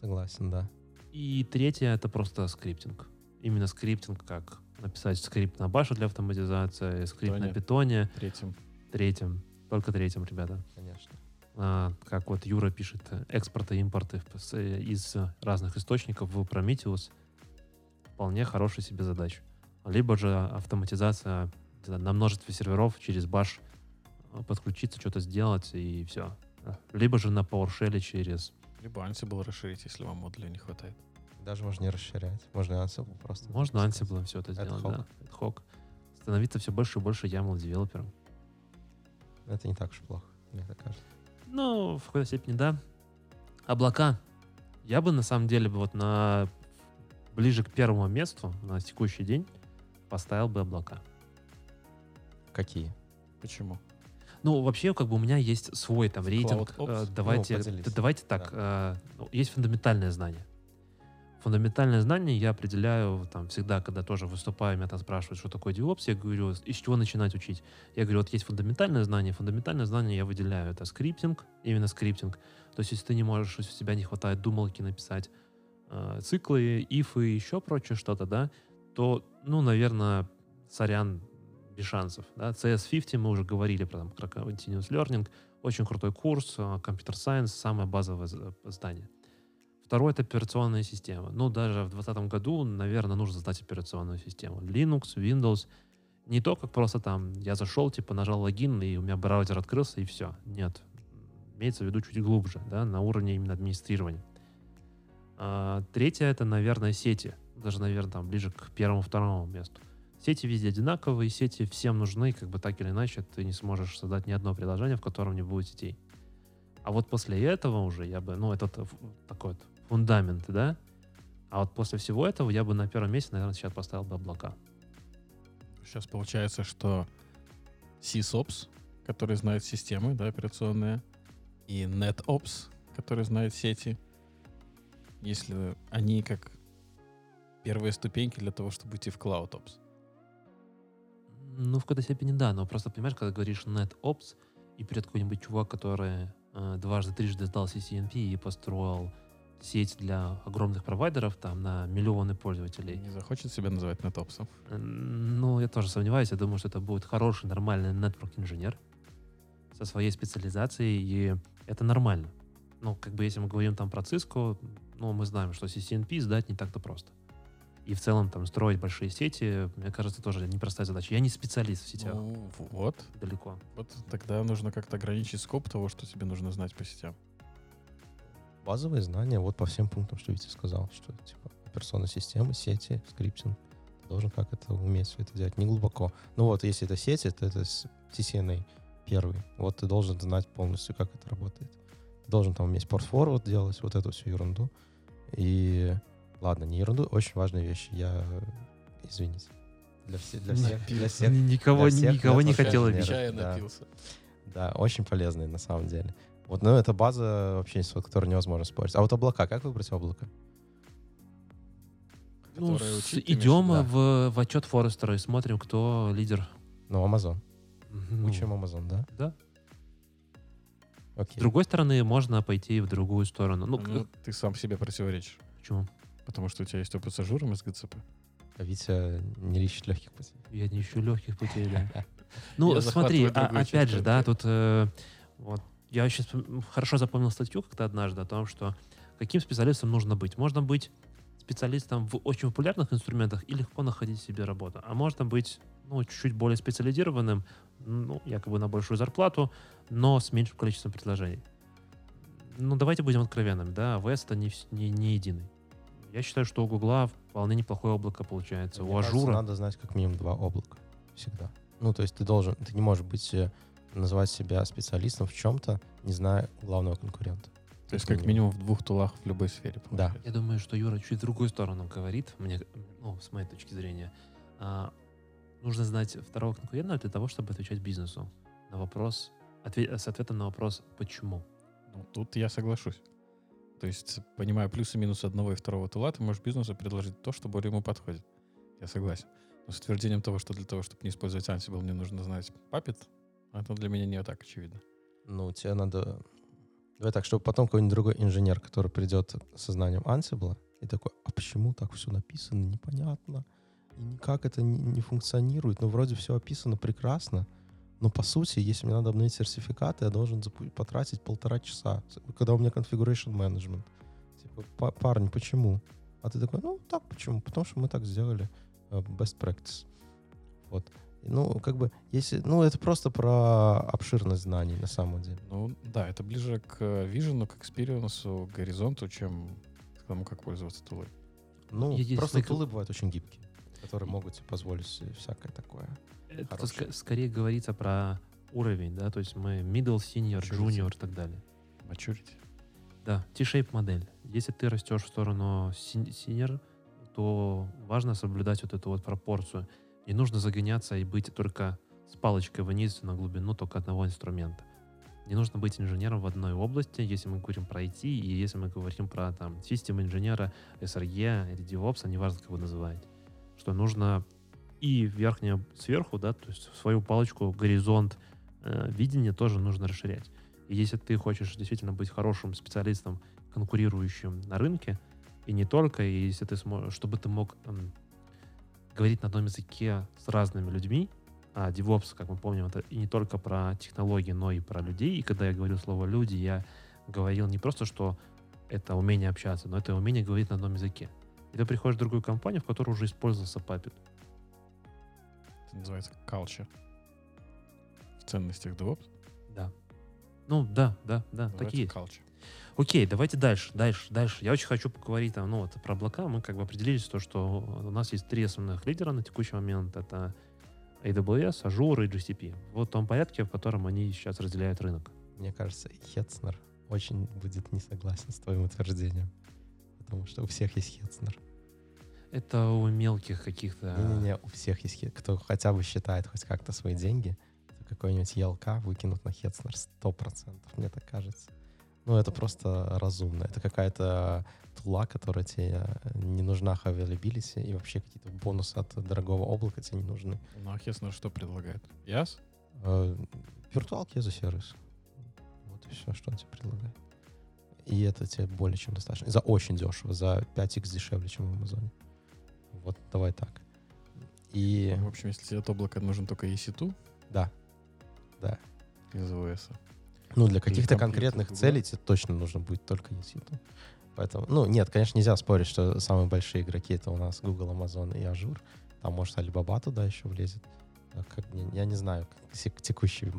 B: Согласен, да.
A: И третье это просто скриптинг. Именно скриптинг, как написать скрипт на баше для автоматизации, скрипт на
C: Питоне.
A: питоне.
C: Третьим.
A: Третьим. Только третьим, ребята.
B: Конечно.
A: А, как вот Юра пишет, экспорты и импорты из разных источников в Prometheus. Вполне хорошая себе задача. Либо же автоматизация знаю, на множестве серверов через баш э, подключиться, что-то сделать и все. Либо же на PowerShell через...
C: Либо Ansible расширить, если вам модуля не хватает.
B: Даже можно не расширять. Можно Ansible просто.
A: Можно. Ansible все это сделать,
B: hoc.
A: да. Ad hoc. Становиться все больше и больше YAML девелопером.
B: Это не так уж плохо, мне так кажется.
A: Ну, в какой-то степени да. Облака. Я бы на самом деле бы вот на ближе к первому месту на текущий день поставил бы облака.
B: Какие?
C: Почему?
A: Ну, вообще, как бы у меня есть свой там рейтинг.
C: CloudOps?
A: Э, давайте,
B: Ну,
A: давайте так. э, ну, есть фундаментальное знание. Фундаментальное знание я определяю там всегда, когда тоже выступаю, меня там спрашивают, что такое DevOps, я говорю, из чего начинать учить. Я говорю, вот есть фундаментальное знание, фундаментальное знание я выделяю, это скриптинг, именно скриптинг. То есть, если ты не можешь, если у тебя не хватает думалки написать э, циклы, ифы еще прочее что-то, да, то, ну, наверное, сорян, без шансов. Да? CS50 мы уже говорили про, там, про Continuous Learning. Очень крутой курс, э, Computer Science, самое базовое здание. Второе — это операционная система. Ну, даже в 2020 году, наверное, нужно знать операционную систему. Linux, Windows. Не то, как просто там я зашел, типа нажал логин, и у меня браузер открылся, и все. Нет. Имеется в виду чуть глубже, да, на уровне именно администрирования. А, третье — это, наверное, сети. Даже, наверное, там ближе к первому-второму месту. Сети везде одинаковые, сети всем нужны, как бы так или иначе ты не сможешь создать ни одно приложение, в котором не будет сетей. А вот после этого уже я бы, ну, это такой вот фундамент, да? А вот после всего этого я бы на первом месте, наверное, сейчас поставил бы облака.
C: Сейчас получается, что SysOps, который знает системы, да, операционные, и NetOps, который знает сети, если они как первые ступеньки для того, чтобы идти в CloudOps.
A: Ну, в какой-то степени да, но просто, понимаешь, когда говоришь NetOps, и перед какой-нибудь чувак, который э, дважды, трижды сдал CCNP и построил сеть для огромных провайдеров, там, на миллионы пользователей.
C: Не захочет себя называть NetOps.
A: Ну, я тоже сомневаюсь. Я думаю, что это будет хороший, нормальный network-инженер со своей специализацией, и это нормально. Ну, как бы если мы говорим там про Cisco, ну, мы знаем, что CCNP сдать не так-то просто. И в целом там строить большие сети, мне кажется, тоже непростая задача. Я не специалист в сетях,
C: Ну, вот.
A: далеко.
C: Вот тогда нужно как-то ограничить скоп того, что тебе нужно знать по сетям.
B: Базовые знания вот по всем пунктам, что Витя сказал, что типа операционные системы, сети, скриптинг. Ты должен как это уметь все это делать, не глубоко. Ну вот, если это сети, то это с- CCNA первый. Вот ты должен знать полностью, как это работает. Ты должен там уметь порт-форвард делать, вот эту всю ерунду. И ладно, не ерунду, очень важные вещи. Я, извините, для, все- для всех, для всех
A: Никого,
B: для всех
A: никого не хотел обидеть.
B: Да.
C: напился.
B: Да, очень полезные на самом деле. Вот, ну, это база вообще, с которой невозможно спорить. А вот облака, как выбрать облако?
A: Ну, с- идем
B: виду?
A: в, в отчет Forrester-а и смотрим, кто лидер.
B: Ну, Amazon.
A: Ну,
B: Учим Amazon, да?
A: Да. С
B: Окей.
A: другой стороны, можно пойти в другую сторону. Ну,
C: Ну,
A: к-
C: ты сам себе противоречишь.
A: почему?
C: Потому что у тебя есть опыт с Azure-ом и с GCP.
B: А Витя не ищет легких путей.
A: Я не ищу легких путей, да. Ну, смотри, а- опять же, да, тут э, вот я сейчас хорошо запомнил статью как-то однажды о том, что каким специалистом нужно быть. Можно быть специалистом в очень популярных инструментах и легко находить себе работу. А можно быть ну, чуть-чуть более специализированным, ну, якобы на большую зарплату, но с меньшим количеством предложений. Ну, давайте будем откровенными, да, AWS это не, не, не единый. Я считаю, что у Гугла вполне неплохое облако получается.
B: Мне
A: у
B: кажется,
A: Azure-а...
B: надо знать как минимум два облака. Всегда. Ну, то есть ты должен, ты не можешь быть, э, называть себя специалистом в чем-то, не зная главного конкурента.
C: То есть как минимум в двух тулах в любой сфере.
B: Да.
C: получается.
A: Я думаю, что Юра чуть в другую сторону говорит, мне, ну, с моей точки зрения. А, нужно знать второго конкурента для того, чтобы отвечать бизнесу на вопрос, отве- с ответом на вопрос «почему?».
C: Ну, тут я соглашусь. То есть, понимая плюсы и минусы одного и второго тула, ты можешь бизнесу предложить то, что более ему подходит. Я согласен. Но с утверждением того, что для того, чтобы не использовать Ansible, мне нужно знать Puppet, это для меня не так очевидно.
B: Ну, тебе надо... Давай так, чтобы потом какой-нибудь другой инженер, который придет со знанием Ansible, и такой, а почему так все написано, непонятно, и никак это не, не функционирует, ну, вроде все описано прекрасно, но, по сути, если мне надо обновить сертификаты, я должен потратить полтора часа, когда у меня configuration management. Типа, «Па- парни, почему? А ты такой, ну, так почему? Потому что мы так сделали. э, Best practice. Вот. Ну, как бы, если... Ну, это просто про обширность знаний, на самом деле.
C: Ну, да, это ближе к vision-у, к experience-у, к горизонту, чем к тому, как пользоваться tool-ой.
B: Ну, просто tool-ы бывают очень гибкие, которые могут себе позволить всякое такое.
A: Это ска- скорее говорится про уровень, да, то есть мы middle, senior,
C: Maturity.
A: junior и так далее.
C: Maturity.
A: Да, T-shape модель. Если ты растешь в сторону senior, то важно соблюдать вот эту вот пропорцию. Не нужно загоняться и быть только с палочкой вниз на глубину только одного инструмента. Не нужно быть инженером в одной области, если мы говорим про IT, и если мы говорим про там систем инженера, SRE или DevOps, неважно, как вы называете. Что нужно и верхнее сверху, да, то есть свою палочку, горизонт э, видения тоже нужно расширять. И если ты хочешь действительно быть хорошим специалистом, конкурирующим на рынке, и не только, и если ты сможешь, чтобы ты мог эм, говорить на одном языке с разными людьми, а DevOps, как мы помним, это и не только про технологии, но и про людей. И когда я говорю слово «люди», я говорил не просто, что это умение общаться, но это умение говорить на одном языке. И ты приходишь в другую компанию, в которой уже использовался Puppet.
C: Это называется culture. В ценностях DevOps
A: Да. Ну, да, да, да,
C: называется
A: такие
C: culture.
A: Окей, давайте дальше, дальше, дальше. Я очень хочу поговорить там, ну, вот, про облака. Мы как бы определились, то, что у нас есть три основных лидера на текущий момент. Это AWS, Azure и GCP. В том порядке, в котором они сейчас разделяют рынок.
B: Мне кажется, Хетцнер очень будет не согласен с твоим утверждением. Потому что у всех есть Хетцнер.
A: Это у мелких каких-то...
B: Не-не-не, у всех есть Кто хотя бы считает хоть как-то свои деньги, какой-нибудь ELK выкинут на Хетцнер 100%, мне так кажется. Ну, это просто разумно. Это какая-то тула, которая тебе э, не нужна availability, и вообще какие-то бонусы от дорогого облака тебе не нужны.
C: Ну, а Хеснер что предлагает? Яс?
B: Э, Виртуалки за сервис. Вот и все, что он тебе предлагает. И это тебе более чем достаточно. За очень дешево, за 5x дешевле, чем в Амазоне. Вот, давай так. И
C: В общем, если тебе от облака нужен только EC2
B: да, да.
C: из ОС,
B: Ну, для каких-то конкретных целей тебе точно нужно будет только EC2. Поэтому, ну, нет, конечно, нельзя спорить, что самые большие игроки это у нас Google, Amazon и Azure. Там, может, Alibaba туда еще влезет. А Как, я не знаю, как тек- текущее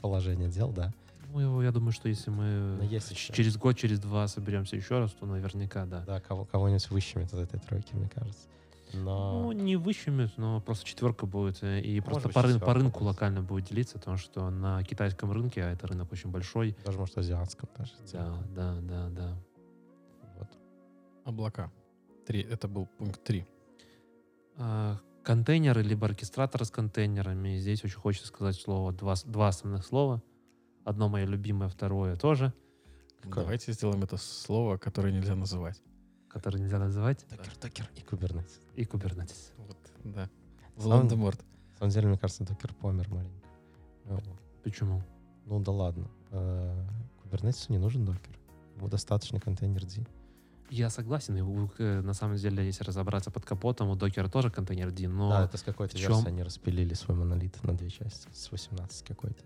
B: положение дел, да.
A: Ну, его, я думаю, что если мы
B: Но есть еще.
A: через год, через два соберемся еще раз, то наверняка, да.
B: Да, кого, кого-нибудь выщемит из этой тройки, мне кажется. Но...
A: Ну, не выщемят, но просто четверка будет. э, И просто по, рын- по рынку
B: будет.
A: локально будет делиться, потому что на китайском рынке, а это рынок очень большой.
B: Даже, может, азиатском даже.
A: Да, да, да, да.
B: Вот.
C: облака. Три. Это был пункт 3.
A: А, контейнеры, либо оркестраторы с контейнерами. Здесь очень хочется сказать слово, два, два основных слова. Одно мое любимое, второе тоже?
C: Давайте сделаем это слово, которое нельзя называть.
A: Которое нельзя называть,
B: Докер, докер и Kubernetes.
A: и Kubernetes.
C: Вот, да. Волан-де-Морт.
B: На самом деле, мне кажется, докер помер маленько.
A: Почему?
B: Ну да ладно. Э, Kubernetes не нужен докер. Ему достаточно контейнер D.
A: Я согласен, и э, на самом деле, если разобраться под капотом, у докера тоже контейнер D, но,
B: Да, это с какой-то
A: в чём?
B: версии они распилили свой монолит на две части. С 18 какой-то.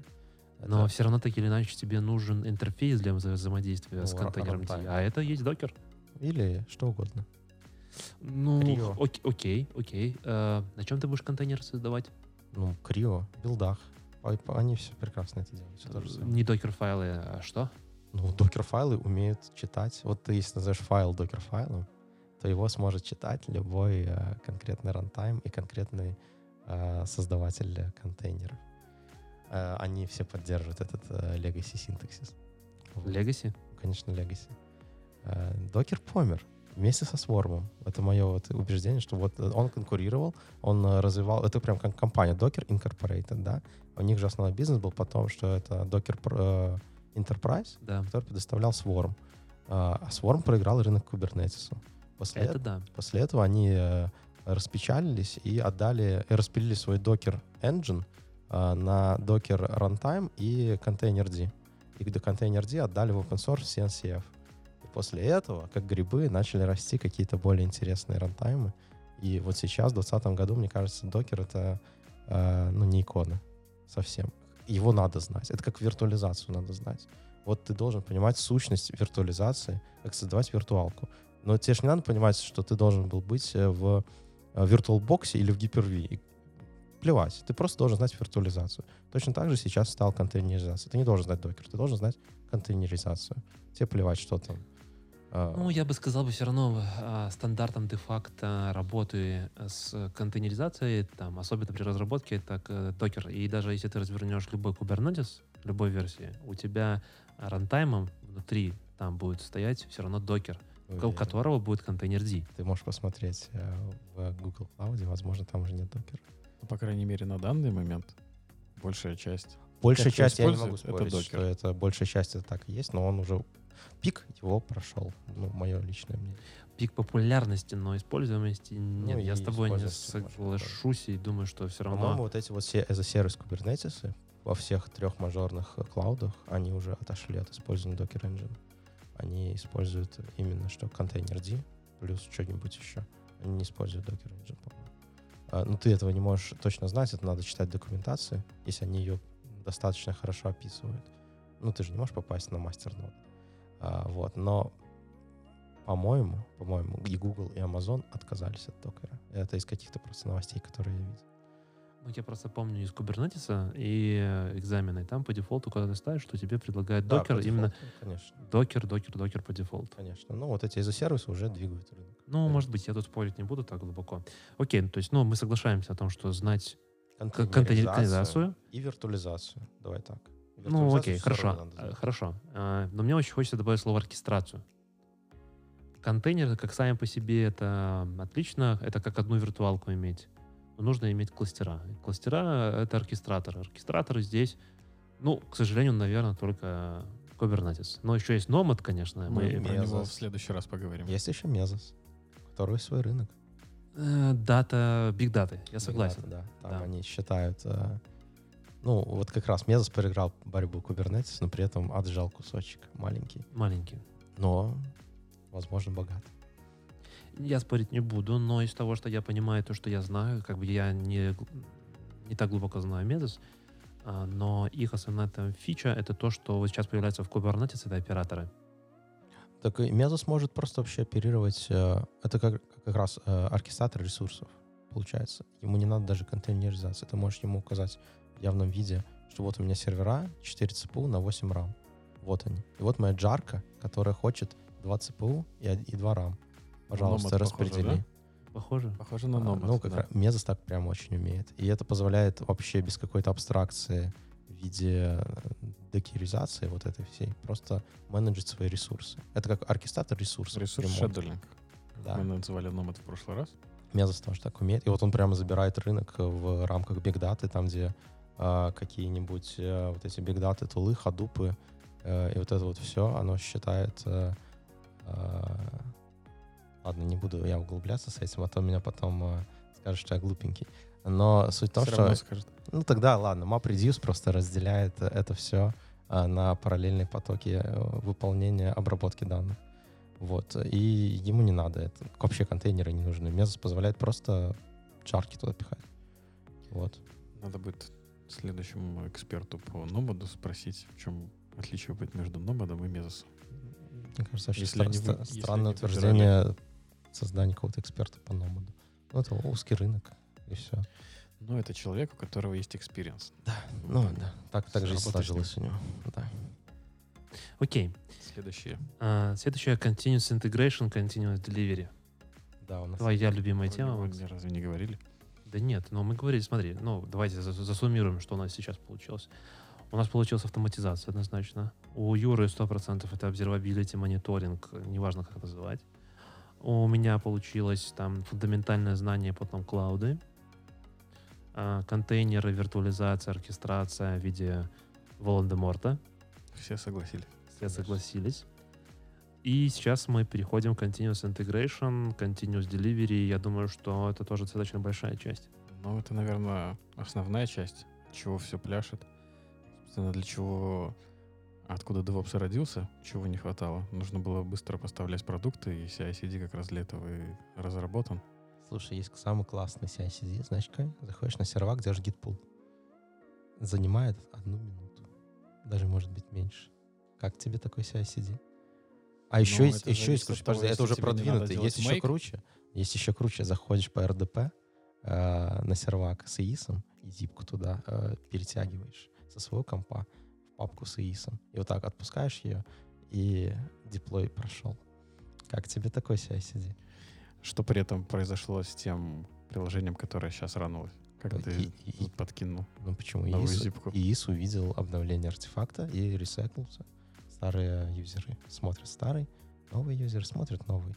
A: но
B: Это-
A: все равно так или иначе тебе нужен интерфейс для вза- взаимодействия с
B: Ну,
A: контейнером D, а это есть докер.
B: Или что угодно.
A: Ну,
B: CRI-O.
A: ok- okay, okay. Э, на чем ты будешь контейнер создавать?
B: Ну, CRI-O, Buildah. Они все прекрасно это делают. Всё то же самое.
A: Не Dockerfile-ы, а что?
B: Ну, Dockerfile-ы умеют читать. Вот ты, если назовешь файл Dockerfile-ом, то его сможет читать любой э, конкретный runtime и конкретный э, создаватель контейнеров. Э, они все поддерживают этот э, legacy синтаксис.
A: Legacy?
B: Конечно, legacy. Э, Докер помер вместе со Swarm. Это мое вот убеждение, что вот э, он конкурировал, он э, развивал, это прям как компания Docker Incorporated, да. У них же основной бизнес был потом, что это Docker Enterprise,
A: Да.
B: который предоставлял Swarm. А Swarm проиграл рынок Kubernetes. После,
A: Это да.
B: после этого они распечалились и отдали, и распилили свой Docker Engine на Docker Runtime и Containerd. И до Containerd отдали в open source CNCF. После этого, как грибы, начали расти какие-то более интересные рантаймы. И вот сейчас, в 2020 году, мне кажется, Docker — это э, ну, не икона совсем. Его надо знать. Это как виртуализацию надо знать. Вот ты должен понимать сущность виртуализации, как создавать виртуалку. Но тебе же не надо понимать, что ты должен был быть э, в э, VirtualBox или в Hyper-V. Плевать. Ты просто должен знать виртуализацию. Точно так же сейчас стал контейнеризация. Ты не должен знать докер, ты должен знать контейнеризацию. Тебе плевать, что там. Э,
A: Ну, я бы сказал бы все равно а, стандартом де-факто работы с контейнеризацией, там, особенно при разработке, это к- докер. И даже если ты развернешь любой Kubernetes, любой версии, у тебя рантаймом внутри там будет стоять все равно докер, у которого будет контейнер D.
B: Ты можешь посмотреть э, в Google Cloud, возможно, там уже нет докера.
C: Ну, по крайней мере, на данный момент большая часть.
B: Большая часть, я не могу
C: используют, это
B: спорить, что это большая часть это так и есть, но он уже пик его прошел. Ну, мое личное мнение.
A: Пик популярности, но используемости нет.
B: Ну,
A: я с тобой не соглашусь и думаю, что все
B: По-моему,
A: равно...
B: вот эти вот все as service Kubernetes во всех трех мажорных э, клаудах, они уже отошли от использования Docker Engine. Они используют именно что контейнер D плюс что-нибудь еще. Они не используют Docker Engine, по-моему. А, ну, ты этого не можешь точно знать, это надо читать документацию, если они ее достаточно хорошо описывают. Ну, ты же не можешь попасть на мастер нод. А, вот, но по-моему, по-моему, и Google, и Amazon отказались от докера. Это из каких-то просто новостей, которые я видел.
A: Ну, я просто помню из Kubernetes и э, экзамены. Там по дефолту, когда ты ставишь, что тебе предлагает
B: Да,
A: докер,
B: по
A: именно
B: дефолту, Конечно,
A: докер, докер, докер по дефолту.
B: конечно. Ну, вот эти из-за сервиса уже двигают рынок.
A: Ну,
B: Конечно.
A: может быть, я тут спорить не буду так глубоко. Окей, ну, то есть, ну, мы соглашаемся о том, что знать к- контейнеризацию.
B: и виртуализацию. Давай так.
A: Ну, окей, хорошо. э. Хорошо. А, Но мне очень хочется добавить слово оркестрацию. Контейнеры, как сами по себе, это отлично. Это как одну виртуалку иметь. Но нужно иметь кластера. Кластера — это оркестраторы. Оркестраторы здесь, ну, к сожалению, наверное, только Kubernetes. Но еще есть Nomad, конечно.
C: Мы
A: Мы,
C: про
B: Mesos.
C: него в следующий раз поговорим.
B: Есть еще Mesos, есть свой рынок.
A: Э, Дата, биг даты, я
B: Big
A: согласен.
B: Data, да. Там
A: Да.
B: они считают... э, ну, вот как раз Mesos проиграл борьбу Kubernetes, но при этом отжал кусочек маленький.
A: Маленький.
B: Но, возможно, богат.
A: Я спорить не буду, но из того, что я понимаю, то, что я знаю, как бы я не, не так глубоко знаю Mesos, а, но их основная там фича — это то, что вот сейчас появляется в Kubernetes, это операторы.
B: Так и Mesos может просто вообще оперировать... э, это как, как раз э, оркестратор ресурсов, получается. Ему не надо даже контейнеризации. Ты можешь ему указать явном виде, что вот у меня сервера 4 CPU на 8 RAM. Вот они. И вот моя джарка, которая хочет 2 CPU и, и 2 RAM. Пожалуйста,
C: Nomad похоже,
B: распредели.
C: да?
A: Похоже?
C: Похоже на
B: А,
C: Nomad.
B: ну, как
C: да.
B: раз Mesos так прям очень умеет. И это позволяет вообще без какой-то абстракции в виде э, докеризации вот этой всей просто менеджить свои ресурсы. Это как оркестратор ресурсов.
C: Ресурс шедулинг.
B: Да.
C: Мы называли Nomad в прошлый раз.
B: Mesos тоже так умеет. И вот он прямо забирает рынок в рамках Big Data, там, где а, какие-нибудь э, вот эти бигдаты, тулы, ходупы, э, и вот это вот все, оно считает... э, а, Ладно, не буду я углубляться с этим, а то меня потом скажут, что я глупенький. Но суть в том,
C: Всё
B: что...
C: скажет.
B: Ну тогда ладно, MapReduce просто разделяет это все на параллельные потоки выполнения обработки данных. Вот. И ему не надо это. Вообще контейнеры не нужны. Mesos позволяет просто чарки туда пихать. Вот.
C: Надо будет следующему эксперту по Номаду спросить, в чем отличие будет между Номадом и Мезосом.
B: Мне кажется, вообще
C: Если
B: стра-
C: они если
B: странное утверждение создания какого-то эксперта по Nomad-у. Ну, это узкий рынок, и все.
C: Но это человек, у которого есть experience.
B: Да, ну да. Так, так же и
C: Работаешь с ним.
B: сложилось у него. Да.
A: Окей.
C: Следующее.
A: А, Следующее Continuous Integration, Continuous Delivery.
B: Да, у нас
A: Твоя любимая тема.
C: ни разу не говорили.
A: Да нет, но мы говорили, смотри, ну давайте зас- засуммируем, что у нас сейчас получилось. У нас получилась автоматизация однозначно. У Юры 100% это observability, мониторинг, неважно как называть. У меня получилось там фундаментальное знание, потом клауды, а, контейнеры, виртуализация, оркестрация в виде Волан-де-Морта.
C: Все согласились.
A: Все согласились. И сейчас мы переходим к Continuous Integration, Continuous Delivery. Я думаю, что это тоже достаточно большая часть.
C: Ну, это, наверное, основная часть, чего все пляшет. Собственно, для чего, откуда DevOps родился, чего не хватало. Нужно было быстро поставлять продукты, и CI-CD как раз для этого и разработан.
B: Слушай, есть самый классный CI-CD, знаешь какой? Заходишь на сервак, держишь git-pull. Занимает одну минуту. Даже может быть меньше. Как тебе такой CI-CD? А еще
C: Ну,
B: есть, еще есть,
C: того,
B: подожди, это уже продвинутый. Есть еще
C: make.
B: круче. Есть еще круче. Заходишь по RDP э, на сервак с EIS и зипку туда э, перетягиваешь со своего компа в папку с EIS. И вот так отпускаешь ее, и деплой прошел. Как тебе такой CI-CD?
C: Что при этом произошло с тем приложением, которое сейчас ранулось? Как
B: И-
C: ты
B: и-
C: подкинул
B: Ну почему?
C: зипку?
B: ИИС увидел обновление артефакта и ресайклился. Старые юзеры смотрят старый, новые юзеры смотрят новый.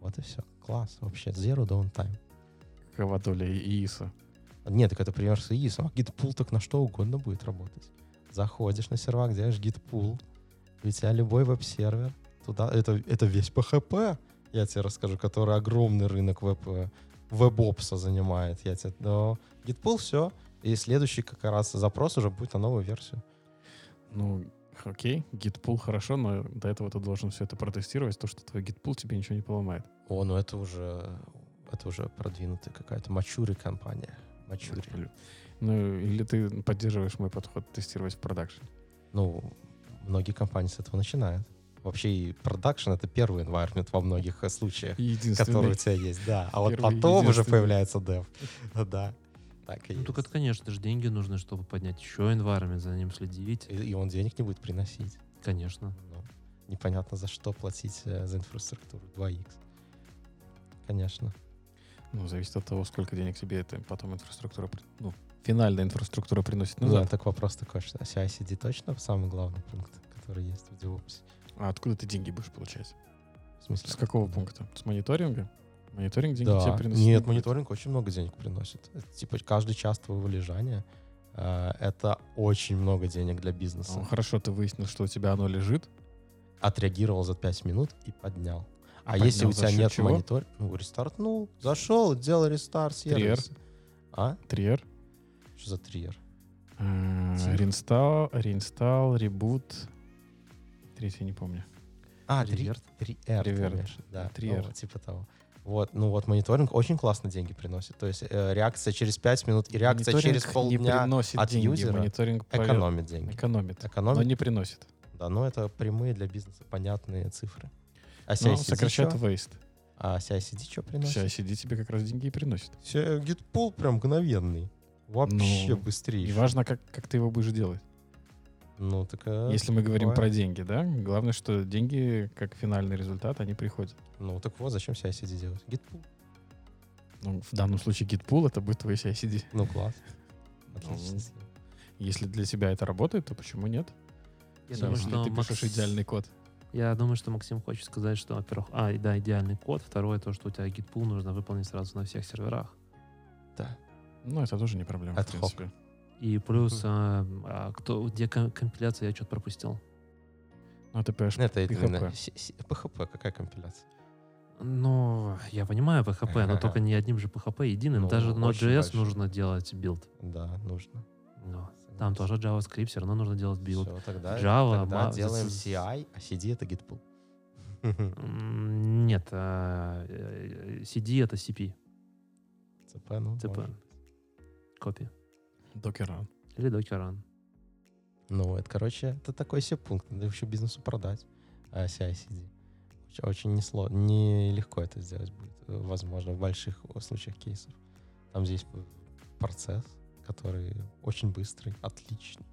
B: Вот и все. Класс. Вообще zero downtime.
C: Какова доля ИИСа?
B: Нет, так это пример с ИИС. А git-pull так на что угодно будет работать. Заходишь на сервак, делаешь и у тебя любой веб-сервер, туда, это, это весь PHP, я тебе расскажу, который огромный рынок веб, э, веб-опса занимает. Я тебе, но git-pull все, и следующий как раз запрос уже будет на новую версию.
C: Ну, окей, git-pull хорошо, но до этого ты должен все это протестировать, то, что твой git-pull тебе ничего не поломает.
B: О, ну это уже, это уже продвинутая какая-то мачури компания. Мачури.
C: Ну, или ты поддерживаешь мой подход тестировать в продакшене.
B: Ну, многие компании с этого начинают. Вообще и продакшн — это первый environment во многих случаях, который у тебя есть, да. А вот потом уже появляется dev. Да, так и
A: Ну,
B: есть.
A: только это, конечно же, деньги нужны, чтобы поднять еще environment, за ним следить.
B: И и он денег не будет приносить.
A: Конечно.
B: Ну, непонятно за что платить э, за инфраструктуру. 2х. Конечно.
C: Ну, зависит от того, сколько денег тебе это потом инфраструктура, ну, финальная инфраструктура приносит
B: Ну, да, так вопрос такой, что CI-CD точно самый главный пункт, который есть в DevOps?
C: А откуда ты деньги будешь получать?
B: В смысле?
C: С какого
B: Да.
C: пункта? С мониторинга? Мониторинг деньги
B: Да.
C: тебе приносит?
B: Нет, мониторинг очень много денег приносит. Это, типа каждый час твоего лежания э, это очень много денег для бизнеса.
C: Ну, хорошо, ты выяснил, что у тебя оно лежит.
B: Отреагировал за 5 минут и поднял. А,
C: поднял
B: если у тебя нет
C: чего?
B: мониторинга, ну, рестартнул, зашел, сделал рестарт
C: Триер.
B: сервиса. А?
C: Триер.
B: Что за триер? Тихо.
C: Рeinstall, реинсталл, ребут. Третий не помню.
B: А,
A: Реверт.
B: триер, ты
C: Реверт.
B: Да,
C: Триер.
B: ну, типа того. Вот, ну вот мониторинг очень классно деньги приносит. То есть э, реакция через 5 минут и реакция через
C: не
B: полдня
C: приносит
B: от
C: деньги.
B: юзера
C: Мониторинг
B: экономит деньги.
C: экономит, но
B: Экономит,
C: не приносит.
B: да, но это прямые для бизнеса понятные цифры. А
C: Но
B: CI-CD
C: сокращает
B: чё?
C: waste.
B: А CI-CD что приносит?
C: CI-CD тебе как раз деньги и приносит.
B: Гитпул прям мгновенный. Вообще
C: Ну,
B: быстрее.
C: И важно, как, как ты его будешь делать.
B: Ну, так... э,
C: Если мы говорим
B: бывает.
C: про деньги, да? Главное, что деньги, как финальный результат, они приходят.
B: Ну, так вот, зачем CI-CD делать? Гитпул.
C: Ну, в данном случае gitpool это будет твой CI-CD.
B: Ну, класс.
C: Ну,
B: Отлично.
C: Если для тебя это работает, то почему нет?
A: Я думаю, что
C: ты
A: Макс-
C: пишешь идеальный код.
A: Я думаю, что Максим хочет сказать, что, во-первых, а, да, идеальный код. Второе, то, что у тебя git pull нужно выполнить сразу на всех серверах.
B: Да.
C: Ну, это тоже не проблема,
B: Ad hoc.
A: И плюс, а, а кто, где ком- компиляция, я что-то пропустил.
C: Ну, это PHP.
B: Это именно
C: PHP.
B: PHP, какая компиляция?
A: Ну, я понимаю PHP, но только не одним же PHP единым.
B: Ну,
A: Даже Node.js нужно делать build.
B: Да, нужно.
A: Ну, Там тоже JavaScript, все равно нужно делать build.
B: Все, тогда,
A: Java,
B: тогда
A: ма-
B: делаем CI, а CD это git pull.
A: М, Нет, а, э, CD это CP,
B: CP, ну,
A: CP, копия.
C: Run.
A: Или Run.
B: Ну, это, короче, это такой себе пункт. Надо еще бизнесу продать а, CI-CD. Очень, очень несло, нелегко это сделать будет, э, возможно, в больших э, случаях кейсов. Там здесь процесс, который очень быстрый, отличный.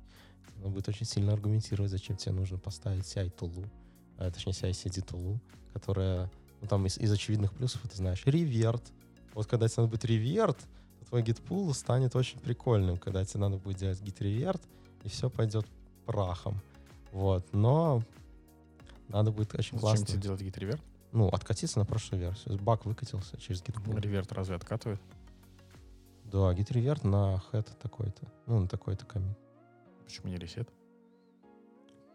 B: Надо будет очень сильно аргументировать, зачем тебе нужно поставить CI-тулу, а, точнее CI-CD-тулу, которая, ну, там из, из очевидных плюсов, ты знаешь, реверт. Вот когда тебе надо будет реверт, твой git-пул станет очень прикольным, когда тебе надо будет делать git-реверт, и все пойдет прахом. Вот, но надо будет очень
C: Зачем
B: классно.
C: тебе делать git реверт?
B: Ну, откатиться на прошлую версию. Баг выкатился через git
C: Реверт разве откатывает?
B: Да, revert на head такой-то. Ну, на такой-то комит.
C: Почему не ресет?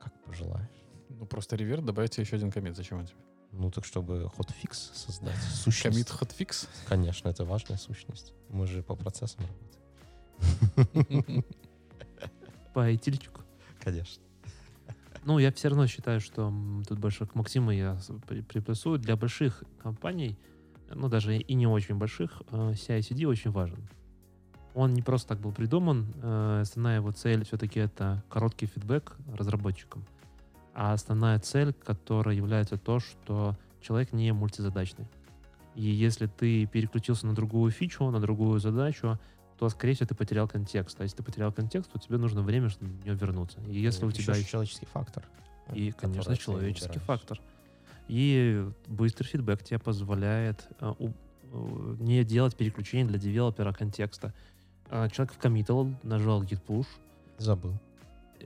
B: Как пожелаешь.
C: Ну, просто реверт добавить еще один комит. Зачем он тебе?
B: Ну, так чтобы hotfix создать. Сущность.
C: Комит hotfix?
B: Конечно, это важная сущность. Мы же по процессам работаем.
A: По айтильчику.
B: Конечно.
A: Ну, я все равно считаю, что тут больше к Максиму я приплюсую. Для больших компаний, ну, даже и не очень больших, э, CI-CD очень важен. Он не просто так был придуман. э, Основная его цель все-таки это короткий фидбэк разработчикам. А основная цель, которая является то, что человек не мультизадачный. И если ты переключился на другую фичу, на другую задачу, то, скорее всего, ты потерял контекст. А если ты потерял контекст, то тебе нужно время, чтобы на нее вернуться. И если у
B: Еще
A: тебя
B: же человеческий фактор.
A: и, конечно, человеческий
B: выбираешь.
A: фактор. И быстрый фидбэк тебе позволяет э, у- э, не делать переключений для девелопера контекста. А Человек вкоммитал, нажал git push.
B: Забыл.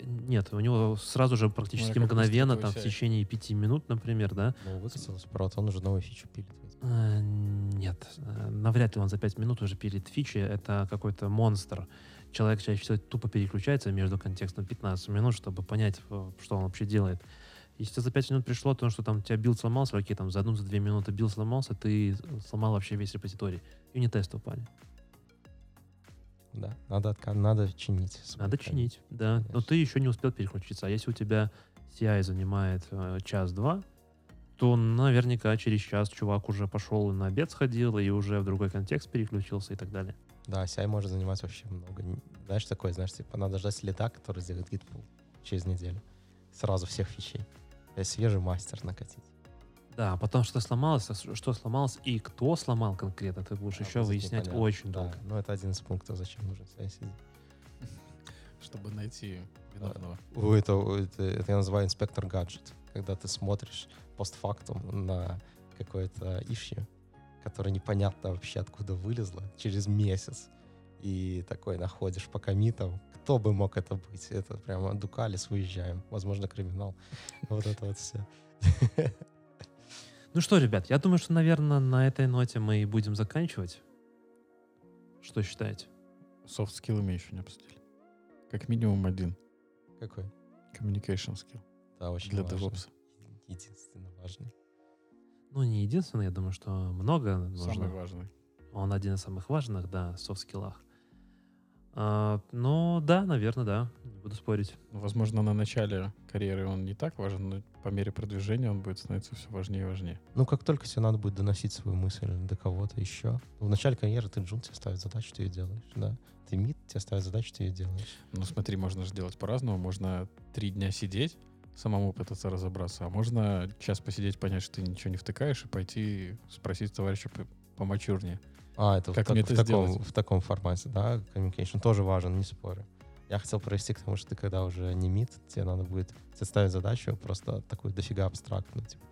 A: Нет, у него сразу же практически
C: Ну,
A: мгновенно, там, в течение пяти минут, например, да?
B: Ну, выкатилось, правда, он уже новую фичу пилит.
A: Э, Нет, э, навряд ли он за 5 минут уже пилит фичи. Это какой-то монстр. Человек чаще всего тупо переключается между контекстом 15 минут, чтобы понять, э, что он вообще делает. Если за 5 минут пришло то, что там у тебя build сломался, окей, там за одну, за две минуты build сломался, ты сломал вообще весь репозиторий. Unit-тесты упали.
B: Да, надо, отка- надо чинить.
A: Надо
B: commit.
A: чинить, да. Но
B: Конечно.
A: ты еще не успел переключиться. А если у тебя CI занимает э, час-два, то наверняка через час чувак уже пошел на обед сходил, и уже в другой контекст переключился и так далее.
B: Да, CI может занимать вообще много. Знаешь, такое, знаешь, типа, надо ждать следа, который сделает pull через неделю. Сразу всех фичей. То есть свежий мастер накатить.
A: Да, потом что сломалось, а что сломалось и кто сломал конкретно, ты будешь
B: А,
A: еще выяснять
B: непонятно.
A: очень
B: Да,
A: долго.
B: ну это один из пунктов, зачем нужен CI/CD.
C: Чтобы найти виновного.
B: У этого, это, это я называю инспектор гаджет. Когда ты смотришь постфактум на какое-то issue, которое непонятно вообще откуда вылезло, через месяц, и такой находишь по комитам, кто бы мог это быть? Это прямо Дукалис, выезжаем. Возможно, криминал. Вот это вот все.
A: Ну что, ребят, я думаю, что, наверное, на этой ноте мы и будем заканчивать. Что считаете?
C: Soft skill мы еще не обсудили. Как минимум один.
B: Какой?
C: Communication skill
B: Да, очень
C: для
B: важный.
C: DevOps.
B: Единственно важный.
A: Ну, не единственный, я думаю, что много нужно.
C: Самый важный.
A: Он один из самых важных, да, в софт-скиллах. А, ну, да, наверное, да. Не буду спорить.
C: Ну, Возможно, на начале карьеры он не так важен, но по мере продвижения он будет становиться все важнее и важнее.
B: Ну, как только тебе надо будет доносить свою мысль до кого-то еще. В начале карьеры ты джун, тебе ставят задачу, ты ее делаешь, да. Ты мид, тебе ставят задачу, ты ее делаешь.
C: Ну, смотри, можно же делать по-разному. Можно три дня сидеть, самому пытаться разобраться, а можно час посидеть, понять, что ты ничего не втыкаешь, и пойти спросить товарища по- помочурнее.
B: А, это
C: Как
B: в, так-
C: мне
B: в
C: это
B: таком,
C: сделать?
B: в таком формате, да, communication тоже важен, не спорю. Я хотел провести к тому, что ты когда уже не мид, тебе надо будет тебе ставить задачу просто такую дофига абстрактную. Типа.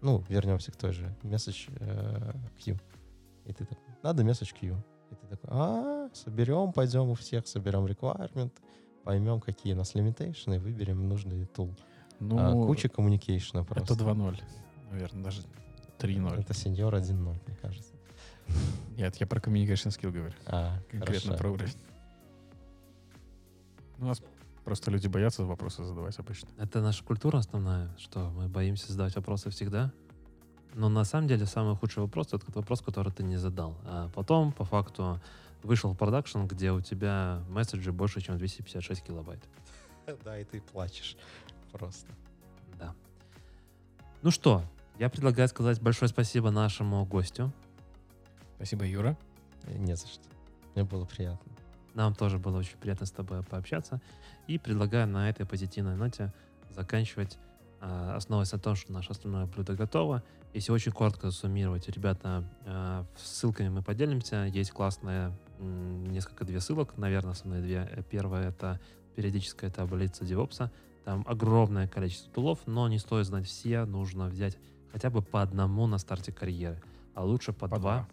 B: Ну, вернемся к той же message э, queue. И ты такой, надо message queue. И ты такой, а, соберем, пойдем у всех, соберем requirement, поймем, какие у нас limitation, и выберем нужный tool.
C: Ну,
B: А, куча communication просто.
C: это 2.0, наверное, даже 3.0.
B: Это сеньор 1.0, мне кажется.
C: Нет, я про communication skill говорю.
B: А,
C: Конкретно
B: хорошо.
C: про уровень. У нас просто люди боятся вопросы задавать обычно.
A: Это наша культура основная, что мы боимся задавать вопросы всегда. Но на самом деле самый худший вопрос — это тот вопрос, который ты не задал. А потом, по факту, вышел в продакшн, где у тебя месседжи больше, чем 256 килобайт.
B: Да, и ты плачешь просто.
A: Да. Ну что, я предлагаю сказать большое спасибо нашему гостю.
C: Спасибо, Юра.
B: Э, Не за что. Мне было приятно.
A: Нам тоже было очень приятно с тобой пообщаться. И предлагаю на этой позитивной ноте заканчивать, а, основываясь на том, что наше основное блюдо готово. Если очень коротко суммировать, ребята, а, ссылками мы поделимся. Есть классная, м, несколько две ссылок, наверное, основные две. Э, Первая — это периодическая таблица DevOps. Там огромное количество тулов, но не стоит знать все. Нужно взять хотя бы по одному на старте карьеры, а лучше по,
C: По
A: два,
C: два.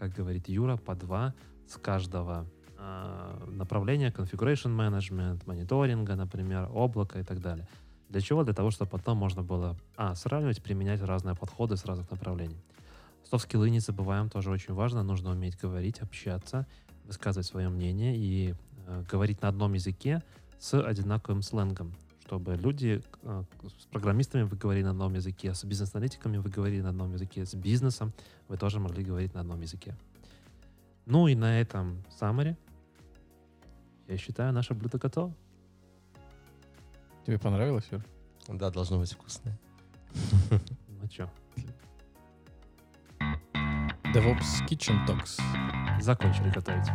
A: Как говорит Юра, по два с каждого а, направления, configuration management, мониторинга, например, облака и так далее. Для чего? Для того, чтобы потом можно было, а, сравнивать, применять разные подходы с разных направлений. Софт-скиллы не забываем, тоже очень важно. Нужно уметь говорить, общаться, высказывать свое мнение и э, говорить на одном языке с одинаковым сленгом, чтобы люди э, с программистами вы говорили на одном языке, с бизнес-аналитиками вы говорили на одном языке, с бизнесом вы тоже могли говорить на одном языке. Ну и на этом саммаре я считаю, наше блюдо готово.
C: Тебе понравилось, Юр?
B: Да, должно быть вкусное.
A: Ну что,
C: DevOps Kitchen Talks.
A: закончили готовить.